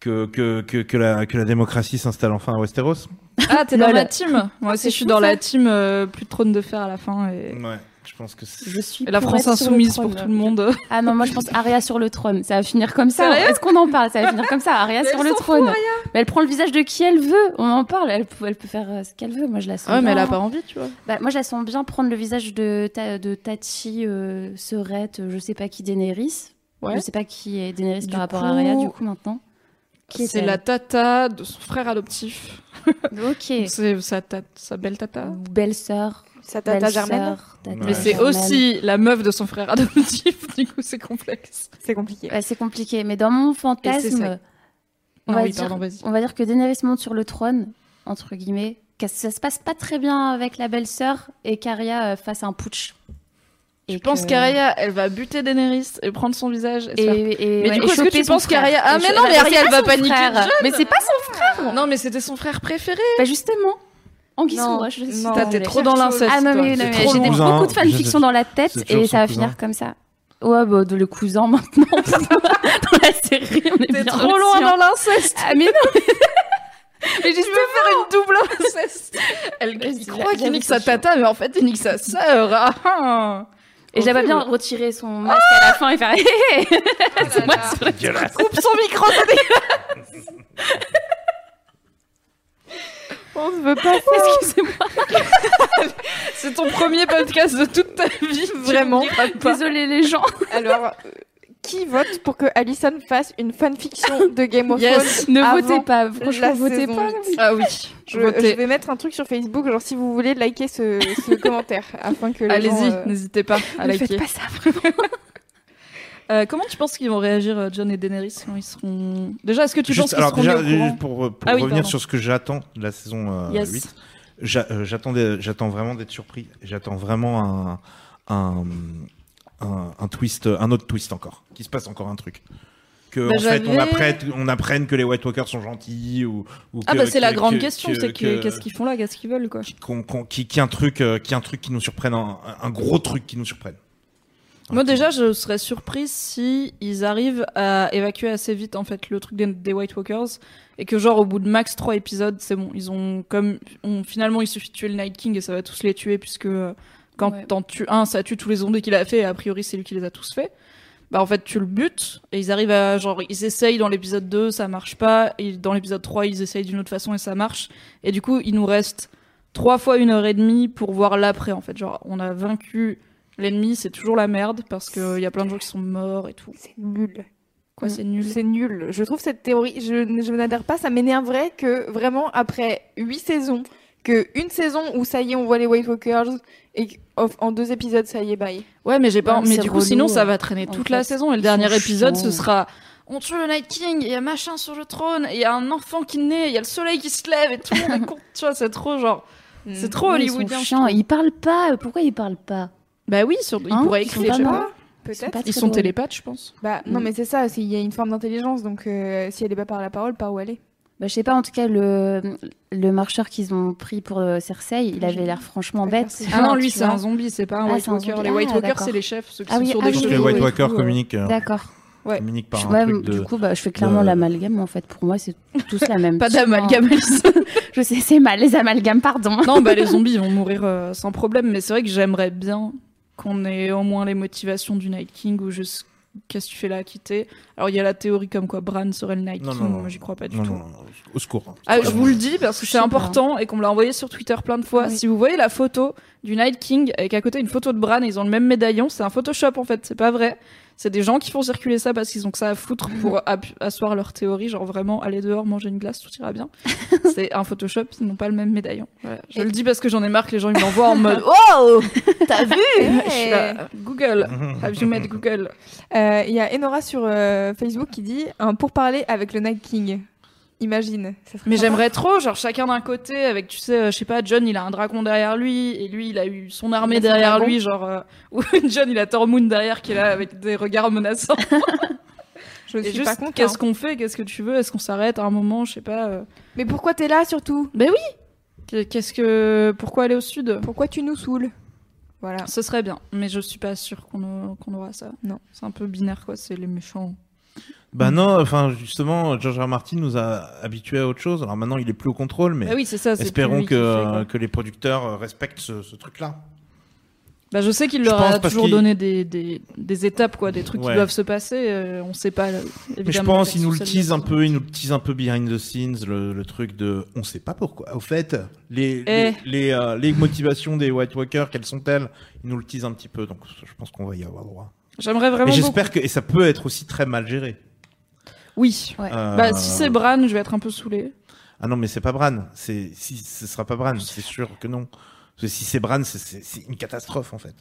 [SPEAKER 2] que, que, que, que, la, que la démocratie s'installe enfin à Westeros.
[SPEAKER 3] Ah, t'es dans ma team Moi aussi, je suis dans la team euh, plus de trône de fer à la fin. Et,
[SPEAKER 2] Ouais, je pense que c'est.
[SPEAKER 4] Je suis
[SPEAKER 3] et la France insoumise pour tout le monde.
[SPEAKER 4] Ah non, moi je pense Arya sur le trône. Ça va finir comme ça. Est-ce qu'on en parle? Ça va finir comme ça. Arya
[SPEAKER 3] Mais
[SPEAKER 4] sur le trône. Mais elle prend le visage de qui elle veut. On en parle. Elle peut, elle peut faire euh, ce qu'elle veut. Moi je la sens.
[SPEAKER 3] Ouais, mais elle
[SPEAKER 4] bien.
[SPEAKER 3] a pas envie, tu vois.
[SPEAKER 4] Bah, moi je la sens bien prendre le visage de, ta, de Tati, euh, Serette, euh, je sais pas qui Daenerys.
[SPEAKER 3] Ouais.
[SPEAKER 4] Je sais pas qui est Daenerys
[SPEAKER 3] Du
[SPEAKER 4] par rapport à Arya du coup maintenant. Qui
[SPEAKER 3] C'est la tata de son frère adoptif.
[SPEAKER 4] Ok.
[SPEAKER 3] C'est sa, sa belle tata.
[SPEAKER 4] Ou belle-sœur.
[SPEAKER 1] Sa tata
[SPEAKER 4] belle-sœur,
[SPEAKER 1] germaine,
[SPEAKER 4] tata
[SPEAKER 2] Ouais.
[SPEAKER 3] Mais c'est aussi la meuf de son frère adoptif, du coup c'est complexe.
[SPEAKER 1] c'est compliqué.
[SPEAKER 4] Ouais, c'est compliqué. Mais dans mon fantasme,
[SPEAKER 1] ça.
[SPEAKER 4] on,
[SPEAKER 3] Non,
[SPEAKER 4] va
[SPEAKER 3] oui,
[SPEAKER 4] dire,
[SPEAKER 3] pardon, vas-y.
[SPEAKER 4] on va dire que Daenerys monte sur le trône, entre guillemets. Que ça se passe pas très bien avec la belle-sœur et qu'Arya euh, fasse un putsch.
[SPEAKER 3] Je
[SPEAKER 4] Et
[SPEAKER 3] pense
[SPEAKER 4] que-
[SPEAKER 3] qu'Aria, elle va buter Daenerys et prendre son visage et,
[SPEAKER 4] Et, et-
[SPEAKER 3] Mais
[SPEAKER 4] ouais,
[SPEAKER 3] du coup, est-ce que tu penses qu'Arya- Ah,
[SPEAKER 4] Et
[SPEAKER 3] mais non, mais elle va paniquer.
[SPEAKER 4] Mais c'est pas son frère.
[SPEAKER 3] Non, mais c'était son frère préféré.
[SPEAKER 4] Bah justement. Roche, je désolée.
[SPEAKER 3] T'es trop dans l'inceste.
[SPEAKER 4] Ah non, mais, mais j'ai beaucoup de
[SPEAKER 2] je
[SPEAKER 4] fanfictions
[SPEAKER 2] sais.
[SPEAKER 4] dans la tête et ça va finir comme ça. Ouais, bah, de le cousin maintenant. dans la série, on est bien
[SPEAKER 3] trop loin dans l'inceste.
[SPEAKER 4] Ah, mais non,
[SPEAKER 3] Mais tu veux faire une double inceste. Elle croit qu'il nique
[SPEAKER 4] que
[SPEAKER 3] sa tata, mais en fait, il nique sa sœur.
[SPEAKER 4] Et j'aimerais bien retirer son masque à la fin et faire hé hé C'est moi sur
[SPEAKER 2] Dégueulasse.
[SPEAKER 3] Coupe son micro, c'est dégueulasse.
[SPEAKER 1] On ne veut pas ça.
[SPEAKER 4] Excusez-moi,
[SPEAKER 3] C'est ton premier podcast de toute ta vie,
[SPEAKER 1] Vraiment.
[SPEAKER 4] désolé les gens.
[SPEAKER 1] Alors, euh, qui vote pour que Alison fasse une fanfiction de Game of
[SPEAKER 3] Yes.
[SPEAKER 1] Thrones
[SPEAKER 4] Ne
[SPEAKER 1] avant
[SPEAKER 4] votez pas, franchement,
[SPEAKER 1] la
[SPEAKER 4] votez pas.
[SPEAKER 3] Ah oui,
[SPEAKER 1] je, vais mettre un truc sur Facebook, genre si vous voulez liker ce, ce commentaire, afin que
[SPEAKER 3] Allez-y,
[SPEAKER 1] euh,
[SPEAKER 3] n'hésitez pas à
[SPEAKER 4] Ne
[SPEAKER 3] liker.
[SPEAKER 4] faites pas ça, vraiment.
[SPEAKER 3] Euh, comment tu penses qu'ils vont réagir, euh, John et Daenerys, quand ils seront... Déjà, est-ce que tu
[SPEAKER 2] Juste,
[SPEAKER 3] penses qu'ils seront
[SPEAKER 2] déjà,
[SPEAKER 3] mis au courant
[SPEAKER 2] juste pour, pour
[SPEAKER 3] Ah oui,
[SPEAKER 2] revenir
[SPEAKER 3] pardon.
[SPEAKER 2] sur ce que j'attends de la saison euh,
[SPEAKER 3] Yes.
[SPEAKER 2] 8, j'a- euh, j'attendais- j'attends vraiment d'être surpris. J'attends vraiment un, un, un, un twist, un autre twist encore. Qu'il se passe encore un truc. Que
[SPEAKER 3] Bah,
[SPEAKER 2] en fait, on apprenne, on apprenne que les White Walkers sont gentils ou, ou
[SPEAKER 3] Ah
[SPEAKER 2] que-
[SPEAKER 3] bah c'est la grande
[SPEAKER 2] que-
[SPEAKER 3] question,
[SPEAKER 2] que-
[SPEAKER 3] c'est que,
[SPEAKER 2] que-
[SPEAKER 3] qu'est-ce qu'ils font là, qu'est-ce qu'ils veulent quoi.
[SPEAKER 2] qu'on- qu'on- qui, qui, un truc, euh, qui un truc qui nous surprenne, un, un gros truc qui nous surprenne.
[SPEAKER 3] Moi déjà, je serais surprise si ils arrivent à évacuer assez vite en fait le truc des, des White Walkers et que genre au bout de max trois épisodes, c'est bon, ils ont comme on- finalement il suffit de tuer le Night King et ça va tous les tuer puisque euh, quand
[SPEAKER 4] Ouais.
[SPEAKER 3] t'en tues un, ça tue tous les zombies qu'il a fait et a priori c'est lui qui les a tous faits. Bah en fait tu le butes et ils arrivent à genre ils essayent dans l'épisode 2, ça marche pas et dans l'épisode 3 ils essayent d'une autre façon et ça marche et du coup il nous reste trois fois une heure et demie pour voir l'après en fait genre on a vaincu L'ennemi, c'est toujours la merde parce qu'il y a plein de gens qui sont morts et tout.
[SPEAKER 1] C'est nul.
[SPEAKER 3] Quoi, c'est nul?
[SPEAKER 1] C'est nul. Je trouve cette théorie, je, je n'adhère pas, ça m'énerverait que vraiment après huit saisons, que une saison où ça y est, on voit les White Walkers et qu'en deux épisodes, ça y est, bye.
[SPEAKER 3] Ouais, mais j'ai pas.
[SPEAKER 4] Ouais, mais
[SPEAKER 3] du coup,
[SPEAKER 4] relou,
[SPEAKER 3] sinon, ça
[SPEAKER 4] euh,
[SPEAKER 3] va traîner
[SPEAKER 4] en
[SPEAKER 3] toute
[SPEAKER 4] fait.
[SPEAKER 3] la saison. Et le dernier épisode, ce sera. On tue le Night King, il y a machin sur le trône, il y a un enfant qui naît, il y a le soleil qui se lève et tout le monde est con- Tu vois, c'est trop genre. C'est trop
[SPEAKER 4] Oui, ils sont
[SPEAKER 3] hollywoodien.
[SPEAKER 4] Ils parlent pas. Pourquoi ils parlent pas?
[SPEAKER 3] Bah oui, sur... ils
[SPEAKER 4] Hein?
[SPEAKER 3] pourraient écrire,
[SPEAKER 4] pas
[SPEAKER 3] je sais pas.
[SPEAKER 1] Peut-être.
[SPEAKER 4] pas
[SPEAKER 3] Ils sont télépathes, je pense.
[SPEAKER 1] Bah non,
[SPEAKER 4] Mm.
[SPEAKER 1] mais c'est ça. Il y a une forme d'intelligence, donc euh, si elle est pas par la parole, par où elle est
[SPEAKER 4] Bah, je sais pas, en tout cas, le, le marcheur qu'ils ont pris pour euh, Cersei, il avait l'air franchement bête.
[SPEAKER 3] Ah non, lui, c'est un zombie, c'est pas un
[SPEAKER 4] Ah,
[SPEAKER 3] White Walker. Les White
[SPEAKER 4] Ah,
[SPEAKER 3] Walkers, c'est les chefs, ceux qui
[SPEAKER 4] Ah
[SPEAKER 3] sont sur
[SPEAKER 4] ah
[SPEAKER 3] des
[SPEAKER 4] oui,
[SPEAKER 2] les. White Walkers communiquent, euh,
[SPEAKER 4] D'accord.
[SPEAKER 3] Ouais.
[SPEAKER 2] communiquent par un
[SPEAKER 4] Ouais,
[SPEAKER 2] truc
[SPEAKER 4] du
[SPEAKER 2] de.
[SPEAKER 4] coup, bah, je fais clairement
[SPEAKER 2] de-
[SPEAKER 4] l'amalgame, en fait. Pour moi, c'est tous la même
[SPEAKER 3] Pas d'amalgame.
[SPEAKER 4] Je sais, c'est mal, les amalgames, pardon.
[SPEAKER 3] non, bah les zombies ils vont mourir euh, sans problème, mais c'est vrai que j'aimerais bien qu'on ait au moins les motivations du Night King ou juste qu'est-ce que tu fais là à quitter? Alors il y a la théorie comme quoi Bran serait le Night
[SPEAKER 2] Non,
[SPEAKER 3] King,
[SPEAKER 2] non, non.
[SPEAKER 3] moi j'y crois pas du
[SPEAKER 2] Non,
[SPEAKER 3] tout.
[SPEAKER 2] non, non, au secours.
[SPEAKER 3] Ah, je vous le dis parce que c'est important et qu'on me l'a envoyé sur Twitter plein de fois.
[SPEAKER 4] Oui.
[SPEAKER 3] Si vous voyez la photo du Night King avec à côté une photo de Bran et ils ont le même médaillon, c'est un Photoshop en fait, c'est pas vrai. C'est des gens qui font circuler ça parce qu'ils ont que ça à foutre pour asseoir leur théorie, genre vraiment aller dehors, manger une glace, tout ira bien. c'est un Photoshop, ils n'ont pas le même médaillon. Voilà. Je
[SPEAKER 4] Et-
[SPEAKER 3] le dis parce que j'en ai marre que les gens ils m'envoient en mode Oh T'as vu Je suis là, Google, have you met Google?
[SPEAKER 1] Euh, Il y a Enora sur euh, Facebook qui dit un pourparler avec le Night King. Imagine. ça
[SPEAKER 3] Mais j'aimerais trop, genre chacun d'un côté, avec, tu sais, euh, je sais pas, John il a un dragon derrière lui, et lui il a eu son armée
[SPEAKER 1] a
[SPEAKER 3] derrière
[SPEAKER 1] dragon.
[SPEAKER 3] lui, genre, euh, ou John il a Tormund derrière qui est là avec des regards menaçants.
[SPEAKER 1] Je suis
[SPEAKER 3] juste,
[SPEAKER 1] pas contre.
[SPEAKER 3] qu'est-ce qu'on fait, qu'est-ce que tu veux, est-ce qu'on s'arrête à un moment, je sais pas. euh,
[SPEAKER 1] Mais pourquoi t'es là surtout?
[SPEAKER 3] Ben oui Qu'est-ce que. Pourquoi aller au sud?
[SPEAKER 1] Pourquoi tu nous saoules? Voilà.
[SPEAKER 3] Ce serait bien, mais je suis pas sûre qu'on a- qu'on aura ça.
[SPEAKER 1] Non.
[SPEAKER 3] C'est un peu binaire quoi, c'est les méchants.
[SPEAKER 2] Bah non, enfin justement, George R. Martin nous a habitués à autre chose. Alors maintenant, il est plus au contrôle, mais
[SPEAKER 3] Ah oui, ça,
[SPEAKER 2] espérons que,
[SPEAKER 3] fait,
[SPEAKER 2] les producteurs euh, respectent ce, ce truc-là.
[SPEAKER 3] Bah, je sais qu'il leur a toujours donné des, des, des étapes, quoi, des trucs qui doivent se passer. euh, on sait pas. là,
[SPEAKER 2] Mais je
[SPEAKER 3] évidemment,
[SPEAKER 2] pense qu'ils nous le teasent un peu, ils nous le teasent un peu behind the scenes, le, le truc de, on sait pas pourquoi. Au fait, les
[SPEAKER 3] Eh.
[SPEAKER 2] les, les, euh, les motivations des White Walkers, quelles sont-elles? Ils nous le teasent un petit peu, donc je pense qu'on va y avoir droit.
[SPEAKER 3] J'aimerais
[SPEAKER 2] Et
[SPEAKER 3] vraiment beaucoup.
[SPEAKER 2] j'espère que et ça peut être aussi très mal géré.
[SPEAKER 3] Oui.
[SPEAKER 4] Ouais.
[SPEAKER 2] Euh,
[SPEAKER 3] Bah, si c'est Bran, je vais être un peu saoulée.
[SPEAKER 2] Ah non, mais c'est pas Bran. C'est si ce sera pas Bran, c'est sûr que non. Parce que si c'est Bran, c'est- une catastrophe en fait.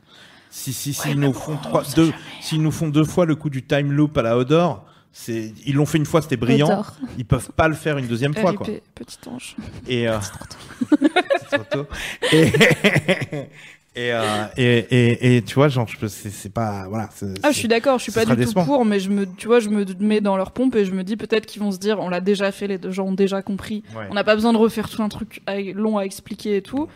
[SPEAKER 2] Si si s'ils nous font trois deux, s'ils nous font deux fois le coup du time loop à la Hodor, c'est ils l'ont fait une fois, c'était brillant.
[SPEAKER 4] Odor.
[SPEAKER 2] Ils peuvent pas le faire une deuxième fois quoi.
[SPEAKER 3] petit ange.
[SPEAKER 2] Et euh, c'est trop tôt. Et et, euh, et, et, et tu vois, genre, c'est pas voilà.
[SPEAKER 3] Ah, je suis d'accord, je suis pas du tout pour, mais je me, tu vois, je me mets dans leur pompe et je me dis peut-être qu'ils vont se dire, on l'a déjà fait, les deux gens ont déjà compris.
[SPEAKER 2] Ouais.
[SPEAKER 3] On n'a pas besoin de refaire tout un truc long à expliquer et tout.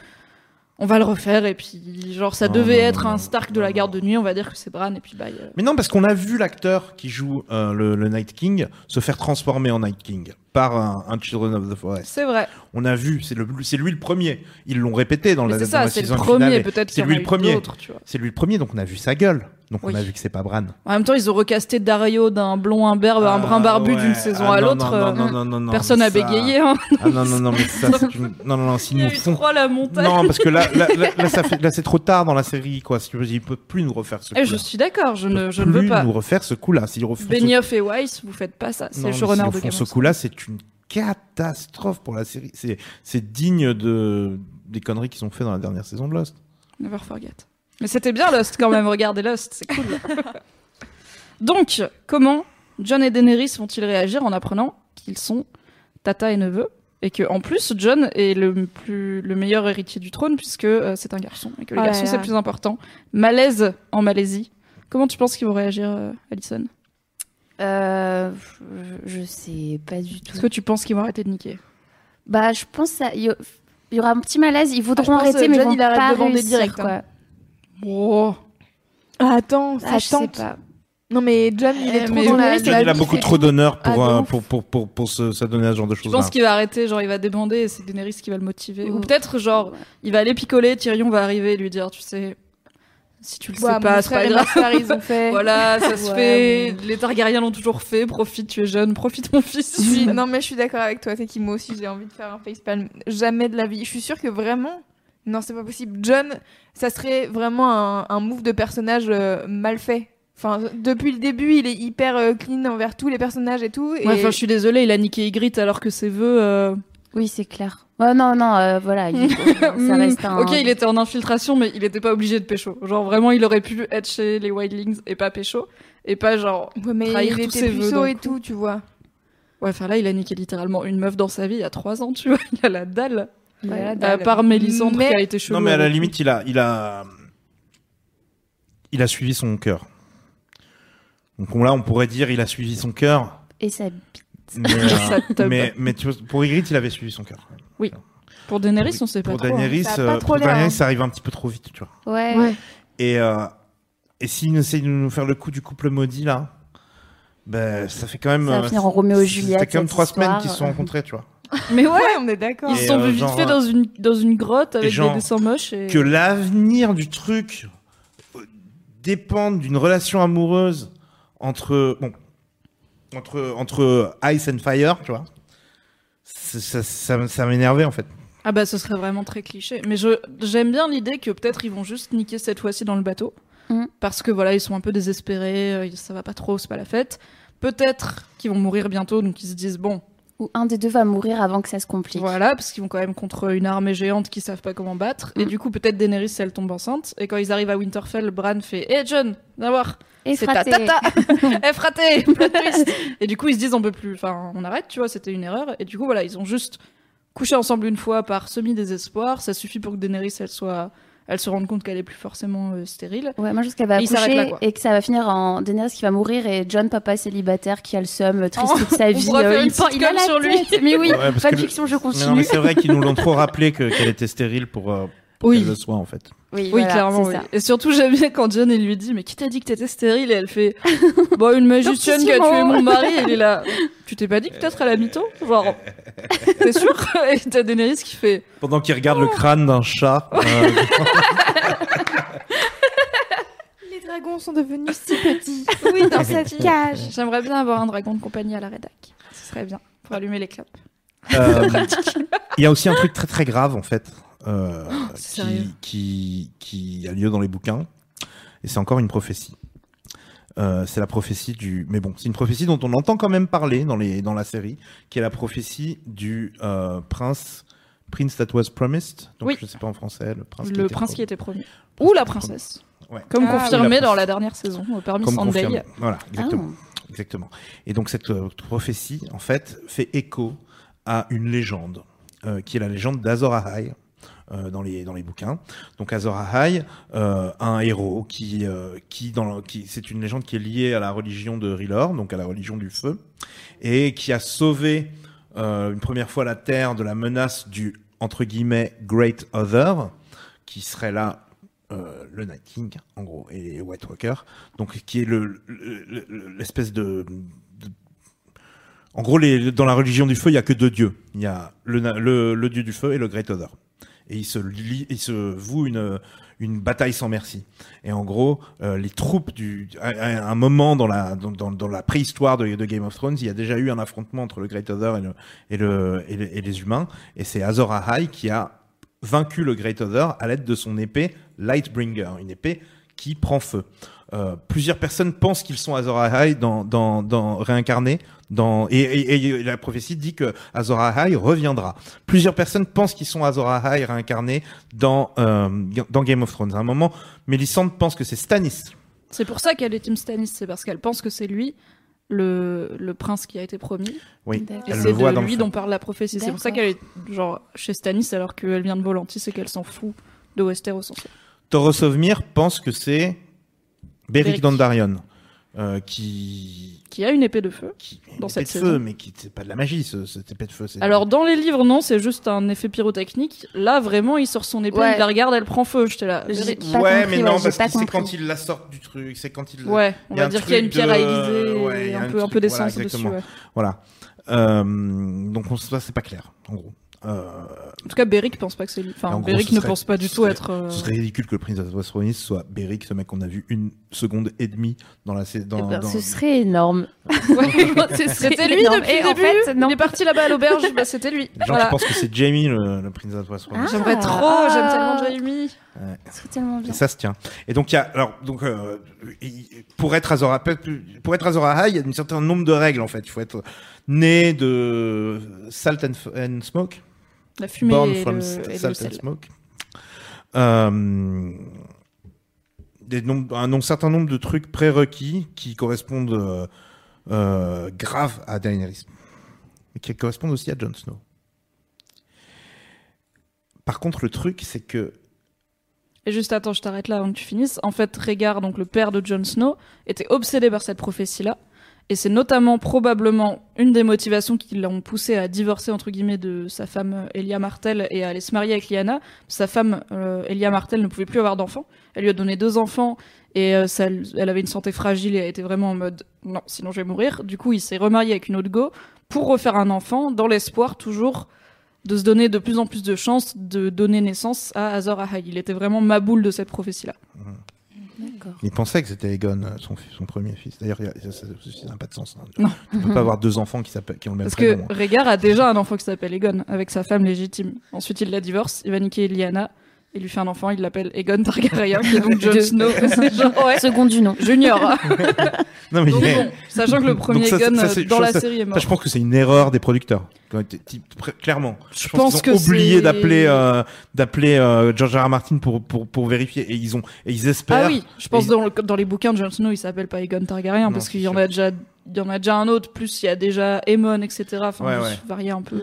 [SPEAKER 3] On va le refaire et puis, genre, ça devait
[SPEAKER 2] non,
[SPEAKER 3] être
[SPEAKER 2] non,
[SPEAKER 3] un Stark de la garde de nuit, on va dire que c'est Bran et puis bye. euh.
[SPEAKER 2] Mais non, parce qu'on a vu l'acteur qui joue euh, le, le Night King se faire transformer en Night King par un, un Children of the Forest.
[SPEAKER 3] C'est vrai.
[SPEAKER 2] On a vu, c'est le- c'est lui le premier. Ils l'ont répété dans
[SPEAKER 3] Mais
[SPEAKER 2] la,
[SPEAKER 3] c'est
[SPEAKER 2] dans
[SPEAKER 3] ça,
[SPEAKER 2] la
[SPEAKER 3] c'est le
[SPEAKER 2] saison
[SPEAKER 3] premier, peut-être
[SPEAKER 2] C'est lui le premier. C'est lui le premier, donc on a vu sa gueule. Donc
[SPEAKER 3] Oui.
[SPEAKER 2] on a vu que c'est pas Bran.
[SPEAKER 3] En même temps, ils ont recasté Dario d'un blond imberbe à un
[SPEAKER 2] Ah,
[SPEAKER 3] brun barbu
[SPEAKER 2] ouais.
[SPEAKER 3] d'une saison
[SPEAKER 2] Ah,
[SPEAKER 3] à l'autre.
[SPEAKER 2] non,
[SPEAKER 3] euh,
[SPEAKER 2] non, non, non, non,
[SPEAKER 3] Personne n'a
[SPEAKER 2] ça-
[SPEAKER 3] bégayé, hein.
[SPEAKER 2] Ah non, non, non, mais ça, c'est une... Non, non, non, s'ils nous font...
[SPEAKER 3] trop la montagne.
[SPEAKER 2] Non, parce que là, là, là, là, fait... là c'est trop tard dans la série, quoi. Si ils peuvent plus nous refaire ce
[SPEAKER 3] Eh,
[SPEAKER 2] coup-là.
[SPEAKER 3] je suis d'accord, je ne, je ne veux
[SPEAKER 2] plus
[SPEAKER 3] pas.
[SPEAKER 2] nous refaire ce. S'ils refont ce...
[SPEAKER 3] Benioff et Weiss, vous faites pas ça. C'est le showrunner de Game
[SPEAKER 2] ce
[SPEAKER 3] of
[SPEAKER 2] coup-là, c'est une catastrophe pour la série. C'est, c'est digne de des conneries qu'ils ont fait dans la dernière saison de Lost.
[SPEAKER 3] Never forget. Mais c'était bien Lost quand même, regardez Lost, c'est cool. Donc, comment John et Daenerys vont-ils réagir en apprenant qu'ils sont tata et neveu et que en plus John est le plus le meilleur héritier du trône puisque euh, c'est un garçon et que les
[SPEAKER 1] là
[SPEAKER 3] garçons c'est le plus important. Malaise en Malaisie. Comment tu penses qu'ils vont réagir, euh, Alison?
[SPEAKER 4] Euh, je, je sais pas du tout.
[SPEAKER 3] Est-ce que tu penses qu'ils vont arrêter de niquer?
[SPEAKER 4] Bah, je pense qu'il y, il y aura un petit malaise. Ils voudront
[SPEAKER 1] Ah,
[SPEAKER 4] arrêter, mais
[SPEAKER 1] John,
[SPEAKER 4] ils vont
[SPEAKER 1] il
[SPEAKER 4] pas réussir,
[SPEAKER 1] direct, hein.
[SPEAKER 3] Oh.
[SPEAKER 1] Ah, attends, ça
[SPEAKER 4] Ah, je sais
[SPEAKER 1] tente.
[SPEAKER 4] pas.
[SPEAKER 1] Non, mais John, il est
[SPEAKER 3] Eh,
[SPEAKER 1] trop dans la,
[SPEAKER 2] John,
[SPEAKER 1] la
[SPEAKER 2] il a beaucoup trop d'honneur pour,
[SPEAKER 1] Ah,
[SPEAKER 2] euh, pour, pour, pour, pour se, s'adonner à ce genre de
[SPEAKER 3] Je
[SPEAKER 2] choses.
[SPEAKER 3] pense qu'il va arrêter, genre il va débander et c'est Daenerys qui va le motiver. Ou peut-être genre il va aller picoler, Tyrion va arriver et lui dire, tu sais, si tu le
[SPEAKER 1] Ouais,
[SPEAKER 3] sais pas, c'est pas grave.
[SPEAKER 1] fait.
[SPEAKER 3] Voilà, ça se
[SPEAKER 1] Ouais,
[SPEAKER 3] fait.
[SPEAKER 1] bon.
[SPEAKER 3] Les Targaryens l'ont toujours fait. Profite, tu es jeune. Profite, mon fils.
[SPEAKER 1] Je Non, mais je suis d'accord avec toi, c'est qui moi aussi j'ai envie de faire un facepalm. Jamais de la vie. Je suis sûre que vraiment, Non, c'est pas possible. John, ça serait vraiment un, un move de personnage euh, mal fait. Enfin, depuis le début, il est hyper euh, clean envers tous les personnages et tout. Et...
[SPEAKER 3] Ouais, enfin, je suis désolée, il a niqué Ygritte alors que ses vœux. euh,
[SPEAKER 4] Oui, c'est clair. Ouais, non, non, euh, voilà. il- ça reste un.
[SPEAKER 3] Ok, il était en infiltration, mais il était pas obligé de pécho. Genre, vraiment, il aurait pu être chez les Wildlings et pas pécho. Et pas genre.
[SPEAKER 1] Ouais, mais
[SPEAKER 3] trahir
[SPEAKER 1] il
[SPEAKER 3] tous
[SPEAKER 1] était
[SPEAKER 3] ses vœux
[SPEAKER 1] puceau
[SPEAKER 3] d'un
[SPEAKER 1] et
[SPEAKER 3] coup.
[SPEAKER 1] tout, tu vois.
[SPEAKER 3] Ouais, enfin là, il a niqué littéralement une meuf dans sa vie il y a trois ans, tu vois. Il a la dalle.
[SPEAKER 1] Il a la
[SPEAKER 3] À
[SPEAKER 1] dalle.
[SPEAKER 3] part Mélisandre
[SPEAKER 1] Mais-
[SPEAKER 3] qui a été chelou.
[SPEAKER 2] Non, mais à la limite, il a, il a, il a suivi son cœur. Donc on- là, on pourrait dire, il a suivi son cœur.
[SPEAKER 4] Et ça.
[SPEAKER 2] Mais,
[SPEAKER 3] Ça
[SPEAKER 2] euh, mais, mais tu vois, pour Ygritte, il avait suivi son cœur.
[SPEAKER 3] Pour Daenerys, on sait pas
[SPEAKER 2] Pour
[SPEAKER 3] trop. hein.
[SPEAKER 2] Daenerys,
[SPEAKER 1] Ça pas
[SPEAKER 2] euh,
[SPEAKER 1] trop
[SPEAKER 2] pour Daenerys,
[SPEAKER 1] hein.
[SPEAKER 2] ça arrive un petit peu trop vite, tu vois.
[SPEAKER 4] Ouais.
[SPEAKER 1] Ouais.
[SPEAKER 2] Et, euh, et s'il essaye de nous faire le coup du couple maudit, là, ben, ça fait quand même.
[SPEAKER 4] Ça va
[SPEAKER 2] euh,
[SPEAKER 4] finir en Roméo Juliette,
[SPEAKER 2] Ça fait quand même trois semaines qu'ils se sont rencontrés, tu vois.
[SPEAKER 3] Mais ouais,
[SPEAKER 1] Ouais, on est d'accord.
[SPEAKER 3] ils se sont
[SPEAKER 2] euh,
[SPEAKER 3] vus vite
[SPEAKER 2] genre,
[SPEAKER 3] fait dans une, dans une grotte avec
[SPEAKER 2] genre,
[SPEAKER 3] des dessins moches. Et...
[SPEAKER 2] Que l'avenir du truc euh, dépende d'une relation amoureuse entre. Bon. Entre, entre Ice and Fire, tu vois. Ça, ça, ça, ça m'énervait, en fait.
[SPEAKER 3] Ah bah ce serait vraiment très cliché. Mais je j'aime bien l'idée que peut-être ils vont juste niquer cette fois-ci dans le bateau.
[SPEAKER 4] Mhm.
[SPEAKER 3] Parce que voilà, ils sont un peu désespérés, euh, ça va pas trop, c'est pas la fête. Peut-être qu'ils vont mourir bientôt, donc ils se disent bon,
[SPEAKER 4] Ou un des deux va mourir avant que ça se complique.
[SPEAKER 3] voilà, parce qu'ils vont quand même contre une armée géante qui savent pas comment battre. Et
[SPEAKER 4] Mhm.
[SPEAKER 3] du coup, peut-être Daenerys, si elle tombe enceinte. Et quand ils arrivent à Winterfell, Bran fait Hé John, viens voir,
[SPEAKER 4] Et
[SPEAKER 3] c'est ta tata Eh fraté Plot twist Et du coup, ils se disent on peut plus, enfin, on arrête, tu vois, c'était une erreur. Et du coup, voilà, ils ont juste couché ensemble une fois par semi-désespoir. Ça suffit pour que Daenerys, elle soit. Elle se rende compte qu'elle est plus forcément euh, stérile.
[SPEAKER 4] Ouais, moi je pense qu'elle va
[SPEAKER 3] Et là,
[SPEAKER 4] accoucher et que ça va finir en Daenerys qui va mourir et John papa célibataire qui a le seum triste
[SPEAKER 3] Oh,
[SPEAKER 4] toute sa
[SPEAKER 3] on
[SPEAKER 4] vie.
[SPEAKER 3] faire
[SPEAKER 4] il, il a la
[SPEAKER 3] sur lui.
[SPEAKER 4] tête. Mais oui,
[SPEAKER 2] Ouais,
[SPEAKER 4] pas de
[SPEAKER 2] le-
[SPEAKER 4] fiction, je
[SPEAKER 2] Non, mais
[SPEAKER 4] continue.
[SPEAKER 2] c'est vrai qu'ils nous l'ont trop rappelé que- qu'elle était stérile pour, euh, pour
[SPEAKER 3] Oui.
[SPEAKER 2] qu'elle le soit, en fait.
[SPEAKER 4] Oui,
[SPEAKER 3] Oui,
[SPEAKER 4] voilà,
[SPEAKER 3] clairement.
[SPEAKER 4] c'est
[SPEAKER 3] oui.
[SPEAKER 4] ça.
[SPEAKER 3] Et surtout, j'aime bien quand John il lui dit Mais qui t'a dit que t'étais stérile? Et elle fait Bon, une magicienne qui a tué mon mari. Il est là Tu t'es pas dit que peut-être elle a mytho Genre, t'es sûr? Et t'as Daenerys qui fait
[SPEAKER 2] Pendant qu'il regarde le crâne d'un chat. euh,
[SPEAKER 1] Les dragons sont devenus si petits. Oui, dans cette cage.
[SPEAKER 3] J'aimerais bien avoir un dragon de compagnie à la rédac. Ce serait bien pour allumer les clopes.
[SPEAKER 2] Euh, Il y a aussi un truc très très grave en fait euh,
[SPEAKER 3] sérieux
[SPEAKER 2] qui, qui, qui a lieu dans les bouquins et c'est encore une prophétie. Euh, c'est la prophétie du, mais bon, c'est une prophétie dont on entend quand même parler dans les dans la série, qui est la prophétie du euh, prince, prince that was promised. Donc
[SPEAKER 3] Oui.
[SPEAKER 2] je sais pas en français, le prince. qui était
[SPEAKER 3] prince qui
[SPEAKER 2] promis.
[SPEAKER 3] était promis.
[SPEAKER 2] Prince
[SPEAKER 3] Ou la princesse.
[SPEAKER 2] Ouais.
[SPEAKER 3] Comme
[SPEAKER 1] Ah,
[SPEAKER 3] confirmé
[SPEAKER 2] oui, la
[SPEAKER 3] dans la dernière saison, parmi
[SPEAKER 2] Comme
[SPEAKER 3] Sunday.
[SPEAKER 2] confirmé. Voilà, exactement.
[SPEAKER 4] Ah.
[SPEAKER 2] Exactement. Et donc cette euh, prophétie, en fait, fait écho à une légende, euh, qui est la légende d'Azor Ahai. Euh, dans les dans les bouquins. Donc Azor Ahai, euh, un héros qui euh, qui dans le- qui c'est une légende qui est liée à la religion de R'hllor, donc à la religion du feu, et qui a sauvé une première fois la terre de la menace du entre guillemets Great Other, qui serait là euh, le Night King en gros et White Walkers donc qui est le le- le- l'espèce de, de- en gros les, dans la religion du feu il y a que deux dieux. Il y a le dieu du feu et le Great Other et ils se lient, une bataille sans merci et en gros euh, les troupes du à, un moment dans la dans, la préhistoire de, Game of Thrones il y a déjà eu un affrontement entre le Great Other et le et le et, le- et les humains et c'est Azor Ahai qui a vaincu le Great Other à l'aide de son épée Lightbringer, une épée qui prend feu. Euh, plusieurs personnes pensent qu'ils sont Azor Ahai dans, dans, dans réincarnés, dans et, et- et la prophétie dit que Azor Ahai reviendra. Plusieurs personnes pensent qu'ils sont Azor Ahai réincarnés dans euh, dans Game of Thrones. À un moment, Mélisande pense que c'est Stannis.
[SPEAKER 3] C'est pour ça qu'elle est Team Stannis, c'est parce qu'elle pense que c'est lui le, le prince qui a été promis.
[SPEAKER 2] Oui.
[SPEAKER 3] Et c'est de lui dont parle la prophétie. C'est pour ça qu'elle est genre chez Stannis alors qu'elle vient de Volantis et qu'elle s'en fout de Westeros. en fait.
[SPEAKER 2] Torosovmir pense que c'est Beric. Dondarrion euh, qui
[SPEAKER 3] Qui a une épée de feu.
[SPEAKER 2] qui
[SPEAKER 3] Dans
[SPEAKER 2] une
[SPEAKER 3] cette
[SPEAKER 2] épée de
[SPEAKER 3] saison.
[SPEAKER 2] feu, mais qui c'est pas de la magie, ce, cette épée de feu. c'est-
[SPEAKER 3] Alors dans les livres, non, c'est juste un effet pyrotechnique. Là, vraiment, il sort son épée,
[SPEAKER 4] Ouais.
[SPEAKER 3] il la regarde, elle prend feu. J'étais là.
[SPEAKER 4] Pas
[SPEAKER 2] ouais,
[SPEAKER 4] compris,
[SPEAKER 2] mais non, parce que c'est quand il la sort du truc, c'est quand il.
[SPEAKER 3] Ouais, on va
[SPEAKER 2] un
[SPEAKER 3] dire qu'il y a une pierre
[SPEAKER 2] de-
[SPEAKER 3] à aiguiser,
[SPEAKER 2] ouais,
[SPEAKER 3] et un
[SPEAKER 2] un
[SPEAKER 3] peu, un
[SPEAKER 2] truc-
[SPEAKER 3] peu d'essence
[SPEAKER 2] voilà,
[SPEAKER 3] dessus.
[SPEAKER 2] Voilà. Euh, donc on- ça c'est pas clair, en gros. Euh,
[SPEAKER 3] En tout cas, Beric pense pas que c'est lui. Enfin,
[SPEAKER 2] en gros,
[SPEAKER 3] Beric ne
[SPEAKER 2] serait-
[SPEAKER 3] pense pas du tout
[SPEAKER 2] serait-
[SPEAKER 3] être. euh,
[SPEAKER 2] Ce serait ridicule que le prince of Westeros soit Beric, ce mec qu'on a vu une seconde et demie dans la saison.
[SPEAKER 4] Eh
[SPEAKER 2] Dans,
[SPEAKER 4] ben,
[SPEAKER 2] dans-
[SPEAKER 4] Ce serait énorme.
[SPEAKER 3] C'était lui
[SPEAKER 4] énorme.
[SPEAKER 3] depuis
[SPEAKER 4] Et
[SPEAKER 3] le
[SPEAKER 4] en
[SPEAKER 3] début.
[SPEAKER 4] fait, non.
[SPEAKER 3] Il est parti là-bas à l'auberge. bah, c'était lui.
[SPEAKER 2] Genre,
[SPEAKER 3] Voilà.
[SPEAKER 2] tu penses que c'est Jamie le, le prince of Westeros
[SPEAKER 4] Ah.
[SPEAKER 3] J'aimerais trop.
[SPEAKER 4] Ah.
[SPEAKER 3] J'aime tellement Jamie.
[SPEAKER 4] Ce serait tellement bien.
[SPEAKER 2] Et ça se tient. Et donc il y a alors donc euh, pour être Azor Ahai, pour être il y a un certain nombre de règles en fait. Il faut être né de salt and smoke,
[SPEAKER 3] La fumée
[SPEAKER 2] born
[SPEAKER 3] et
[SPEAKER 2] from
[SPEAKER 3] le, et le
[SPEAKER 2] salt and smoke. Euh, des nombres- un certain nombre de trucs prérequis qui correspondent euh, euh, grave à Daenerys, mais qui correspondent aussi à Jon Snow. Par contre, le truc, c'est que
[SPEAKER 3] Et juste attends, je t'arrête là avant que tu finisses. En fait, Rhaegar, donc le père de Jon Snow, était obsédé par cette prophétie-là. Et c'est notamment probablement une des motivations qui l'ont poussé à divorcer entre guillemets de sa femme euh, Elia Martell et à aller se marier avec Lyanna. Sa femme euh, Elia Martell ne pouvait plus avoir d'enfants. Elle lui a donné deux enfants et euh, elle avait une santé fragile et elle était vraiment en mode non, sinon je vais mourir. Du coup, il s'est remarié avec une autre go pour refaire un enfant dans l'espoir toujours de se donner de plus en plus de chances de donner naissance à Azor Ahai. Il était vraiment ma boule de cette prophétie-là.
[SPEAKER 2] Il pensait que c'était Aegon, euh, son, premier fils. D'ailleurs, ça n'a pas de sens. hein.
[SPEAKER 3] Non.
[SPEAKER 2] Tu peux pas avoir deux enfants qui, ont le même
[SPEAKER 3] Parce que
[SPEAKER 2] prénom. hein.
[SPEAKER 3] A déjà un enfant qui s'appelle Aegon avec sa femme légitime. Ensuite, il la divorce, il va niquer Lyanna, il lui fait un enfant, il l'appelle Aegon Targaryen, qui est donc Jon. Snow. Genre, ouais,
[SPEAKER 4] Second du nom.
[SPEAKER 3] Junior.
[SPEAKER 2] Non, mais
[SPEAKER 3] Donc
[SPEAKER 2] mais-
[SPEAKER 3] bon, sachant que le premier
[SPEAKER 2] ça, ça,
[SPEAKER 3] euh, dans la
[SPEAKER 2] ça-
[SPEAKER 3] série est
[SPEAKER 2] ça,
[SPEAKER 3] mort.
[SPEAKER 2] je pense que c'est une erreur des producteurs. Clairement.
[SPEAKER 3] Je
[SPEAKER 2] pense
[SPEAKER 3] pense
[SPEAKER 2] qu'ils ont
[SPEAKER 3] que
[SPEAKER 2] oublié d'appeler euh, d'appeler euh, George R. R. Martin pour, pour, pour vérifier et ils ont et ils espèrent.
[SPEAKER 3] Ah oui, je pense
[SPEAKER 2] Et-
[SPEAKER 3] dans, le- dans les bouquins de Jon Snow, il s'appelle pas Aegon Targaryen
[SPEAKER 2] Non,
[SPEAKER 3] parce qu'il y en a déjà il y en a déjà un autre, plus il y a déjà Aemon, etc. Enfin,
[SPEAKER 2] Ouais, ouais.
[SPEAKER 3] varier un peu.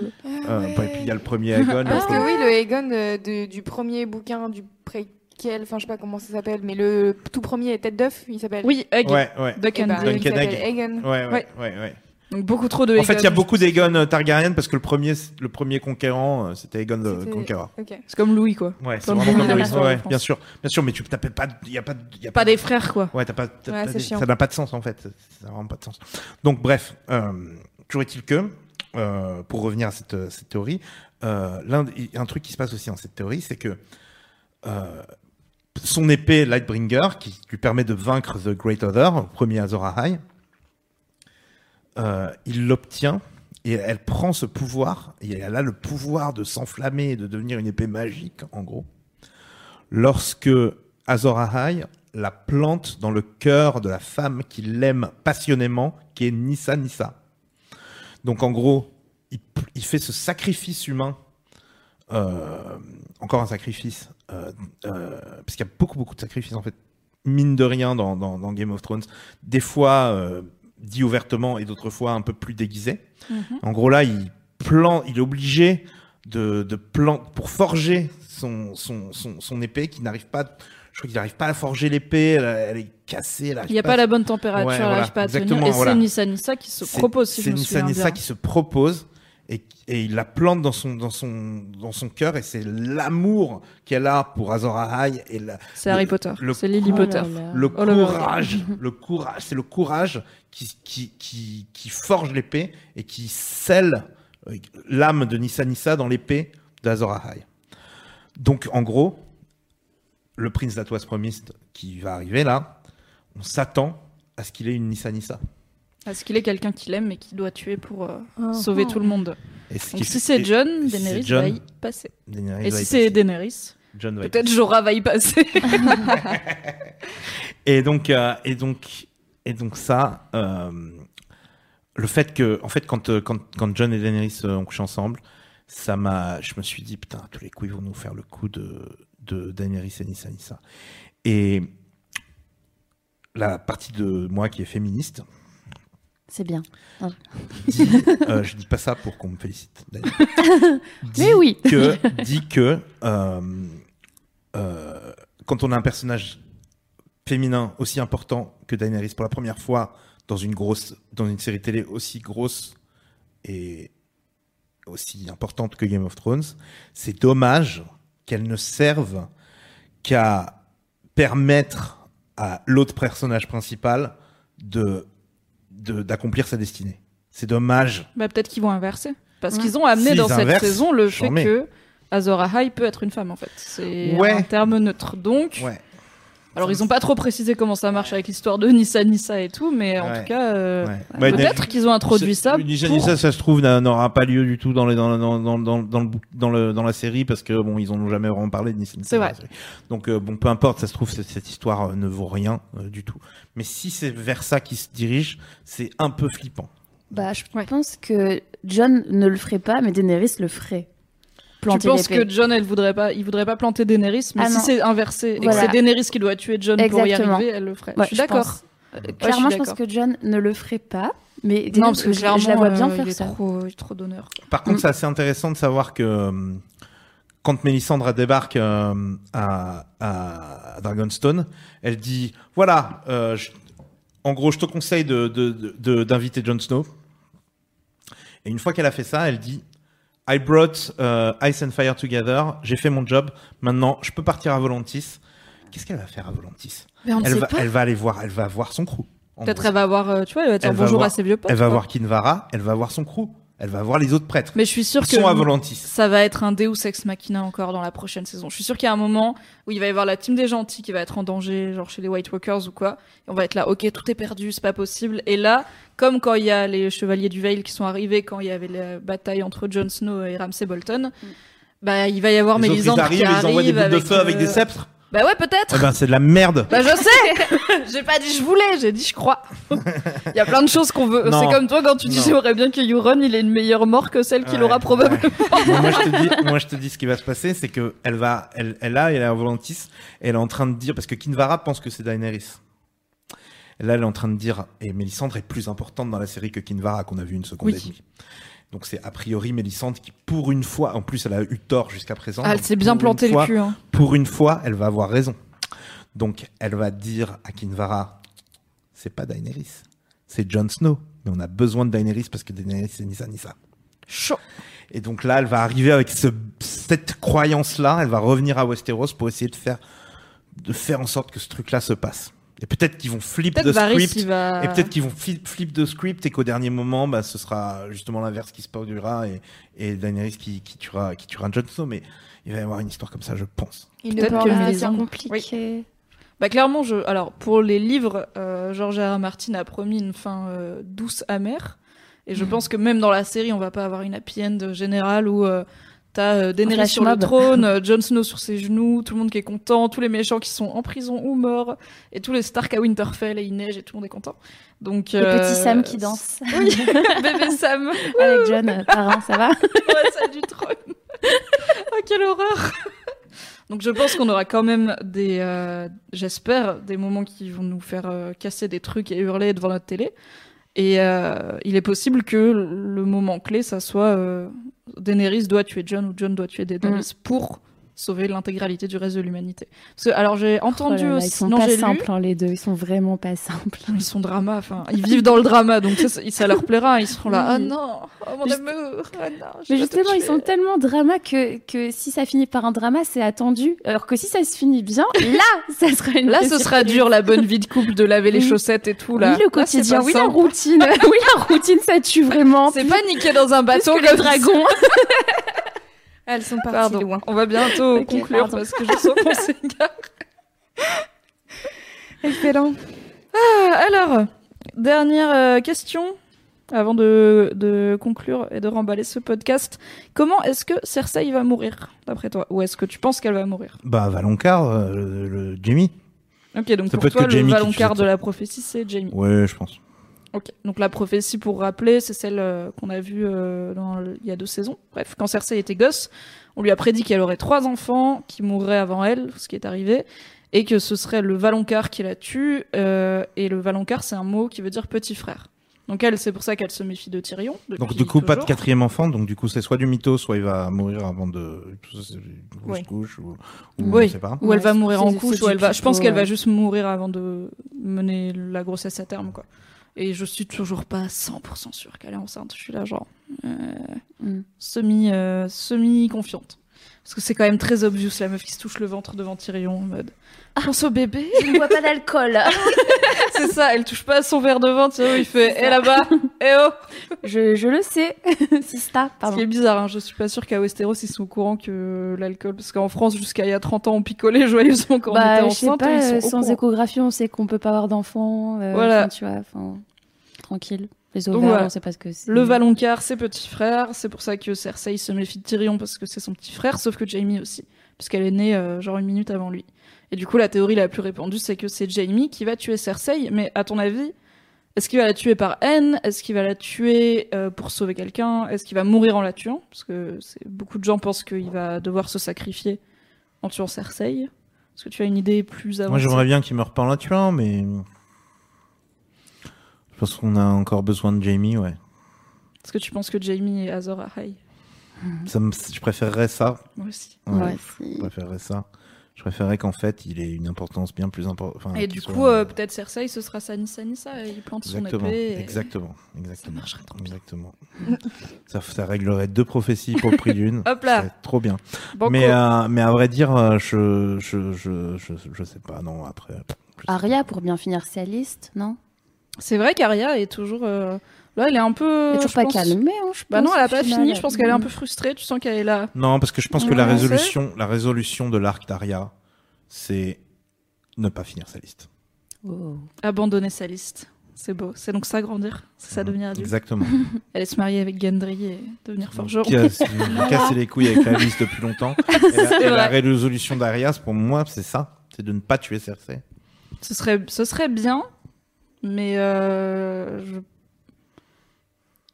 [SPEAKER 2] Euh, Et puis il y a le premier Aegon.
[SPEAKER 1] Parce que oui, le Aegon euh, de- du premier bouquin, du préquel, enfin je sais pas comment ça s'appelle, mais le tout premier est tête d'œuf, il s'appelle.
[SPEAKER 3] Oui, Egg.
[SPEAKER 2] Ouais, ouais.
[SPEAKER 3] Duck and
[SPEAKER 1] ben,
[SPEAKER 3] Egg.
[SPEAKER 2] Egg.
[SPEAKER 1] Aegon.
[SPEAKER 3] Ouais,
[SPEAKER 2] ouais, Ouais.
[SPEAKER 3] Donc beaucoup trop de
[SPEAKER 2] En fait, il y a beaucoup d'Aegon euh, Targaryen parce que le premier, le premier conquérant, euh, c'était Aegon le Conquérant.
[SPEAKER 3] C'est comme Louis, quoi.
[SPEAKER 2] Ouais, c'est
[SPEAKER 3] Comme
[SPEAKER 2] vraiment
[SPEAKER 3] Louis
[SPEAKER 2] comme Louis. Ouais, bien sûr, bien sûr, mais tu t'appelles pas, il y a pas, il y a
[SPEAKER 3] Pas des frères, quoi.
[SPEAKER 2] Ouais, t'as pas,
[SPEAKER 1] Ouais,
[SPEAKER 2] des- ça n'a pas de sens en fait. Ça n'a vraiment pas de sens. Donc bref, euh, toujours est-il que, euh, pour revenir à cette, cette théorie, euh, l'un, il y a un truc qui se passe aussi dans cette théorie, c'est que euh, son épée Lightbringer, qui lui permet de vaincre The Great Other, le premier Azor Ahai, euh, il l'obtient et elle prend ce pouvoir, et elle a le pouvoir de s'enflammer et de devenir une épée magique, en gros, lorsque Azor Ahai la plante dans le cœur de la femme qui l'aime passionnément, qui est Nissa Nissa. Donc en gros, il, fait ce sacrifice humain, euh, encore un sacrifice, euh, euh, parce qu'il y a beaucoup beaucoup de sacrifices en fait, mine de rien dans, dans- dans Game of Thrones, des fois dit ouvertement et d'autres fois un peu plus déguisé.
[SPEAKER 3] Mhm.
[SPEAKER 2] En gros là, il plante, il est obligé de, de plan- pour forger son, son, son, son épée qui n'arrive pas, je crois qu'il n'arrive pas à forger l'épée, elle, elle est cassée, elle
[SPEAKER 3] Il n'y a
[SPEAKER 2] pas
[SPEAKER 3] la bonne température,
[SPEAKER 2] Ouais,
[SPEAKER 3] elle
[SPEAKER 2] voilà,
[SPEAKER 3] n'arrive pas à tenir. Et
[SPEAKER 2] voilà.
[SPEAKER 3] c'est Nissa Nissa qui se propose, si je me
[SPEAKER 2] Nissa
[SPEAKER 3] souviens
[SPEAKER 2] Nissa
[SPEAKER 3] bien.
[SPEAKER 2] qui se propose et, et il la plante dans son, dans son, dans son cœur et c'est l'amour qu'elle a pour Azor Ahai et
[SPEAKER 3] C'est Harry Potter. C'est Lily Potter.
[SPEAKER 2] le courage, le courage, c'est le courage qui, qui, qui, qui forge l'épée et qui scelle euh, l'âme de Nissa Nissa dans l'épée d'Azor Ahai. Donc, en gros, le prince d'Atois Promised qui va arriver là, on s'attend à ce qu'il ait une Nissa Nissa.
[SPEAKER 3] Est-ce qu'il est quelqu'un qu'il aime et qui doit tuer pour euh,
[SPEAKER 1] Ah,
[SPEAKER 3] sauver
[SPEAKER 1] ah.
[SPEAKER 3] tout le monde
[SPEAKER 2] Et ce
[SPEAKER 3] Donc si c'est John, Daenerys va y passer.
[SPEAKER 2] Daenerys
[SPEAKER 3] Et si c'est. Daenerys, peut-être. Jorah va y passer.
[SPEAKER 2] Et donc, euh, et donc, et donc ça, euh, le fait que, en fait, quand, euh, quand, quand John et Daenerys euh, ont couché ensemble, ça m'a, je me suis dit, putain, tous les coups, ils vont nous faire le coup de, de Daenerys et Nissa Nissa. Et la partie de moi qui est féministe,
[SPEAKER 4] C'est bien.
[SPEAKER 2] dit, euh, je dis pas ça pour qu'on me félicite,
[SPEAKER 4] Mais oui.
[SPEAKER 2] que, dit que euh, euh, quand on a un personnage féminin aussi important que Daenerys pour la première fois dans une grosse, dans une série télé aussi grosse et aussi importante que Game of Thrones, c'est dommage qu'elle ne serve qu'à permettre à l'autre personnage principal de de- d'accomplir sa destinée. C'est dommage.
[SPEAKER 3] bah, peut-être qu'ils vont inverser. Parce qu'ils ont amené dans cette saison le fait que Azor Ahai peut être une femme en fait. C'est
[SPEAKER 2] Ouais.
[SPEAKER 3] un terme neutre. Donc,
[SPEAKER 2] Ouais.
[SPEAKER 3] Alors ils ont pas trop précisé comment ça marche avec l'histoire de Nissa Nissa et tout, mais en
[SPEAKER 2] Ouais.
[SPEAKER 3] tout cas, euh,
[SPEAKER 2] Ouais. Bah,
[SPEAKER 3] peut-être qu'ils ont introduit ça.
[SPEAKER 2] Nissa
[SPEAKER 3] pour-
[SPEAKER 2] Nissa, ça se trouve, n'a- n'aura pas lieu du tout dans, les, dans, dans, dans, dans, dans, le, bouc- dans, le, dans la série parce que bon, ils en ont jamais vraiment parlé de Nissa Nissa
[SPEAKER 3] C'est
[SPEAKER 2] dans
[SPEAKER 3] vrai.
[SPEAKER 2] la série. Donc euh, bon, peu importe, ça se trouve, cette, cette histoire euh, ne vaut rien euh, du tout. Mais si c'est vers ça qu'ils se dirigent, c'est un peu flippant.
[SPEAKER 4] Bah, je
[SPEAKER 3] Ouais.
[SPEAKER 4] pense que John ne le ferait pas, mais Daenerys le ferait.
[SPEAKER 3] Tu
[SPEAKER 4] Planter
[SPEAKER 3] penses
[SPEAKER 4] l'épée.
[SPEAKER 3] que John, elle voudrait pas, il voudrait pas planter Daenerys, mais
[SPEAKER 4] Ah
[SPEAKER 3] si c'est inversé et que c'est Daenerys qui doit tuer John pour y arriver, elle le ferait.
[SPEAKER 4] Ouais,
[SPEAKER 3] je suis d'accord.
[SPEAKER 4] Euh,
[SPEAKER 3] je
[SPEAKER 4] clairement, je pense
[SPEAKER 3] d'accord.
[SPEAKER 4] que John ne le ferait pas, mais
[SPEAKER 3] Non,
[SPEAKER 4] Daenerys,
[SPEAKER 3] parce que
[SPEAKER 4] je- la vois bien
[SPEAKER 3] euh,
[SPEAKER 4] faire
[SPEAKER 3] il est
[SPEAKER 4] ça.
[SPEAKER 3] trop, il est trop d'honneur.
[SPEAKER 2] Par contre,
[SPEAKER 4] Mm.
[SPEAKER 2] c'est assez intéressant de savoir que euh, quand Mélisandre débarque euh, à, à Dragonstone, elle dit voilà, euh, je- en gros, je te conseille de de- de- d'inviter Jon Snow. Et une fois qu'elle a fait ça, elle dit I brought euh, Ice and Fire together. J'ai fait mon job. Maintenant, je peux partir à Volantis. Qu'est-ce qu'elle va faire à Volantis
[SPEAKER 3] on
[SPEAKER 2] elle va,
[SPEAKER 3] pas.
[SPEAKER 2] elle va aller voir, elle va voir son crew.
[SPEAKER 3] Peut-être elle va avoir, euh, tu vois, elle va dire
[SPEAKER 2] Elle va
[SPEAKER 3] bonjour
[SPEAKER 2] voir-
[SPEAKER 3] à ses vieux potes.
[SPEAKER 2] Elle va
[SPEAKER 3] quoi.
[SPEAKER 2] voir Kinvara, elle va voir son crew, elle va voir les autres prêtres.
[SPEAKER 3] Mais je suis sûre
[SPEAKER 2] Ils
[SPEAKER 3] que
[SPEAKER 2] sont à Volantis.
[SPEAKER 3] ça va être un Deus Ex Machina encore dans la prochaine saison. Je suis sûre qu'il y a un moment où il va y avoir la team des gentils qui va être en danger, genre chez les White Walkers ou quoi. Et on va être là, ok, tout est perdu, c'est pas possible. Et là, comme quand il y a les chevaliers du Veil qui sont arrivés, quand il y avait la bataille entre Jon Snow et Ramsay Bolton, bah il va y avoir
[SPEAKER 2] arrivent,
[SPEAKER 3] qui
[SPEAKER 2] ils envoient des
[SPEAKER 3] arrive
[SPEAKER 2] boules de feu avec
[SPEAKER 3] euh,
[SPEAKER 2] des sceptres.
[SPEAKER 3] Bah ouais, peut-être.
[SPEAKER 2] Eh ben, c'est de la merde.
[SPEAKER 3] Bah je sais J'ai pas dit je voulais, j'ai dit je crois. Il y a plein de choses qu'on veut.
[SPEAKER 2] Non.
[SPEAKER 3] C'est comme toi quand tu dis
[SPEAKER 2] Non.
[SPEAKER 3] j'aimerais bien que Euron il ait une meilleure mort que celle qu'il
[SPEAKER 2] Ouais,
[SPEAKER 3] aura probablement.
[SPEAKER 2] moi, je te dis, moi, je te dis ce qui va se passer, c'est que elle va, elle, elle là, elle est à Volantis, elle est en train de dire, parce que Kinvara pense que c'est Daenerys. Là, elle est en train de dire, et Mélisandre est plus importante dans la série que Kinvara, qu'on a vu une seconde
[SPEAKER 3] Oui.
[SPEAKER 2] et demie. Donc c'est a priori Mélisandre qui, pour une fois, en plus elle a eu tort jusqu'à présent.
[SPEAKER 3] Ah, elle s'est bien
[SPEAKER 2] pour une
[SPEAKER 3] planté le cul. Hein.
[SPEAKER 2] Pour une fois, elle va avoir raison. Donc elle va dire à Kinvara, c'est pas Daenerys, c'est Jon Snow. Mais on a besoin de Daenerys parce que Daenerys c'est ni ça ni ça.
[SPEAKER 3] Chaud.
[SPEAKER 2] Et donc là, elle va arriver avec ce, cette croyance-là, elle va revenir à Westeros pour essayer de faire, de faire en sorte que ce truc-là se passe. Et peut-être qu'ils vont flip
[SPEAKER 3] Peut-être
[SPEAKER 2] de script.
[SPEAKER 3] va.
[SPEAKER 2] Et peut-être qu'ils vont flip, flip de script et qu'au dernier moment, bah, ce sera justement l'inverse qui se produira et, et Daenerys qui, qui tuera, qui tuera Jon Snow. Mais il va y avoir une histoire comme ça, je pense.
[SPEAKER 1] Il ne
[SPEAKER 3] Peut-être
[SPEAKER 1] peut
[SPEAKER 3] que Mélisandre-
[SPEAKER 4] compliqué.
[SPEAKER 3] Bah clairement, je. Alors pour les livres, euh, George R. R. Martin a promis une fin euh, douce amère. Et je pense que même dans la série, on va pas avoir une happy end générale où euh, t'as euh, Daenerys sur le trône, euh, Jon Snow sur ses genoux, tout le monde qui est content, tous les méchants qui sont en prison ou morts, et tous les Stark à Winterfell et il neige et tout le monde est content. Donc
[SPEAKER 4] Le
[SPEAKER 3] euh,
[SPEAKER 4] petit Sam qui danse
[SPEAKER 3] Oui, bébé Sam.
[SPEAKER 4] avec John, euh, parrain, ça va
[SPEAKER 3] Ouais, celle du trône. oh, quelle horreur. Donc je pense qu'on aura quand même des, euh, j'espère, des moments qui vont nous faire euh, casser des trucs et hurler devant notre télé. Et euh, il est possible que le moment clé, ça soit Daenerys doit tuer John ou John doit tuer Daenerys pour sauver l'intégralité du reste de l'humanité. Parce que alors j'ai entendu
[SPEAKER 4] Oh là là,
[SPEAKER 3] aussi,
[SPEAKER 4] ils sont
[SPEAKER 3] non
[SPEAKER 4] pas simples hein, les deux, ils sont vraiment pas simples.
[SPEAKER 3] ils sont drama, enfin ils vivent dans le drama, donc ça, leur plaira, ils seront là, ah non, oh mon
[SPEAKER 4] Juste-
[SPEAKER 3] amour, ah non.
[SPEAKER 4] Mais justement, ils sont tellement drama que, que si ça finit par un drama, c'est attendu. Alors que si ça se finit bien, là, ça sera une
[SPEAKER 3] Là, ce sera dur, la bonne vie de couple, de laver les chaussettes et tout. Là.
[SPEAKER 4] Oui, le
[SPEAKER 3] Là,
[SPEAKER 4] quotidien,
[SPEAKER 3] pas
[SPEAKER 4] oui, la routine. oui, la routine, ça tue vraiment.
[SPEAKER 3] C'est pas niquer dans un bateau comme
[SPEAKER 4] dragons.
[SPEAKER 1] Elles sont parties
[SPEAKER 3] Pardon.
[SPEAKER 1] loin.
[SPEAKER 3] On va bientôt conclure
[SPEAKER 4] pardon.
[SPEAKER 3] parce que je sens qu'on s'égare.
[SPEAKER 1] Excellent.
[SPEAKER 3] Ah, Alors, dernière euh, question avant de, de conclure et de remballer ce podcast. Comment est-ce que Cersei va mourir, d'après toi? Ou est-ce que tu penses qu'elle va mourir?
[SPEAKER 2] Bah, Valonqar, euh, le, le Jamie.
[SPEAKER 3] Ok, donc
[SPEAKER 2] Ça
[SPEAKER 3] pour
[SPEAKER 2] peut être
[SPEAKER 3] toi,
[SPEAKER 2] que
[SPEAKER 3] le
[SPEAKER 2] tue
[SPEAKER 3] Valonqar de la prophétie, c'est Jamie.
[SPEAKER 2] Ouais, je pense.
[SPEAKER 3] Ok, donc la prophétie, pour rappeler, c'est celle euh, qu'on a vue euh, dans le- il y a deux saisons. Bref, quand Cersei était gosse, on lui a prédit qu'elle aurait trois enfants qui mourraient avant elle, ce qui est arrivé, et que ce serait le Valonqar qui la tue. euh, et le Valonqar, c'est un mot qui veut dire petit frère. Donc elle, c'est pour ça qu'elle se méfie de Tyrion.
[SPEAKER 2] Donc du coup, pas de quatrième enfant. Donc du coup, c'est soit du mytho, soit il va mourir avant de couche ou, ou
[SPEAKER 3] Oui.
[SPEAKER 2] on sait pas.
[SPEAKER 3] Ou elle
[SPEAKER 4] Ouais,
[SPEAKER 3] va mourir en
[SPEAKER 4] c'est
[SPEAKER 3] couche, ou elle va. Je pense
[SPEAKER 4] pipeau,
[SPEAKER 3] qu'elle va
[SPEAKER 4] ouais.
[SPEAKER 3] juste mourir avant de mener la grossesse à terme, quoi. Et je suis toujours pas 100% sûre qu'elle est enceinte. Je suis là, genre. euh,
[SPEAKER 4] Mm.
[SPEAKER 3] semi, euh, semi confiante. Parce que c'est quand même très obvious la meuf qui se touche le ventre devant Tyrion en mode. Pense au bébé.
[SPEAKER 4] Je ne bois pas d'alcool.
[SPEAKER 3] c'est ça, elle touche pas à son verre de vin. Tyrion il fait. Et là-bas, Eh oh
[SPEAKER 4] Je, je le sais, Sista,
[SPEAKER 3] Ce
[SPEAKER 4] pardon.
[SPEAKER 3] qui est bizarre, hein, je suis pas sûre qu'à Westeros ils sont au courant que l'alcool, parce qu'en France jusqu'à il y a 30 ans on picolait joyeusement quand on
[SPEAKER 4] Bah,
[SPEAKER 3] était enceinte.
[SPEAKER 4] pas,
[SPEAKER 3] ils sont
[SPEAKER 4] sans échographie, on sait qu'on peut pas avoir d'enfants. euh,
[SPEAKER 3] Voilà.
[SPEAKER 4] enfin, Tu vois, enfin, tranquille. Les
[SPEAKER 3] Donc
[SPEAKER 4] ovaires,
[SPEAKER 3] voilà.
[SPEAKER 4] on sait pas ce que c'est.
[SPEAKER 3] Le Valonqar, c'est petit frère, c'est pour ça que Cersei se méfie de Tyrion parce que c'est son petit frère, sauf que Jaime aussi, parce qu'elle est née euh, genre une minute avant lui. Et du coup, la théorie la plus répandue, c'est que c'est Jaime qui va tuer Cersei, mais à ton avis, est-ce qu'il va la tuer par haine? Est-ce qu'il va la tuer euh, pour sauver quelqu'un? Est-ce qu'il va mourir en la tuant? Parce que c'est- beaucoup de gens pensent qu'il va devoir se sacrifier en tuant Cersei. Est-ce que tu as une idée plus avancée
[SPEAKER 2] Moi, j'aimerais bien qu'il meure pas en la tuant, mais. Je pense qu'on a encore besoin de Jamie, ouais.
[SPEAKER 3] Est-ce que tu penses que Jaime est Azor Ahai
[SPEAKER 2] Ça me- Je préférerais ça.
[SPEAKER 3] Moi aussi.
[SPEAKER 2] Ouais,
[SPEAKER 4] Ouais,
[SPEAKER 2] Je préférerais ça. Je préférerais qu'en fait, il ait une importance bien plus importante.
[SPEAKER 3] Et du coup, euh, peut-être Cersei, ce sera Sanissa Nissa, et il plante son
[SPEAKER 2] Exactement,
[SPEAKER 3] épée. et-
[SPEAKER 2] exactement, exactement.
[SPEAKER 3] marcherait trop bien.
[SPEAKER 2] Exactement. ça, ça réglerait deux prophéties pour le prix d'une.
[SPEAKER 3] Hop là.
[SPEAKER 2] Ça Trop bien.
[SPEAKER 3] Banco.
[SPEAKER 2] Mais, euh, mais à vrai dire, euh, je, je, je, je, je sais pas, non, après.
[SPEAKER 4] Arya pour bien finir sa liste, non?
[SPEAKER 3] C'est vrai qu'Aria est toujours. euh, Là, elle est un peu.
[SPEAKER 4] Elle est toujours
[SPEAKER 3] je
[SPEAKER 4] pas
[SPEAKER 3] pense-
[SPEAKER 4] calmée, hein, je
[SPEAKER 3] Bah non,
[SPEAKER 4] pense,
[SPEAKER 3] elle a pas
[SPEAKER 4] final.
[SPEAKER 3] fini. Je pense qu'elle est un peu frustrée. Tu sens qu'elle est là.
[SPEAKER 2] Non, parce que je pense que la résolution, la résolution de l'arc d'Aria, c'est ne pas finir sa liste.
[SPEAKER 4] Oh.
[SPEAKER 3] Abandonner sa liste. C'est beau. C'est donc ça grandir. C'est ça devenir adulte.
[SPEAKER 2] Exactement.
[SPEAKER 3] Elle est se marier avec Gendry et devenir forgeron.
[SPEAKER 2] Qui a cassé les couilles avec la liste depuis longtemps. Et la, et la
[SPEAKER 3] vrai.
[SPEAKER 2] résolution d'Aria, pour moi, c'est ça. C'est de ne pas tuer Cersei.
[SPEAKER 3] Ce serait, ce serait bien, mais euh, je...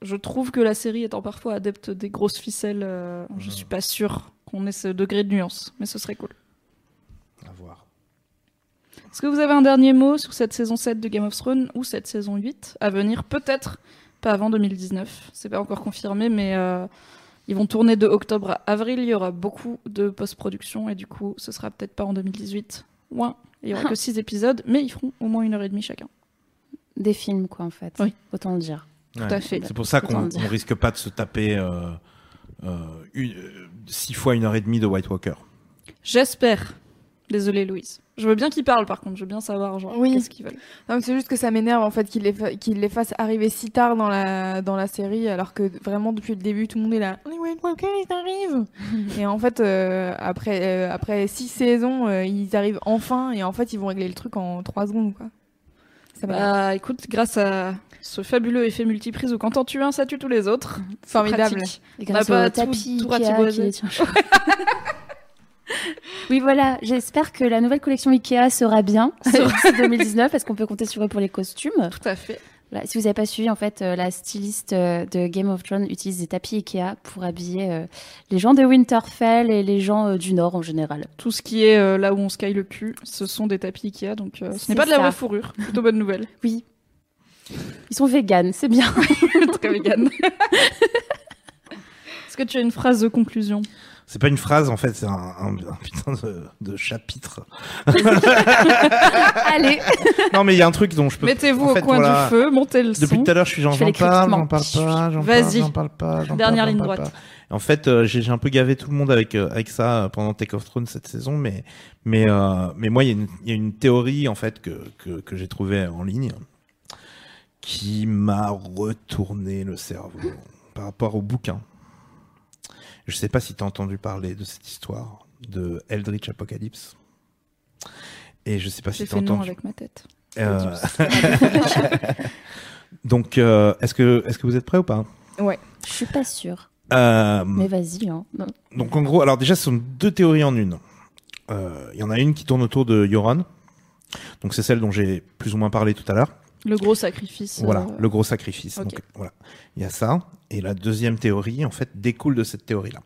[SPEAKER 3] je trouve que la série étant parfois adepte des grosses ficelles, euh, je suis pas sûre qu'on ait ce degré de nuance, mais ce serait cool.
[SPEAKER 2] À voir.
[SPEAKER 3] Est-ce que vous avez un dernier mot sur cette saison 7 de Game of Thrones ou cette saison 8 à venir? Peut-être pas avant 2019, c'est pas encore confirmé, mais euh, ils vont tourner de octobre à avril, il y aura beaucoup de post-production et du coup ce sera peut-être pas en 2018. Ouais, il y aura que 6 épisodes, mais ils feront au moins une heure et demie chacun.
[SPEAKER 4] Des films, quoi, en fait.
[SPEAKER 3] Oui.
[SPEAKER 4] Autant le dire.
[SPEAKER 3] Tout à fait.
[SPEAKER 2] C'est pour ça qu'on risque pas de se taper euh, euh, une- euh, six fois une heure et demie de White Walker.
[SPEAKER 3] J'espère. Désolée Louise. Je veux bien qu'ils parlent par contre, je veux bien savoir genre
[SPEAKER 1] Oui.
[SPEAKER 3] qu'est-ce qu'ils veulent.
[SPEAKER 1] Non, mais c'est juste que ça m'énerve en fait qu'ils les, fa- qu'ils les fassent arriver si tard dans la, dans la série, alors que vraiment depuis le début tout le monde est là. Les White Walkers ils arrivent Et en fait, euh, après, euh, après six saisons, euh, ils arrivent enfin et en fait ils vont régler le truc en trois secondes quoi. Ça.
[SPEAKER 3] Bah écoute, grâce à ce fabuleux effet multiprise où quand t'en tues un, ça tue tous les autres. C'est
[SPEAKER 1] Formidable.
[SPEAKER 4] Et
[SPEAKER 3] On
[SPEAKER 4] grâce
[SPEAKER 3] n'a pas
[SPEAKER 4] au
[SPEAKER 3] tout-
[SPEAKER 4] tapis
[SPEAKER 3] tout
[SPEAKER 4] Ikea qui les oui, voilà. J'espère que la nouvelle collection Ikea sera bien d'ici 2019 parce qu'on peut compter sur eux pour les costumes.
[SPEAKER 3] Tout à fait.
[SPEAKER 4] Voilà, si vous n'avez pas suivi, en fait, euh, la styliste euh, de Game of Thrones utilise des tapis Ikea pour habiller euh, les gens de Winterfell et les gens du Nord en général.
[SPEAKER 3] Tout ce qui est là où on caille le cul, ce sont des tapis Ikea, donc ce n'est pas de la vraie fourrure. Plutôt bonne nouvelle.
[SPEAKER 4] Oui. Ils sont véganes, c'est bien.
[SPEAKER 3] Très vegan. Est-ce que tu as une phrase de conclusion?
[SPEAKER 2] C'est pas une phrase, en fait, c'est un, un- un putain de, de chapitre.
[SPEAKER 4] Allez.
[SPEAKER 2] non, mais il y a un truc dont je peux.
[SPEAKER 3] Mettez-vous au
[SPEAKER 2] fait,
[SPEAKER 3] coin
[SPEAKER 2] voilà,
[SPEAKER 3] du feu, montez le
[SPEAKER 2] Depuis
[SPEAKER 3] son.
[SPEAKER 2] tout à l'heure, je suis genre, j'en parle, j'en parle pas, j'en
[SPEAKER 3] Vas-y.
[SPEAKER 2] parle, j'en parle pas.
[SPEAKER 3] Dernière
[SPEAKER 2] parle,
[SPEAKER 3] ligne droite.
[SPEAKER 2] pas. En fait, euh, j'ai un peu gavé tout le monde avec euh, avec ça euh, pendant Take of Thrones cette saison, mais mais mais moi, il y, a une- il y a une théorie en fait que que, que j'ai trouvée en ligne qui m'a retourné le cerveau par rapport au bouquin. Je sais pas si tu as entendu parler de cette histoire de Eldritch Apocalypse. Et je sais pas si tu
[SPEAKER 3] avec ma tête.
[SPEAKER 2] Euh, Donc, euh, est-ce que est-ce que vous êtes prêts ou pas?
[SPEAKER 4] Je suis pas sûre.
[SPEAKER 2] Euh,
[SPEAKER 4] Mais vas-y. Hein.
[SPEAKER 2] Donc en gros, alors déjà, ce sont deux théories en une. Euh, Il y en a une qui tourne autour de Yoran. Donc c'est celle dont j'ai plus ou moins parlé tout à l'heure.
[SPEAKER 3] Le gros sacrifice.
[SPEAKER 2] Voilà,
[SPEAKER 3] euh,
[SPEAKER 2] le gros sacrifice. Donc voilà, il y a ça. Et la deuxième théorie, en fait, découle de cette théorie-là.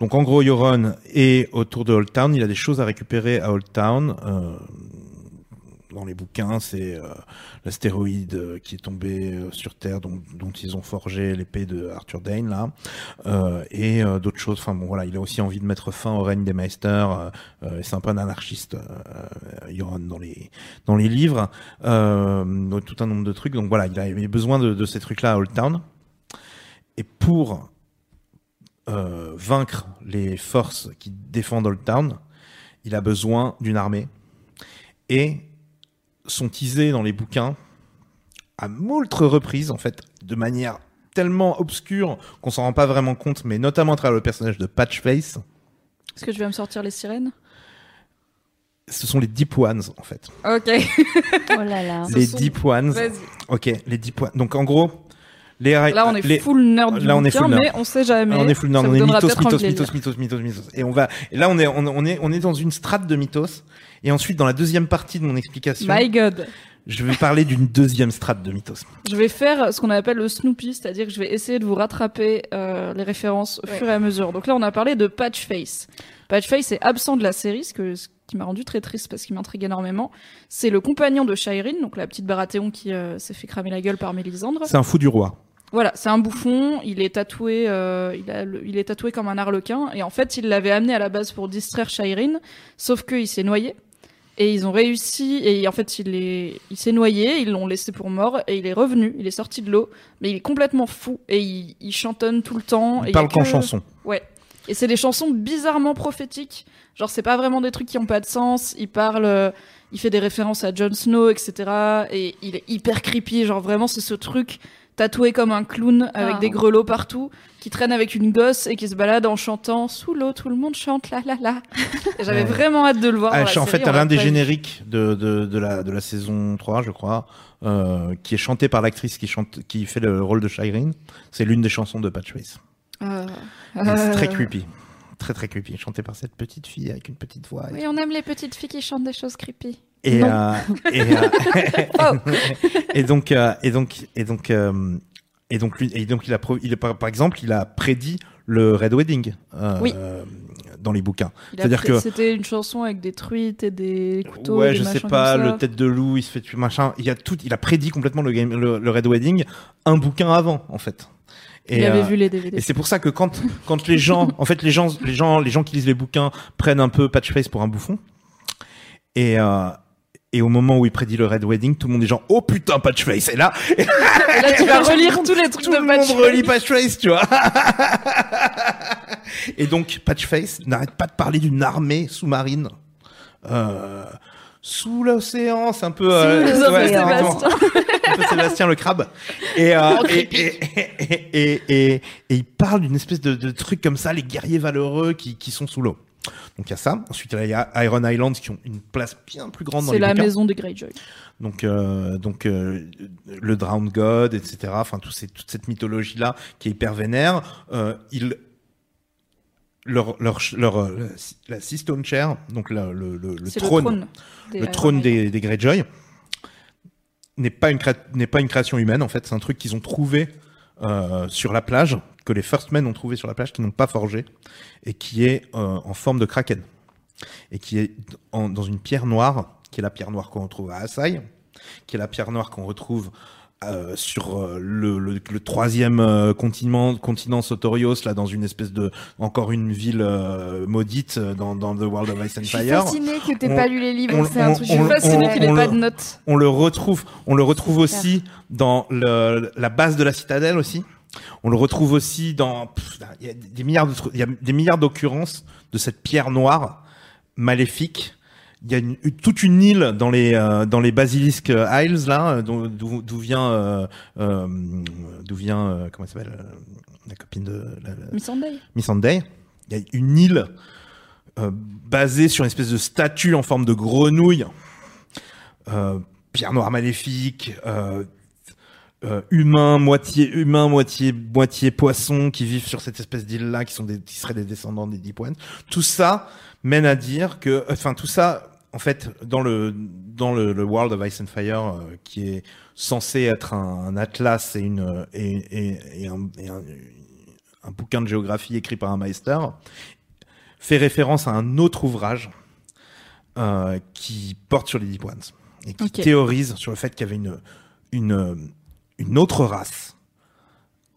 [SPEAKER 2] Donc en gros, Yoron est autour de Old Town. Il a des choses à récupérer à Old Town. Euh, dans les bouquins, c'est euh, l'astéroïde euh, qui est tombé euh, sur Terre, dont, dont ils ont forgé l'épée de Arthur Dane là, euh, et euh, d'autres choses. Enfin bon, voilà, il a aussi envie de mettre fin au règne des Meisters. Euh, c'est un peu un anarchiste, Euron dans les dans les livres, tout un nombre de trucs. Donc voilà, il a, il a besoin de, de ces trucs-là à Old Town. Et pour vaincre les forces qui défendent Old Town, il a besoin d'une armée. Et sont teasés dans les bouquins à moult reprises, en fait, de manière tellement obscure qu'on s'en rend pas vraiment compte, mais notamment à travers le personnage de Patchface.
[SPEAKER 3] Est-ce que je vais me sortir les sirènes?
[SPEAKER 2] Ce sont les Deep Ones, en fait.
[SPEAKER 3] Ok.
[SPEAKER 4] Oh là là.
[SPEAKER 2] Les
[SPEAKER 3] sont-
[SPEAKER 2] Deep Ones.
[SPEAKER 3] Vas-y.
[SPEAKER 2] Ok, les Deep Ones. Donc, en gros, les
[SPEAKER 3] Là, on est
[SPEAKER 2] les-
[SPEAKER 3] full nerd du
[SPEAKER 2] là, on est
[SPEAKER 3] bouquin,
[SPEAKER 2] full nerd.
[SPEAKER 3] mais on sait jamais.
[SPEAKER 2] on est full nerd, on est mythos, mythos, mythos, mythos, mythos, mythos. Et on va, et là, on est, on, on est, on est dans une strate de mythos. Et ensuite, dans la deuxième partie de mon explication,
[SPEAKER 3] My God.
[SPEAKER 2] je vais parler d'une deuxième strate de mythos.
[SPEAKER 3] Je vais faire ce qu'on appelle le Snoopy, c'est-à-dire que je vais essayer de vous rattraper euh, les références au
[SPEAKER 1] Ouais.
[SPEAKER 3] fur et à mesure. Donc là, on a parlé de Patchface. Patchface est absent de la série, ce, que, ce qui m'a rendu très triste parce qu'il m'intrigue énormément. C'est le compagnon de Shireen, donc la petite Baratheon qui euh, s'est fait cramer la gueule par Mélisandre.
[SPEAKER 2] C'est un fou du roi.
[SPEAKER 3] Voilà, c'est un bouffon. Il est tatoué, euh, il, a le- il est tatoué comme un arlequin. Et en fait, il l'avait amené à la base pour distraire Shireen, sauf qu'il s'est noyé. Et ils ont réussi. Et en fait, il est, il s'est noyé. Ils l'ont laissé pour mort. Et il est revenu. Il est sorti de l'eau, mais il est complètement fou. Et il, il chantonne tout le temps. et
[SPEAKER 2] Il
[SPEAKER 3] a
[SPEAKER 2] parle qu'en
[SPEAKER 3] que-
[SPEAKER 2] chanson.
[SPEAKER 3] Ouais. Et c'est des chansons bizarrement prophétiques. Genre, c'est pas vraiment des trucs qui ont pas de sens. Il parle, euh, il fait des références à Jon Snow, etc. Et il est hyper creepy. Genre, vraiment, c'est ce truc tatoué comme un clown avec
[SPEAKER 4] Ah.
[SPEAKER 3] des grelots partout, qui traîne avec une gosse et qui se balade en chantant sous l'eau. Tout le monde chante la la la. Et J'avais
[SPEAKER 2] Ouais.
[SPEAKER 3] vraiment hâte de le voir.
[SPEAKER 2] Ah,
[SPEAKER 3] dans la
[SPEAKER 2] en
[SPEAKER 3] série,
[SPEAKER 2] fait, l'un des génériques de, de, de, la, de la saison 3, je crois, euh, qui est chanté par l'actrice qui, chante, qui fait le rôle de Shireen. C'est l'une des chansons de Patchface.
[SPEAKER 3] Euh,
[SPEAKER 2] C'est très
[SPEAKER 3] euh,
[SPEAKER 2] creepy. Très très creepy. Chanté par cette petite fille avec une petite voix.
[SPEAKER 3] Oui, on aime les petites filles qui chantent des choses creepy.
[SPEAKER 2] Et,
[SPEAKER 3] Non.
[SPEAKER 2] euh, et, euh,
[SPEAKER 3] Oh.
[SPEAKER 2] et donc euh, et donc et donc euh, et donc lui et donc il a il par, par exemple il a prédit le Red Wedding euh,
[SPEAKER 3] Oui.
[SPEAKER 2] dans les bouquins.
[SPEAKER 3] Il a
[SPEAKER 2] C'est-à-dire que
[SPEAKER 3] C'était une chanson avec des truites et des couteaux.
[SPEAKER 2] ouais
[SPEAKER 3] des
[SPEAKER 2] je sais pas le tête de loup il se fait tuer machin il y a tout il a prédit complètement le game le, le Red Wedding un bouquin avant en fait. Et,
[SPEAKER 3] Il avait
[SPEAKER 2] euh,
[SPEAKER 3] vu les DVD.
[SPEAKER 2] et c'est pour ça que quand quand les gens en fait les gens les gens les gens qui lisent les bouquins prennent un peu Patchface pour un bouffon et euh, et au moment où il prédit le Red Wedding, tout le monde est genre oh putain Patchface et là
[SPEAKER 3] Et là, tu vas relire tous les trucs
[SPEAKER 2] tout
[SPEAKER 3] de
[SPEAKER 2] le monde
[SPEAKER 3] Patchface.
[SPEAKER 2] relit Patchface, tu vois. Et donc, Patchface n'arrête pas de parler d'une armée sous-marine. Euh, sous l'océan, c'est un peu... euh,
[SPEAKER 4] Sous
[SPEAKER 2] ouais, Sébastien le crabe. Et, euh, et, il parle d'une espèce de, de truc comme ça, les guerriers valeureux qui, qui sont sous l'eau. Donc il y a ça. Ensuite, il y a Iron Islands qui ont une place bien plus grande dans
[SPEAKER 3] C'est
[SPEAKER 2] les
[SPEAKER 3] la
[SPEAKER 2] bouquins.
[SPEAKER 3] maison des Greyjoy.
[SPEAKER 2] Donc, euh, donc euh, le Drowned God, etc. Enfin, tout ces, toute cette mythologie là qui est hyper vénère. Euh, ils leur, leur, leur, la Sea Stone Chair, donc la- le, le, le
[SPEAKER 3] C'est
[SPEAKER 2] trône,
[SPEAKER 3] le trône. des
[SPEAKER 2] des, des Greyjoy, n'est pas une création humaine en fait. C'est un truc qu'ils ont trouvé euh, sur la plage, que les First Men ont trouvé sur la plage, qu'ils n'ont pas forgé, et qui est euh, en forme de kraken, et qui est dans une pierre noire, qui est la pierre noire qu'on retrouve à Asai, qui est la pierre noire qu'on retrouve euh, sur euh, le, le, le troisième euh, continent, continent Sotorios, là, dans une espèce de encore une ville euh, maudite dans, dans The World of Ice and
[SPEAKER 1] Je suis
[SPEAKER 2] Fire.
[SPEAKER 1] fascinée que t'aies pas lu les livres, c'est un truc
[SPEAKER 3] Je suis
[SPEAKER 2] on-
[SPEAKER 3] qu'il ait pas de notes.
[SPEAKER 2] On le retrouve, on le retrouve aussi dans le, la base de la citadelle aussi. On le retrouve aussi dans, il y a des milliards de, il y a des milliards d'occurrences de cette pierre noire maléfique. Il y a une- toute une île dans les euh, dans les basilisques Isles là, euh, d'où vient euh, euh, d'où vient euh, comment elle s'appelle euh, la copine de la, la-
[SPEAKER 3] Miss Sunday.
[SPEAKER 2] Miss Sunday. Il y a une île euh, basée sur une espèce de statue en forme de grenouille, euh, pierre noire maléfique, euh, euh, humain, moitié humain, moitié moitié poisson, qui vivent sur cette espèce d'île-là, qui sont des, qui seraient des descendants des Deep Ones. Tout ça mène à dire que, enfin, tout ça, en fait, dans le dans le, le World of Ice and Fire, euh, qui est censé être un, un atlas et une et, et, et un, et un- un bouquin de géographie écrit par un meister, fait référence à un autre ouvrage euh, qui porte sur les Deep Ones et qui théorise sur le fait qu'il y avait une, une, une autre race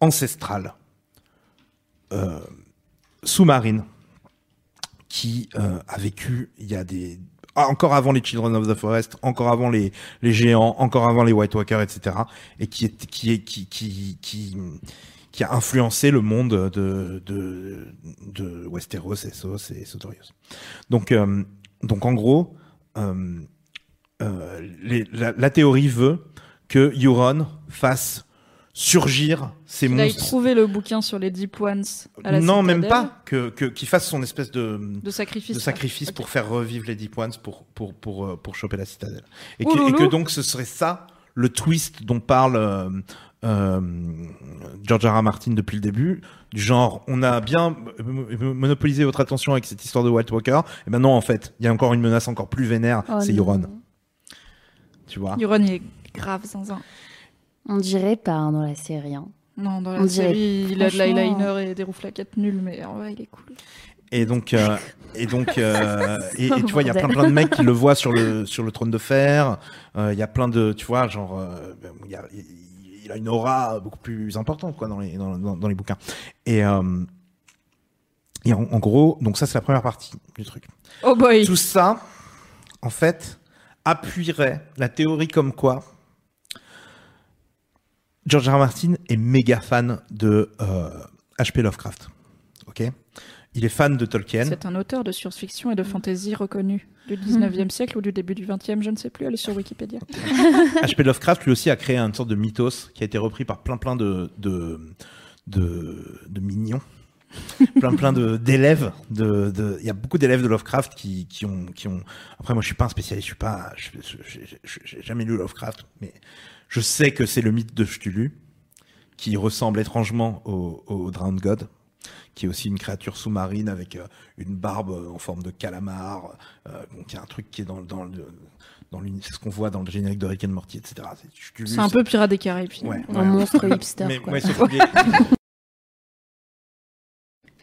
[SPEAKER 2] ancestrale euh, sous-marine qui a vécu il y a des ah, encore avant les Children of the Forest, encore avant les, les géants, encore avant les White Walkers, etc. et qui est qui est qui qui qui, a influencé le monde de de, de Westeros, Essos et Sotorios. Donc euh, donc en gros, euh, euh, la, la théorie veut que Euron fasse surgir ces
[SPEAKER 3] Il a
[SPEAKER 2] monstres.
[SPEAKER 3] trouvé le bouquin sur les Deep Ones à la
[SPEAKER 2] Non, même pas. Que qu'il fasse son espèce de
[SPEAKER 3] De sacrifice.
[SPEAKER 2] de sacrifice pour faire revivre les Deep Ones pour pour pour euh, pour choper la citadelle. Et que, et que donc ce serait ça le twist dont parle euh, euh, George R. R. Martin depuis le début, du genre on a bien monopolisé votre attention avec cette histoire de White Walker, et ben non en fait, il y a encore une menace encore plus vénère,
[SPEAKER 4] Oh
[SPEAKER 2] c'est. Euron, tu vois?
[SPEAKER 3] Euron, il est grave zinzin.
[SPEAKER 4] On dirait pas hein, dans la série. hein.
[SPEAKER 3] Non, dans
[SPEAKER 4] On
[SPEAKER 3] la
[SPEAKER 4] dirait-
[SPEAKER 3] série, il a de l'eyeliner et des rouflaquettes nuls, mais en vrai, il est cool.
[SPEAKER 2] Et donc, euh, et donc, euh, et,
[SPEAKER 4] Oh,
[SPEAKER 2] et tu vois, il y a plein, de mecs qui le voient sur le sur le trône de fer. Euh, Il y a plein de, tu vois, genre, euh, il, y a, il- il a une aura beaucoup plus importante quoi dans les dans, dans, dans les bouquins. Et euh, et en, en gros, donc ça c'est la première partie du truc.
[SPEAKER 3] Oh boy
[SPEAKER 2] Tout ça, en fait, appuierait la théorie comme quoi George R. R. Martin est méga fan de euh, H.P. Lovecraft. Ok, il est fan de Tolkien.
[SPEAKER 3] C'est un auteur de science-fiction et de fantasy reconnu du 19e siècle ou du début du 20e, je ne sais plus, allez sur Wikipédia.
[SPEAKER 2] H.P. Lovecraft lui aussi a créé une sorte de mythos qui a été repris par plein plein de de de, de mignons, plein plein de d'élèves. De de- il y a beaucoup d'élèves de Lovecraft qui qui ont qui ont. Après moi je suis pas un spécialiste, je suis pas, j'ai jamais lu Lovecraft, mais je sais que c'est le mythe de Cthulhu qui ressemble étrangement au, au Drowned God qui est aussi une créature sous-marine avec euh, une barbe euh, en forme de calamar. Euh, y a un truc qui est dans, dans le dans ce qu'on voit dans le générique de Rick and Morty, etc. C'est
[SPEAKER 3] un peu Pirates des Caraïbes.
[SPEAKER 2] Ouais.
[SPEAKER 4] Un monstre hipster.
[SPEAKER 2] mais,
[SPEAKER 4] quoi.
[SPEAKER 2] ouais,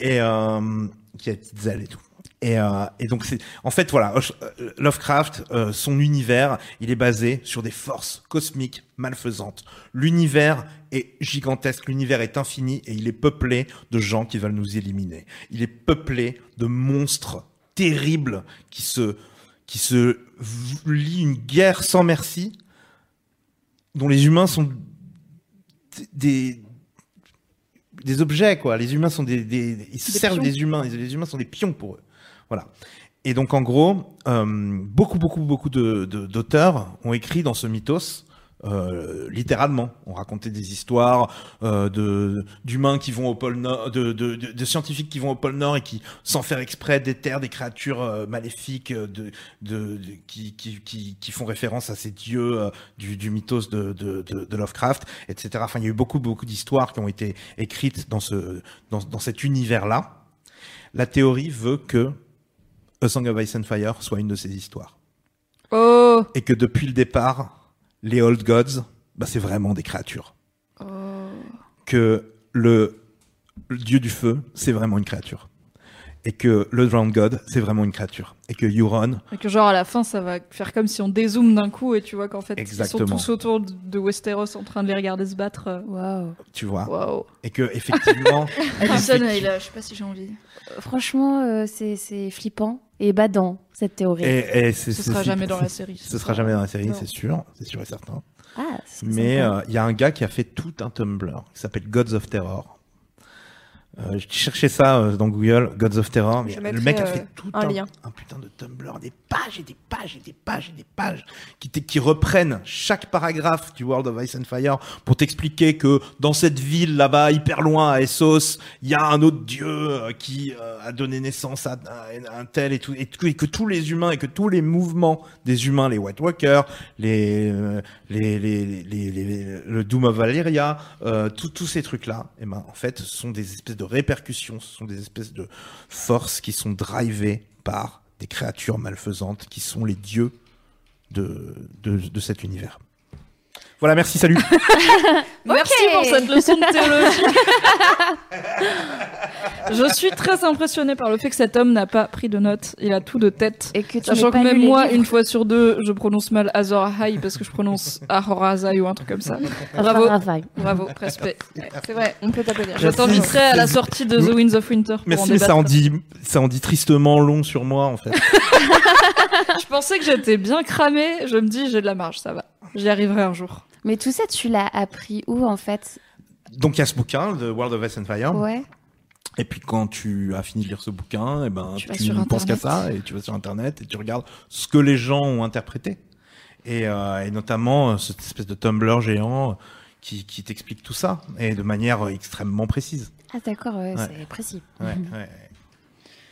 [SPEAKER 2] et euh, qui a des petites ailes et tout. Et, euh, et donc c'est en fait voilà euh, Lovecraft euh, son univers il est basé sur des forces cosmiques malfaisantes. L'univers est gigantesque l'univers est infini et il est peuplé de gens qui veulent nous éliminer. Il est peuplé de monstres terribles qui se qui se lient une guerre sans merci dont les humains sont des des objets quoi. Les humains sont des, des ils se
[SPEAKER 3] Des
[SPEAKER 2] servent
[SPEAKER 3] pions.
[SPEAKER 2] des humains les humains sont des pions pour eux voilà et donc en gros euh, beaucoup beaucoup beaucoup de de- d'auteurs ont écrit dans ce mythos euh, littéralement, on racontait des histoires euh, de d'humains qui vont au pôle Nord, de, de, de, de scientifiques qui vont au pôle Nord et qui, sans faire exprès, déterrent des créatures maléfiques de, de, de- qui, qui, qui, qui font référence à ces dieux du, du mythos de, de, de, de Lovecraft, etc. Enfin, il y a eu beaucoup beaucoup d'histoires qui ont été écrites dans ce dans, dans cet univers-là. La théorie veut que A Song of Ice and Fire soit une de ces histoires
[SPEAKER 3] Oh
[SPEAKER 2] et que depuis le départ, les Old Gods, bah, c'est vraiment des créatures.
[SPEAKER 3] Oh.
[SPEAKER 2] Que le, le dieu du feu, c'est vraiment une créature. Et que le Drowned God, c'est vraiment une créature. Et que Euron,
[SPEAKER 3] Et que genre à la fin, ça va faire comme si on dézoome d'un coup et tu vois qu'en fait, ils sont tous autour de- Westeros en train de les regarder se battre. euh.
[SPEAKER 4] Waouh.
[SPEAKER 2] tu vois,
[SPEAKER 3] Waouh.
[SPEAKER 2] et que effectivement,
[SPEAKER 3] Alison,
[SPEAKER 2] effecti-
[SPEAKER 3] il a- je sais pas si j'ai envie.
[SPEAKER 4] Euh, Franchement, euh, c'est c'est flippant et badant, cette théorie.
[SPEAKER 2] et, et
[SPEAKER 3] Ce sera jamais dans la série.
[SPEAKER 2] Ce sera jamais dans la série, c'est sûr, c'est sûr et certain.
[SPEAKER 4] Ah,
[SPEAKER 2] Mais euh, il y a un gars qui a fait tout un Tumblr qui s'appelle Gods of Terror. Euh, je cherchais ça euh, dans Google, Gods of Terror, mais le mec a
[SPEAKER 1] euh,
[SPEAKER 2] fait tout
[SPEAKER 1] un
[SPEAKER 2] un,
[SPEAKER 1] lien.
[SPEAKER 2] un putain de Tumblr, des pages et des pages et des pages et des pages qui, qui reprennent chaque paragraphe du World of Ice and Fire pour t'expliquer que dans cette ville là-bas, hyper loin à Essos, il y a un autre dieu euh, qui euh, a donné naissance à, à un tel et tout, et que, et que tous les humains et que tous les mouvements des humains, les White Walkers, les, euh, les, les, les, les- les- le Doom of Valyria, euh, tous tous ces trucs-là, eh ben, en fait, ce sont des espèces de répercussions, ce sont des espèces de forces qui sont drivées par des créatures malfaisantes qui sont les dieux de, cet univers. Voilà, merci, salut.
[SPEAKER 3] Merci pour cette leçon de théologie. je suis très impressionnée par le fait que cet homme n'a pas pris de notes. Il a tout de tête.
[SPEAKER 4] Et que tu
[SPEAKER 3] Sachant que
[SPEAKER 4] pas
[SPEAKER 3] même moi,
[SPEAKER 4] livres.
[SPEAKER 3] une fois sur deux, je prononce mal Azor Ahai parce que je prononce Ahorazai ou un truc comme ça. Bravo, bravo, respect.
[SPEAKER 1] C'est vrai, on peut t'applaudir.
[SPEAKER 3] Je t'inviterai à la sortie de The Winds of Winter pour en
[SPEAKER 2] Merci, mais ça en, dit, ça en dit tristement long sur moi, en fait.
[SPEAKER 3] Je pensais que j'étais bien cramée. Je me dis, j'ai de la marge, ça va. J'y arriverai un jour.
[SPEAKER 4] Mais tout ça, tu l'as appris où en fait?
[SPEAKER 2] Donc, il y a ce bouquin, The World of Ice and Fire.
[SPEAKER 4] Ouais.
[SPEAKER 2] Et puis quand tu as fini de lire ce bouquin, et ben
[SPEAKER 3] Tu
[SPEAKER 2] ne penses qu'à
[SPEAKER 3] Internet.
[SPEAKER 2] ça et tu vas sur internet et tu regardes ce que les gens ont interprété. et, euh, et notamment euh, cette espèce de Tumblr géant qui, qui t'explique tout ça et de manière extrêmement précise.
[SPEAKER 4] Ah d'accord, ouais,
[SPEAKER 2] Ouais.
[SPEAKER 4] c'est précis.
[SPEAKER 2] Ouais, ouais.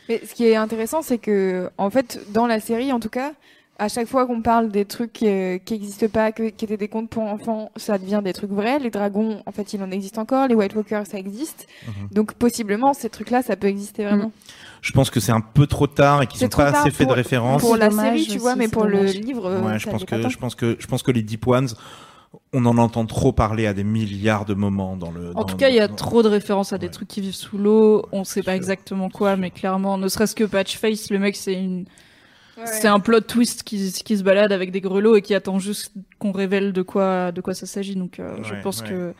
[SPEAKER 1] Mais ce qui est intéressant, c'est que, en fait, dans la série, en tout cas, à chaque fois qu'on parle des trucs euh, qui n'existent pas, que- qui étaient des contes pour enfants, ça devient des trucs vrais. Les dragons, en fait, il en existe encore. Les White Walkers, ça existe.
[SPEAKER 2] Mhm.
[SPEAKER 1] Donc, possiblement, ces trucs-là, ça peut exister vraiment.
[SPEAKER 2] Je pense que c'est un peu trop tard et qu'ils n'ont pas assez fait de
[SPEAKER 1] pour-
[SPEAKER 2] référence.
[SPEAKER 1] Pour la
[SPEAKER 4] dommage
[SPEAKER 1] série, tu vois, mais pour le livre, euh,
[SPEAKER 2] Ouais, je
[SPEAKER 1] ça
[SPEAKER 2] pense
[SPEAKER 1] l'est pas
[SPEAKER 2] que
[SPEAKER 1] tant.
[SPEAKER 2] je pense que je pense que les Deep Ones, on en entend trop parler à des milliards de moments dans le.
[SPEAKER 3] En
[SPEAKER 2] dans-
[SPEAKER 3] tout cas, il y a
[SPEAKER 2] dans-
[SPEAKER 3] trop de références à des
[SPEAKER 2] Ouais.
[SPEAKER 3] trucs qui vivent sous l'eau. On sait pas
[SPEAKER 2] sûr.
[SPEAKER 3] exactement quoi, mais clairement, ne serait-ce que Patchface, le mec, c'est une,
[SPEAKER 1] Ouais.
[SPEAKER 3] c'est un plot twist qui, qui se balade avec des grelots et qui attend juste qu'on révèle de quoi, de quoi ça s'agit. Donc, euh, je pense
[SPEAKER 2] ouais.
[SPEAKER 3] que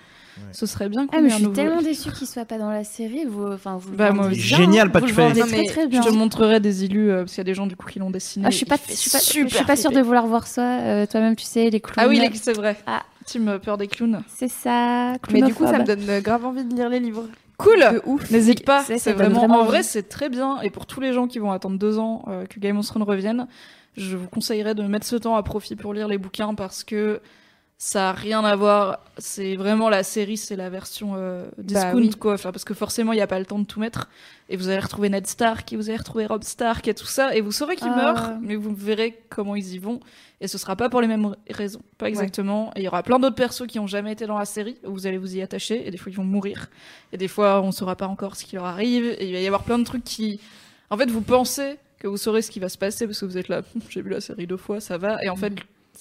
[SPEAKER 3] ce serait bien qu'on
[SPEAKER 4] Ah mais je suis
[SPEAKER 3] nouveau.
[SPEAKER 4] tellement déçue qu'il soit pas dans la série. Vous, enfin vous. le
[SPEAKER 3] Bah, moi
[SPEAKER 4] bien,
[SPEAKER 2] Génial, Patchface.
[SPEAKER 4] vendez
[SPEAKER 1] Non,
[SPEAKER 4] très très
[SPEAKER 3] Je
[SPEAKER 4] bien.
[SPEAKER 3] te montrerai des illus euh, parce qu'il y a des gens du coup qui l'ont dessiné.
[SPEAKER 4] Ah, je suis pas, je
[SPEAKER 3] fait
[SPEAKER 4] suis pas, je suis pas sûre de vouloir voir ça. euh, Toi-même, tu sais, les clowns.
[SPEAKER 3] Ah oui, les- c'est vrai.
[SPEAKER 4] Ah.
[SPEAKER 3] Team peur des clowns.
[SPEAKER 4] C'est ça.
[SPEAKER 1] Mais du coup, ça me donne grave envie de lire les livres.
[SPEAKER 3] Cool. N'hésite pas, c'est vraiment,
[SPEAKER 4] vraiment
[SPEAKER 3] en vrai c'est très bien. Et pour tous les gens qui vont attendre deux ans euh, que Game of Thrones revienne, je vous conseillerais de mettre ce temps à profit pour lire les bouquins parce que ça a rien à voir. C'est vraiment la série, c'est la version euh, discount
[SPEAKER 1] oui.
[SPEAKER 3] quoi. Enfin, parce que forcément il n'y a pas le temps de tout mettre et vous allez retrouver Ned Stark, et vous allez retrouver Rob Stark et tout ça et vous saurez qu'ils
[SPEAKER 4] Ah.
[SPEAKER 3] meurent, mais vous verrez comment ils y vont et ce sera pas pour les mêmes raisons, pas exactement. Et il y aura plein d'autres persos qui ont jamais été dans la série où vous allez vous y attacher et des fois ils vont mourir. Et des fois, on saura pas encore ce qui leur arrive. Et il va y avoir plein de trucs qui. En fait, vous pensez que vous saurez ce qui va se passer parce que vous êtes là. J'ai vu la série deux fois, ça va. Et en fait,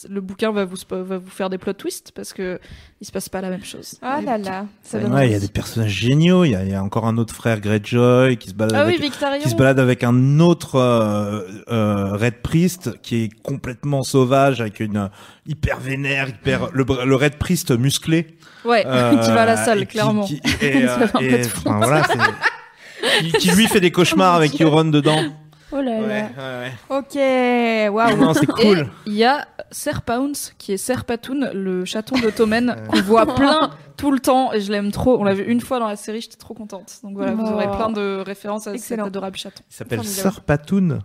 [SPEAKER 3] le bouquin va vous, spo- va vous faire des plot twists parce que il se passe pas la même chose.
[SPEAKER 1] Ah là là. Ça donne
[SPEAKER 2] Ouais, il y a des personnages géniaux. Il y, a- il y a encore un autre frère Greyjoy qui se balade
[SPEAKER 3] Ah
[SPEAKER 2] avec qui se balade avec un autre euh, euh, Red Priest qui est complètement sauvage avec une euh, hyper vénère, hyper le, Red Priest musclé
[SPEAKER 3] Ouais,
[SPEAKER 2] euh,
[SPEAKER 3] qui va à la salle,
[SPEAKER 2] qui-
[SPEAKER 3] clairement.
[SPEAKER 2] et, euh, et, enfin, voilà, qui lui fait des cauchemars avec Euron dedans.
[SPEAKER 4] Oh là
[SPEAKER 2] Ouais,
[SPEAKER 4] là.
[SPEAKER 2] ouais,
[SPEAKER 1] Ok,
[SPEAKER 2] ouais.
[SPEAKER 1] waouh.
[SPEAKER 2] Non, c'est
[SPEAKER 3] Et
[SPEAKER 2] cool.
[SPEAKER 3] il y a Ser Pounce qui est Ser Patoun, le chaton de Tommen qu'on voit plein tout le temps et je l'aime trop. On l'a vu une fois dans la série, j'étais trop contente. Donc voilà, vous aurez plein de références à
[SPEAKER 1] Excellent.
[SPEAKER 3] cet adorable chaton.
[SPEAKER 2] Il s'appelle
[SPEAKER 1] Formidable.
[SPEAKER 2] Sir Patoun.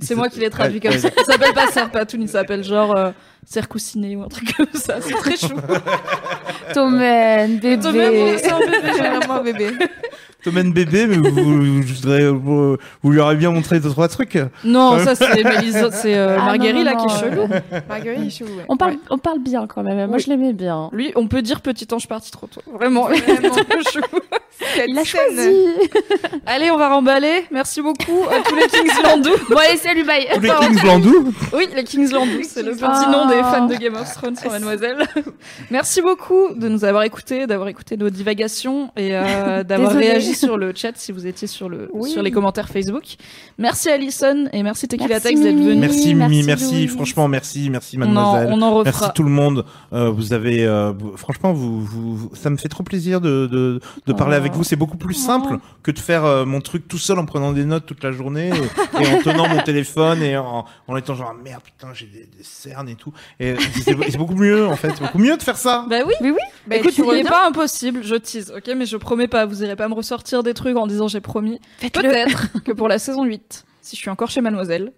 [SPEAKER 3] C'est moi qui l'ai traduit comme ça. Il s'appelle pas Ser Patoun, il s'appelle genre euh, Ser Coussinet ou un truc comme ça. C'est très chou.
[SPEAKER 4] Tommen, bébé.
[SPEAKER 3] Tommen, c'est un bébé,
[SPEAKER 1] vraiment un bébé.
[SPEAKER 2] Tommen bébé, mais vous, vous, vous, vous lui aurez bien montré deux trois trucs.
[SPEAKER 3] Non, ça c'est euh,
[SPEAKER 4] Ah,
[SPEAKER 3] Marguerite
[SPEAKER 4] non,
[SPEAKER 3] là
[SPEAKER 4] non,
[SPEAKER 3] qui est chelou.
[SPEAKER 1] Marguerite est chelou, ouais.
[SPEAKER 4] On parle,
[SPEAKER 1] Ouais.
[SPEAKER 4] on parle bien quand même. Moi,
[SPEAKER 3] Oui.
[SPEAKER 4] je l'aimais bien.
[SPEAKER 3] Lui, on peut dire petit ange parti trop tôt. Vraiment,
[SPEAKER 1] Vraiment.
[SPEAKER 3] c'est trop chou.
[SPEAKER 1] Cette
[SPEAKER 4] Il a choisi.
[SPEAKER 3] Allez, on va remballer. Merci beaucoup à tous les Kingslandous.
[SPEAKER 4] bon, allez, salut, bye.
[SPEAKER 2] Tous les Kingslandous.
[SPEAKER 3] Oui, les Kingslandous, c'est le petit nom des fans de Game of Thrones sur Mademoiselle. Merci beaucoup de nous avoir écoutés, d'avoir écouté nos divagations et euh, d'avoir réagi sur le chat si vous étiez sur, le,
[SPEAKER 1] Oui.
[SPEAKER 3] sur les commentaires Facebook. Merci Alison et merci Tequila
[SPEAKER 4] Merci,
[SPEAKER 3] Tex d'être
[SPEAKER 4] Mimi.
[SPEAKER 3] venu.
[SPEAKER 2] Merci Mimi, merci, franchement merci, merci
[SPEAKER 3] On en,
[SPEAKER 2] mademoiselle.
[SPEAKER 3] on en refera.
[SPEAKER 2] Merci tout le monde. Euh, vous avez, euh, franchement, vous, vous, vous- ça me fait trop plaisir de, de, de parler
[SPEAKER 4] Oh.
[SPEAKER 2] avec vous. C'est beaucoup plus simple que de faire euh, mon truc tout seul en prenant des notes toute la journée et, et en tenant mon téléphone et en, en étant genre ah, merde putain j'ai des, des cernes et tout. Et c'est beaucoup mieux en fait, c'est beaucoup mieux de faire ça.
[SPEAKER 3] Bah oui.
[SPEAKER 4] Oui, oui.
[SPEAKER 1] Bah,
[SPEAKER 3] Écoute, il n'est pas impossible, je tease, ok, mais je promets pas, vous irez pas me ressortir des trucs en disant j'ai promis. Peut-être que pour la saison 8, si je suis encore chez Mademoiselle,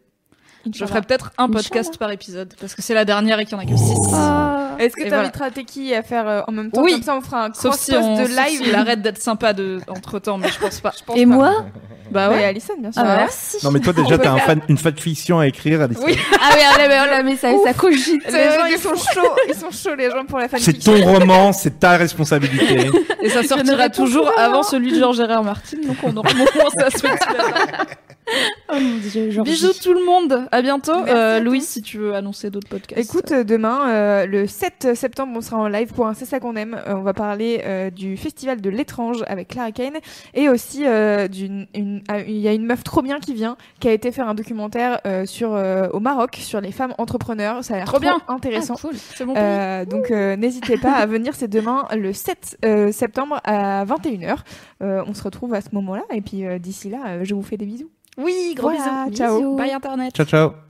[SPEAKER 3] je ferai peut-être un podcast par épisode, parce que c'est la dernière et qu'il y en a que 6.
[SPEAKER 4] Ah.
[SPEAKER 1] Est-ce que
[SPEAKER 3] Et
[SPEAKER 1] tu
[SPEAKER 3] voilà.
[SPEAKER 1] inviteras Teki à faire euh, en même temps
[SPEAKER 3] Oui.
[SPEAKER 1] Comme ça, on fera un
[SPEAKER 3] Sauf
[SPEAKER 1] cross
[SPEAKER 3] si, on,
[SPEAKER 1] de live.
[SPEAKER 3] s'il arrête d'être sympa de, entre temps, mais je pense pas.
[SPEAKER 4] Et moi
[SPEAKER 3] Bah
[SPEAKER 1] Ouais. Alison, bien sûr.
[SPEAKER 4] Ah, merci.
[SPEAKER 2] Non mais toi déjà t'as un fan, une fanfiction à écrire. Alice.
[SPEAKER 3] Oui.
[SPEAKER 4] Ah oui, ah, mais, oh là, mais ça, ça cogite.
[SPEAKER 1] Les gens, ils sont chauds. Ils sont chauds, les gens, pour la
[SPEAKER 2] C'est
[SPEAKER 1] fanfiction.
[SPEAKER 2] ton roman, c'est ta responsabilité.
[SPEAKER 3] Et ça sortira toujours avant celui de Georges Gérard Martin, donc on aura moins à se mettre là.
[SPEAKER 4] Oh mon dieu, Georgie.
[SPEAKER 3] Bisous tout le monde, à bientôt. Euh. Louise, si tu veux annoncer d'autres podcasts.
[SPEAKER 1] Écoute, euh, demain, euh, le 7 septembre, on sera en live pour un C'est ça qu'on aime. Euh, on va parler euh, du festival de l'étrange avec Clara Kane et aussi euh, d'une, une- ah, il y a une meuf trop bien qui vient, qui a été faire un documentaire euh, sur euh, au Maroc sur les femmes entrepreneurs. Ça a l'air
[SPEAKER 3] Trop
[SPEAKER 1] trop,
[SPEAKER 3] bien.
[SPEAKER 1] intéressant.
[SPEAKER 4] Ah, cool.
[SPEAKER 1] Euh, donc euh, n'hésitez pas à venir, c'est demain le 7 euh, septembre à 21h. Euh, on se retrouve à ce moment-là et puis euh, d'ici là, je vous fais des bisous.
[SPEAKER 3] Oui, gros
[SPEAKER 1] Voilà,
[SPEAKER 3] bisous.
[SPEAKER 1] ciao.
[SPEAKER 4] Bisous.
[SPEAKER 3] Bye Internet.
[SPEAKER 2] ciao ciao.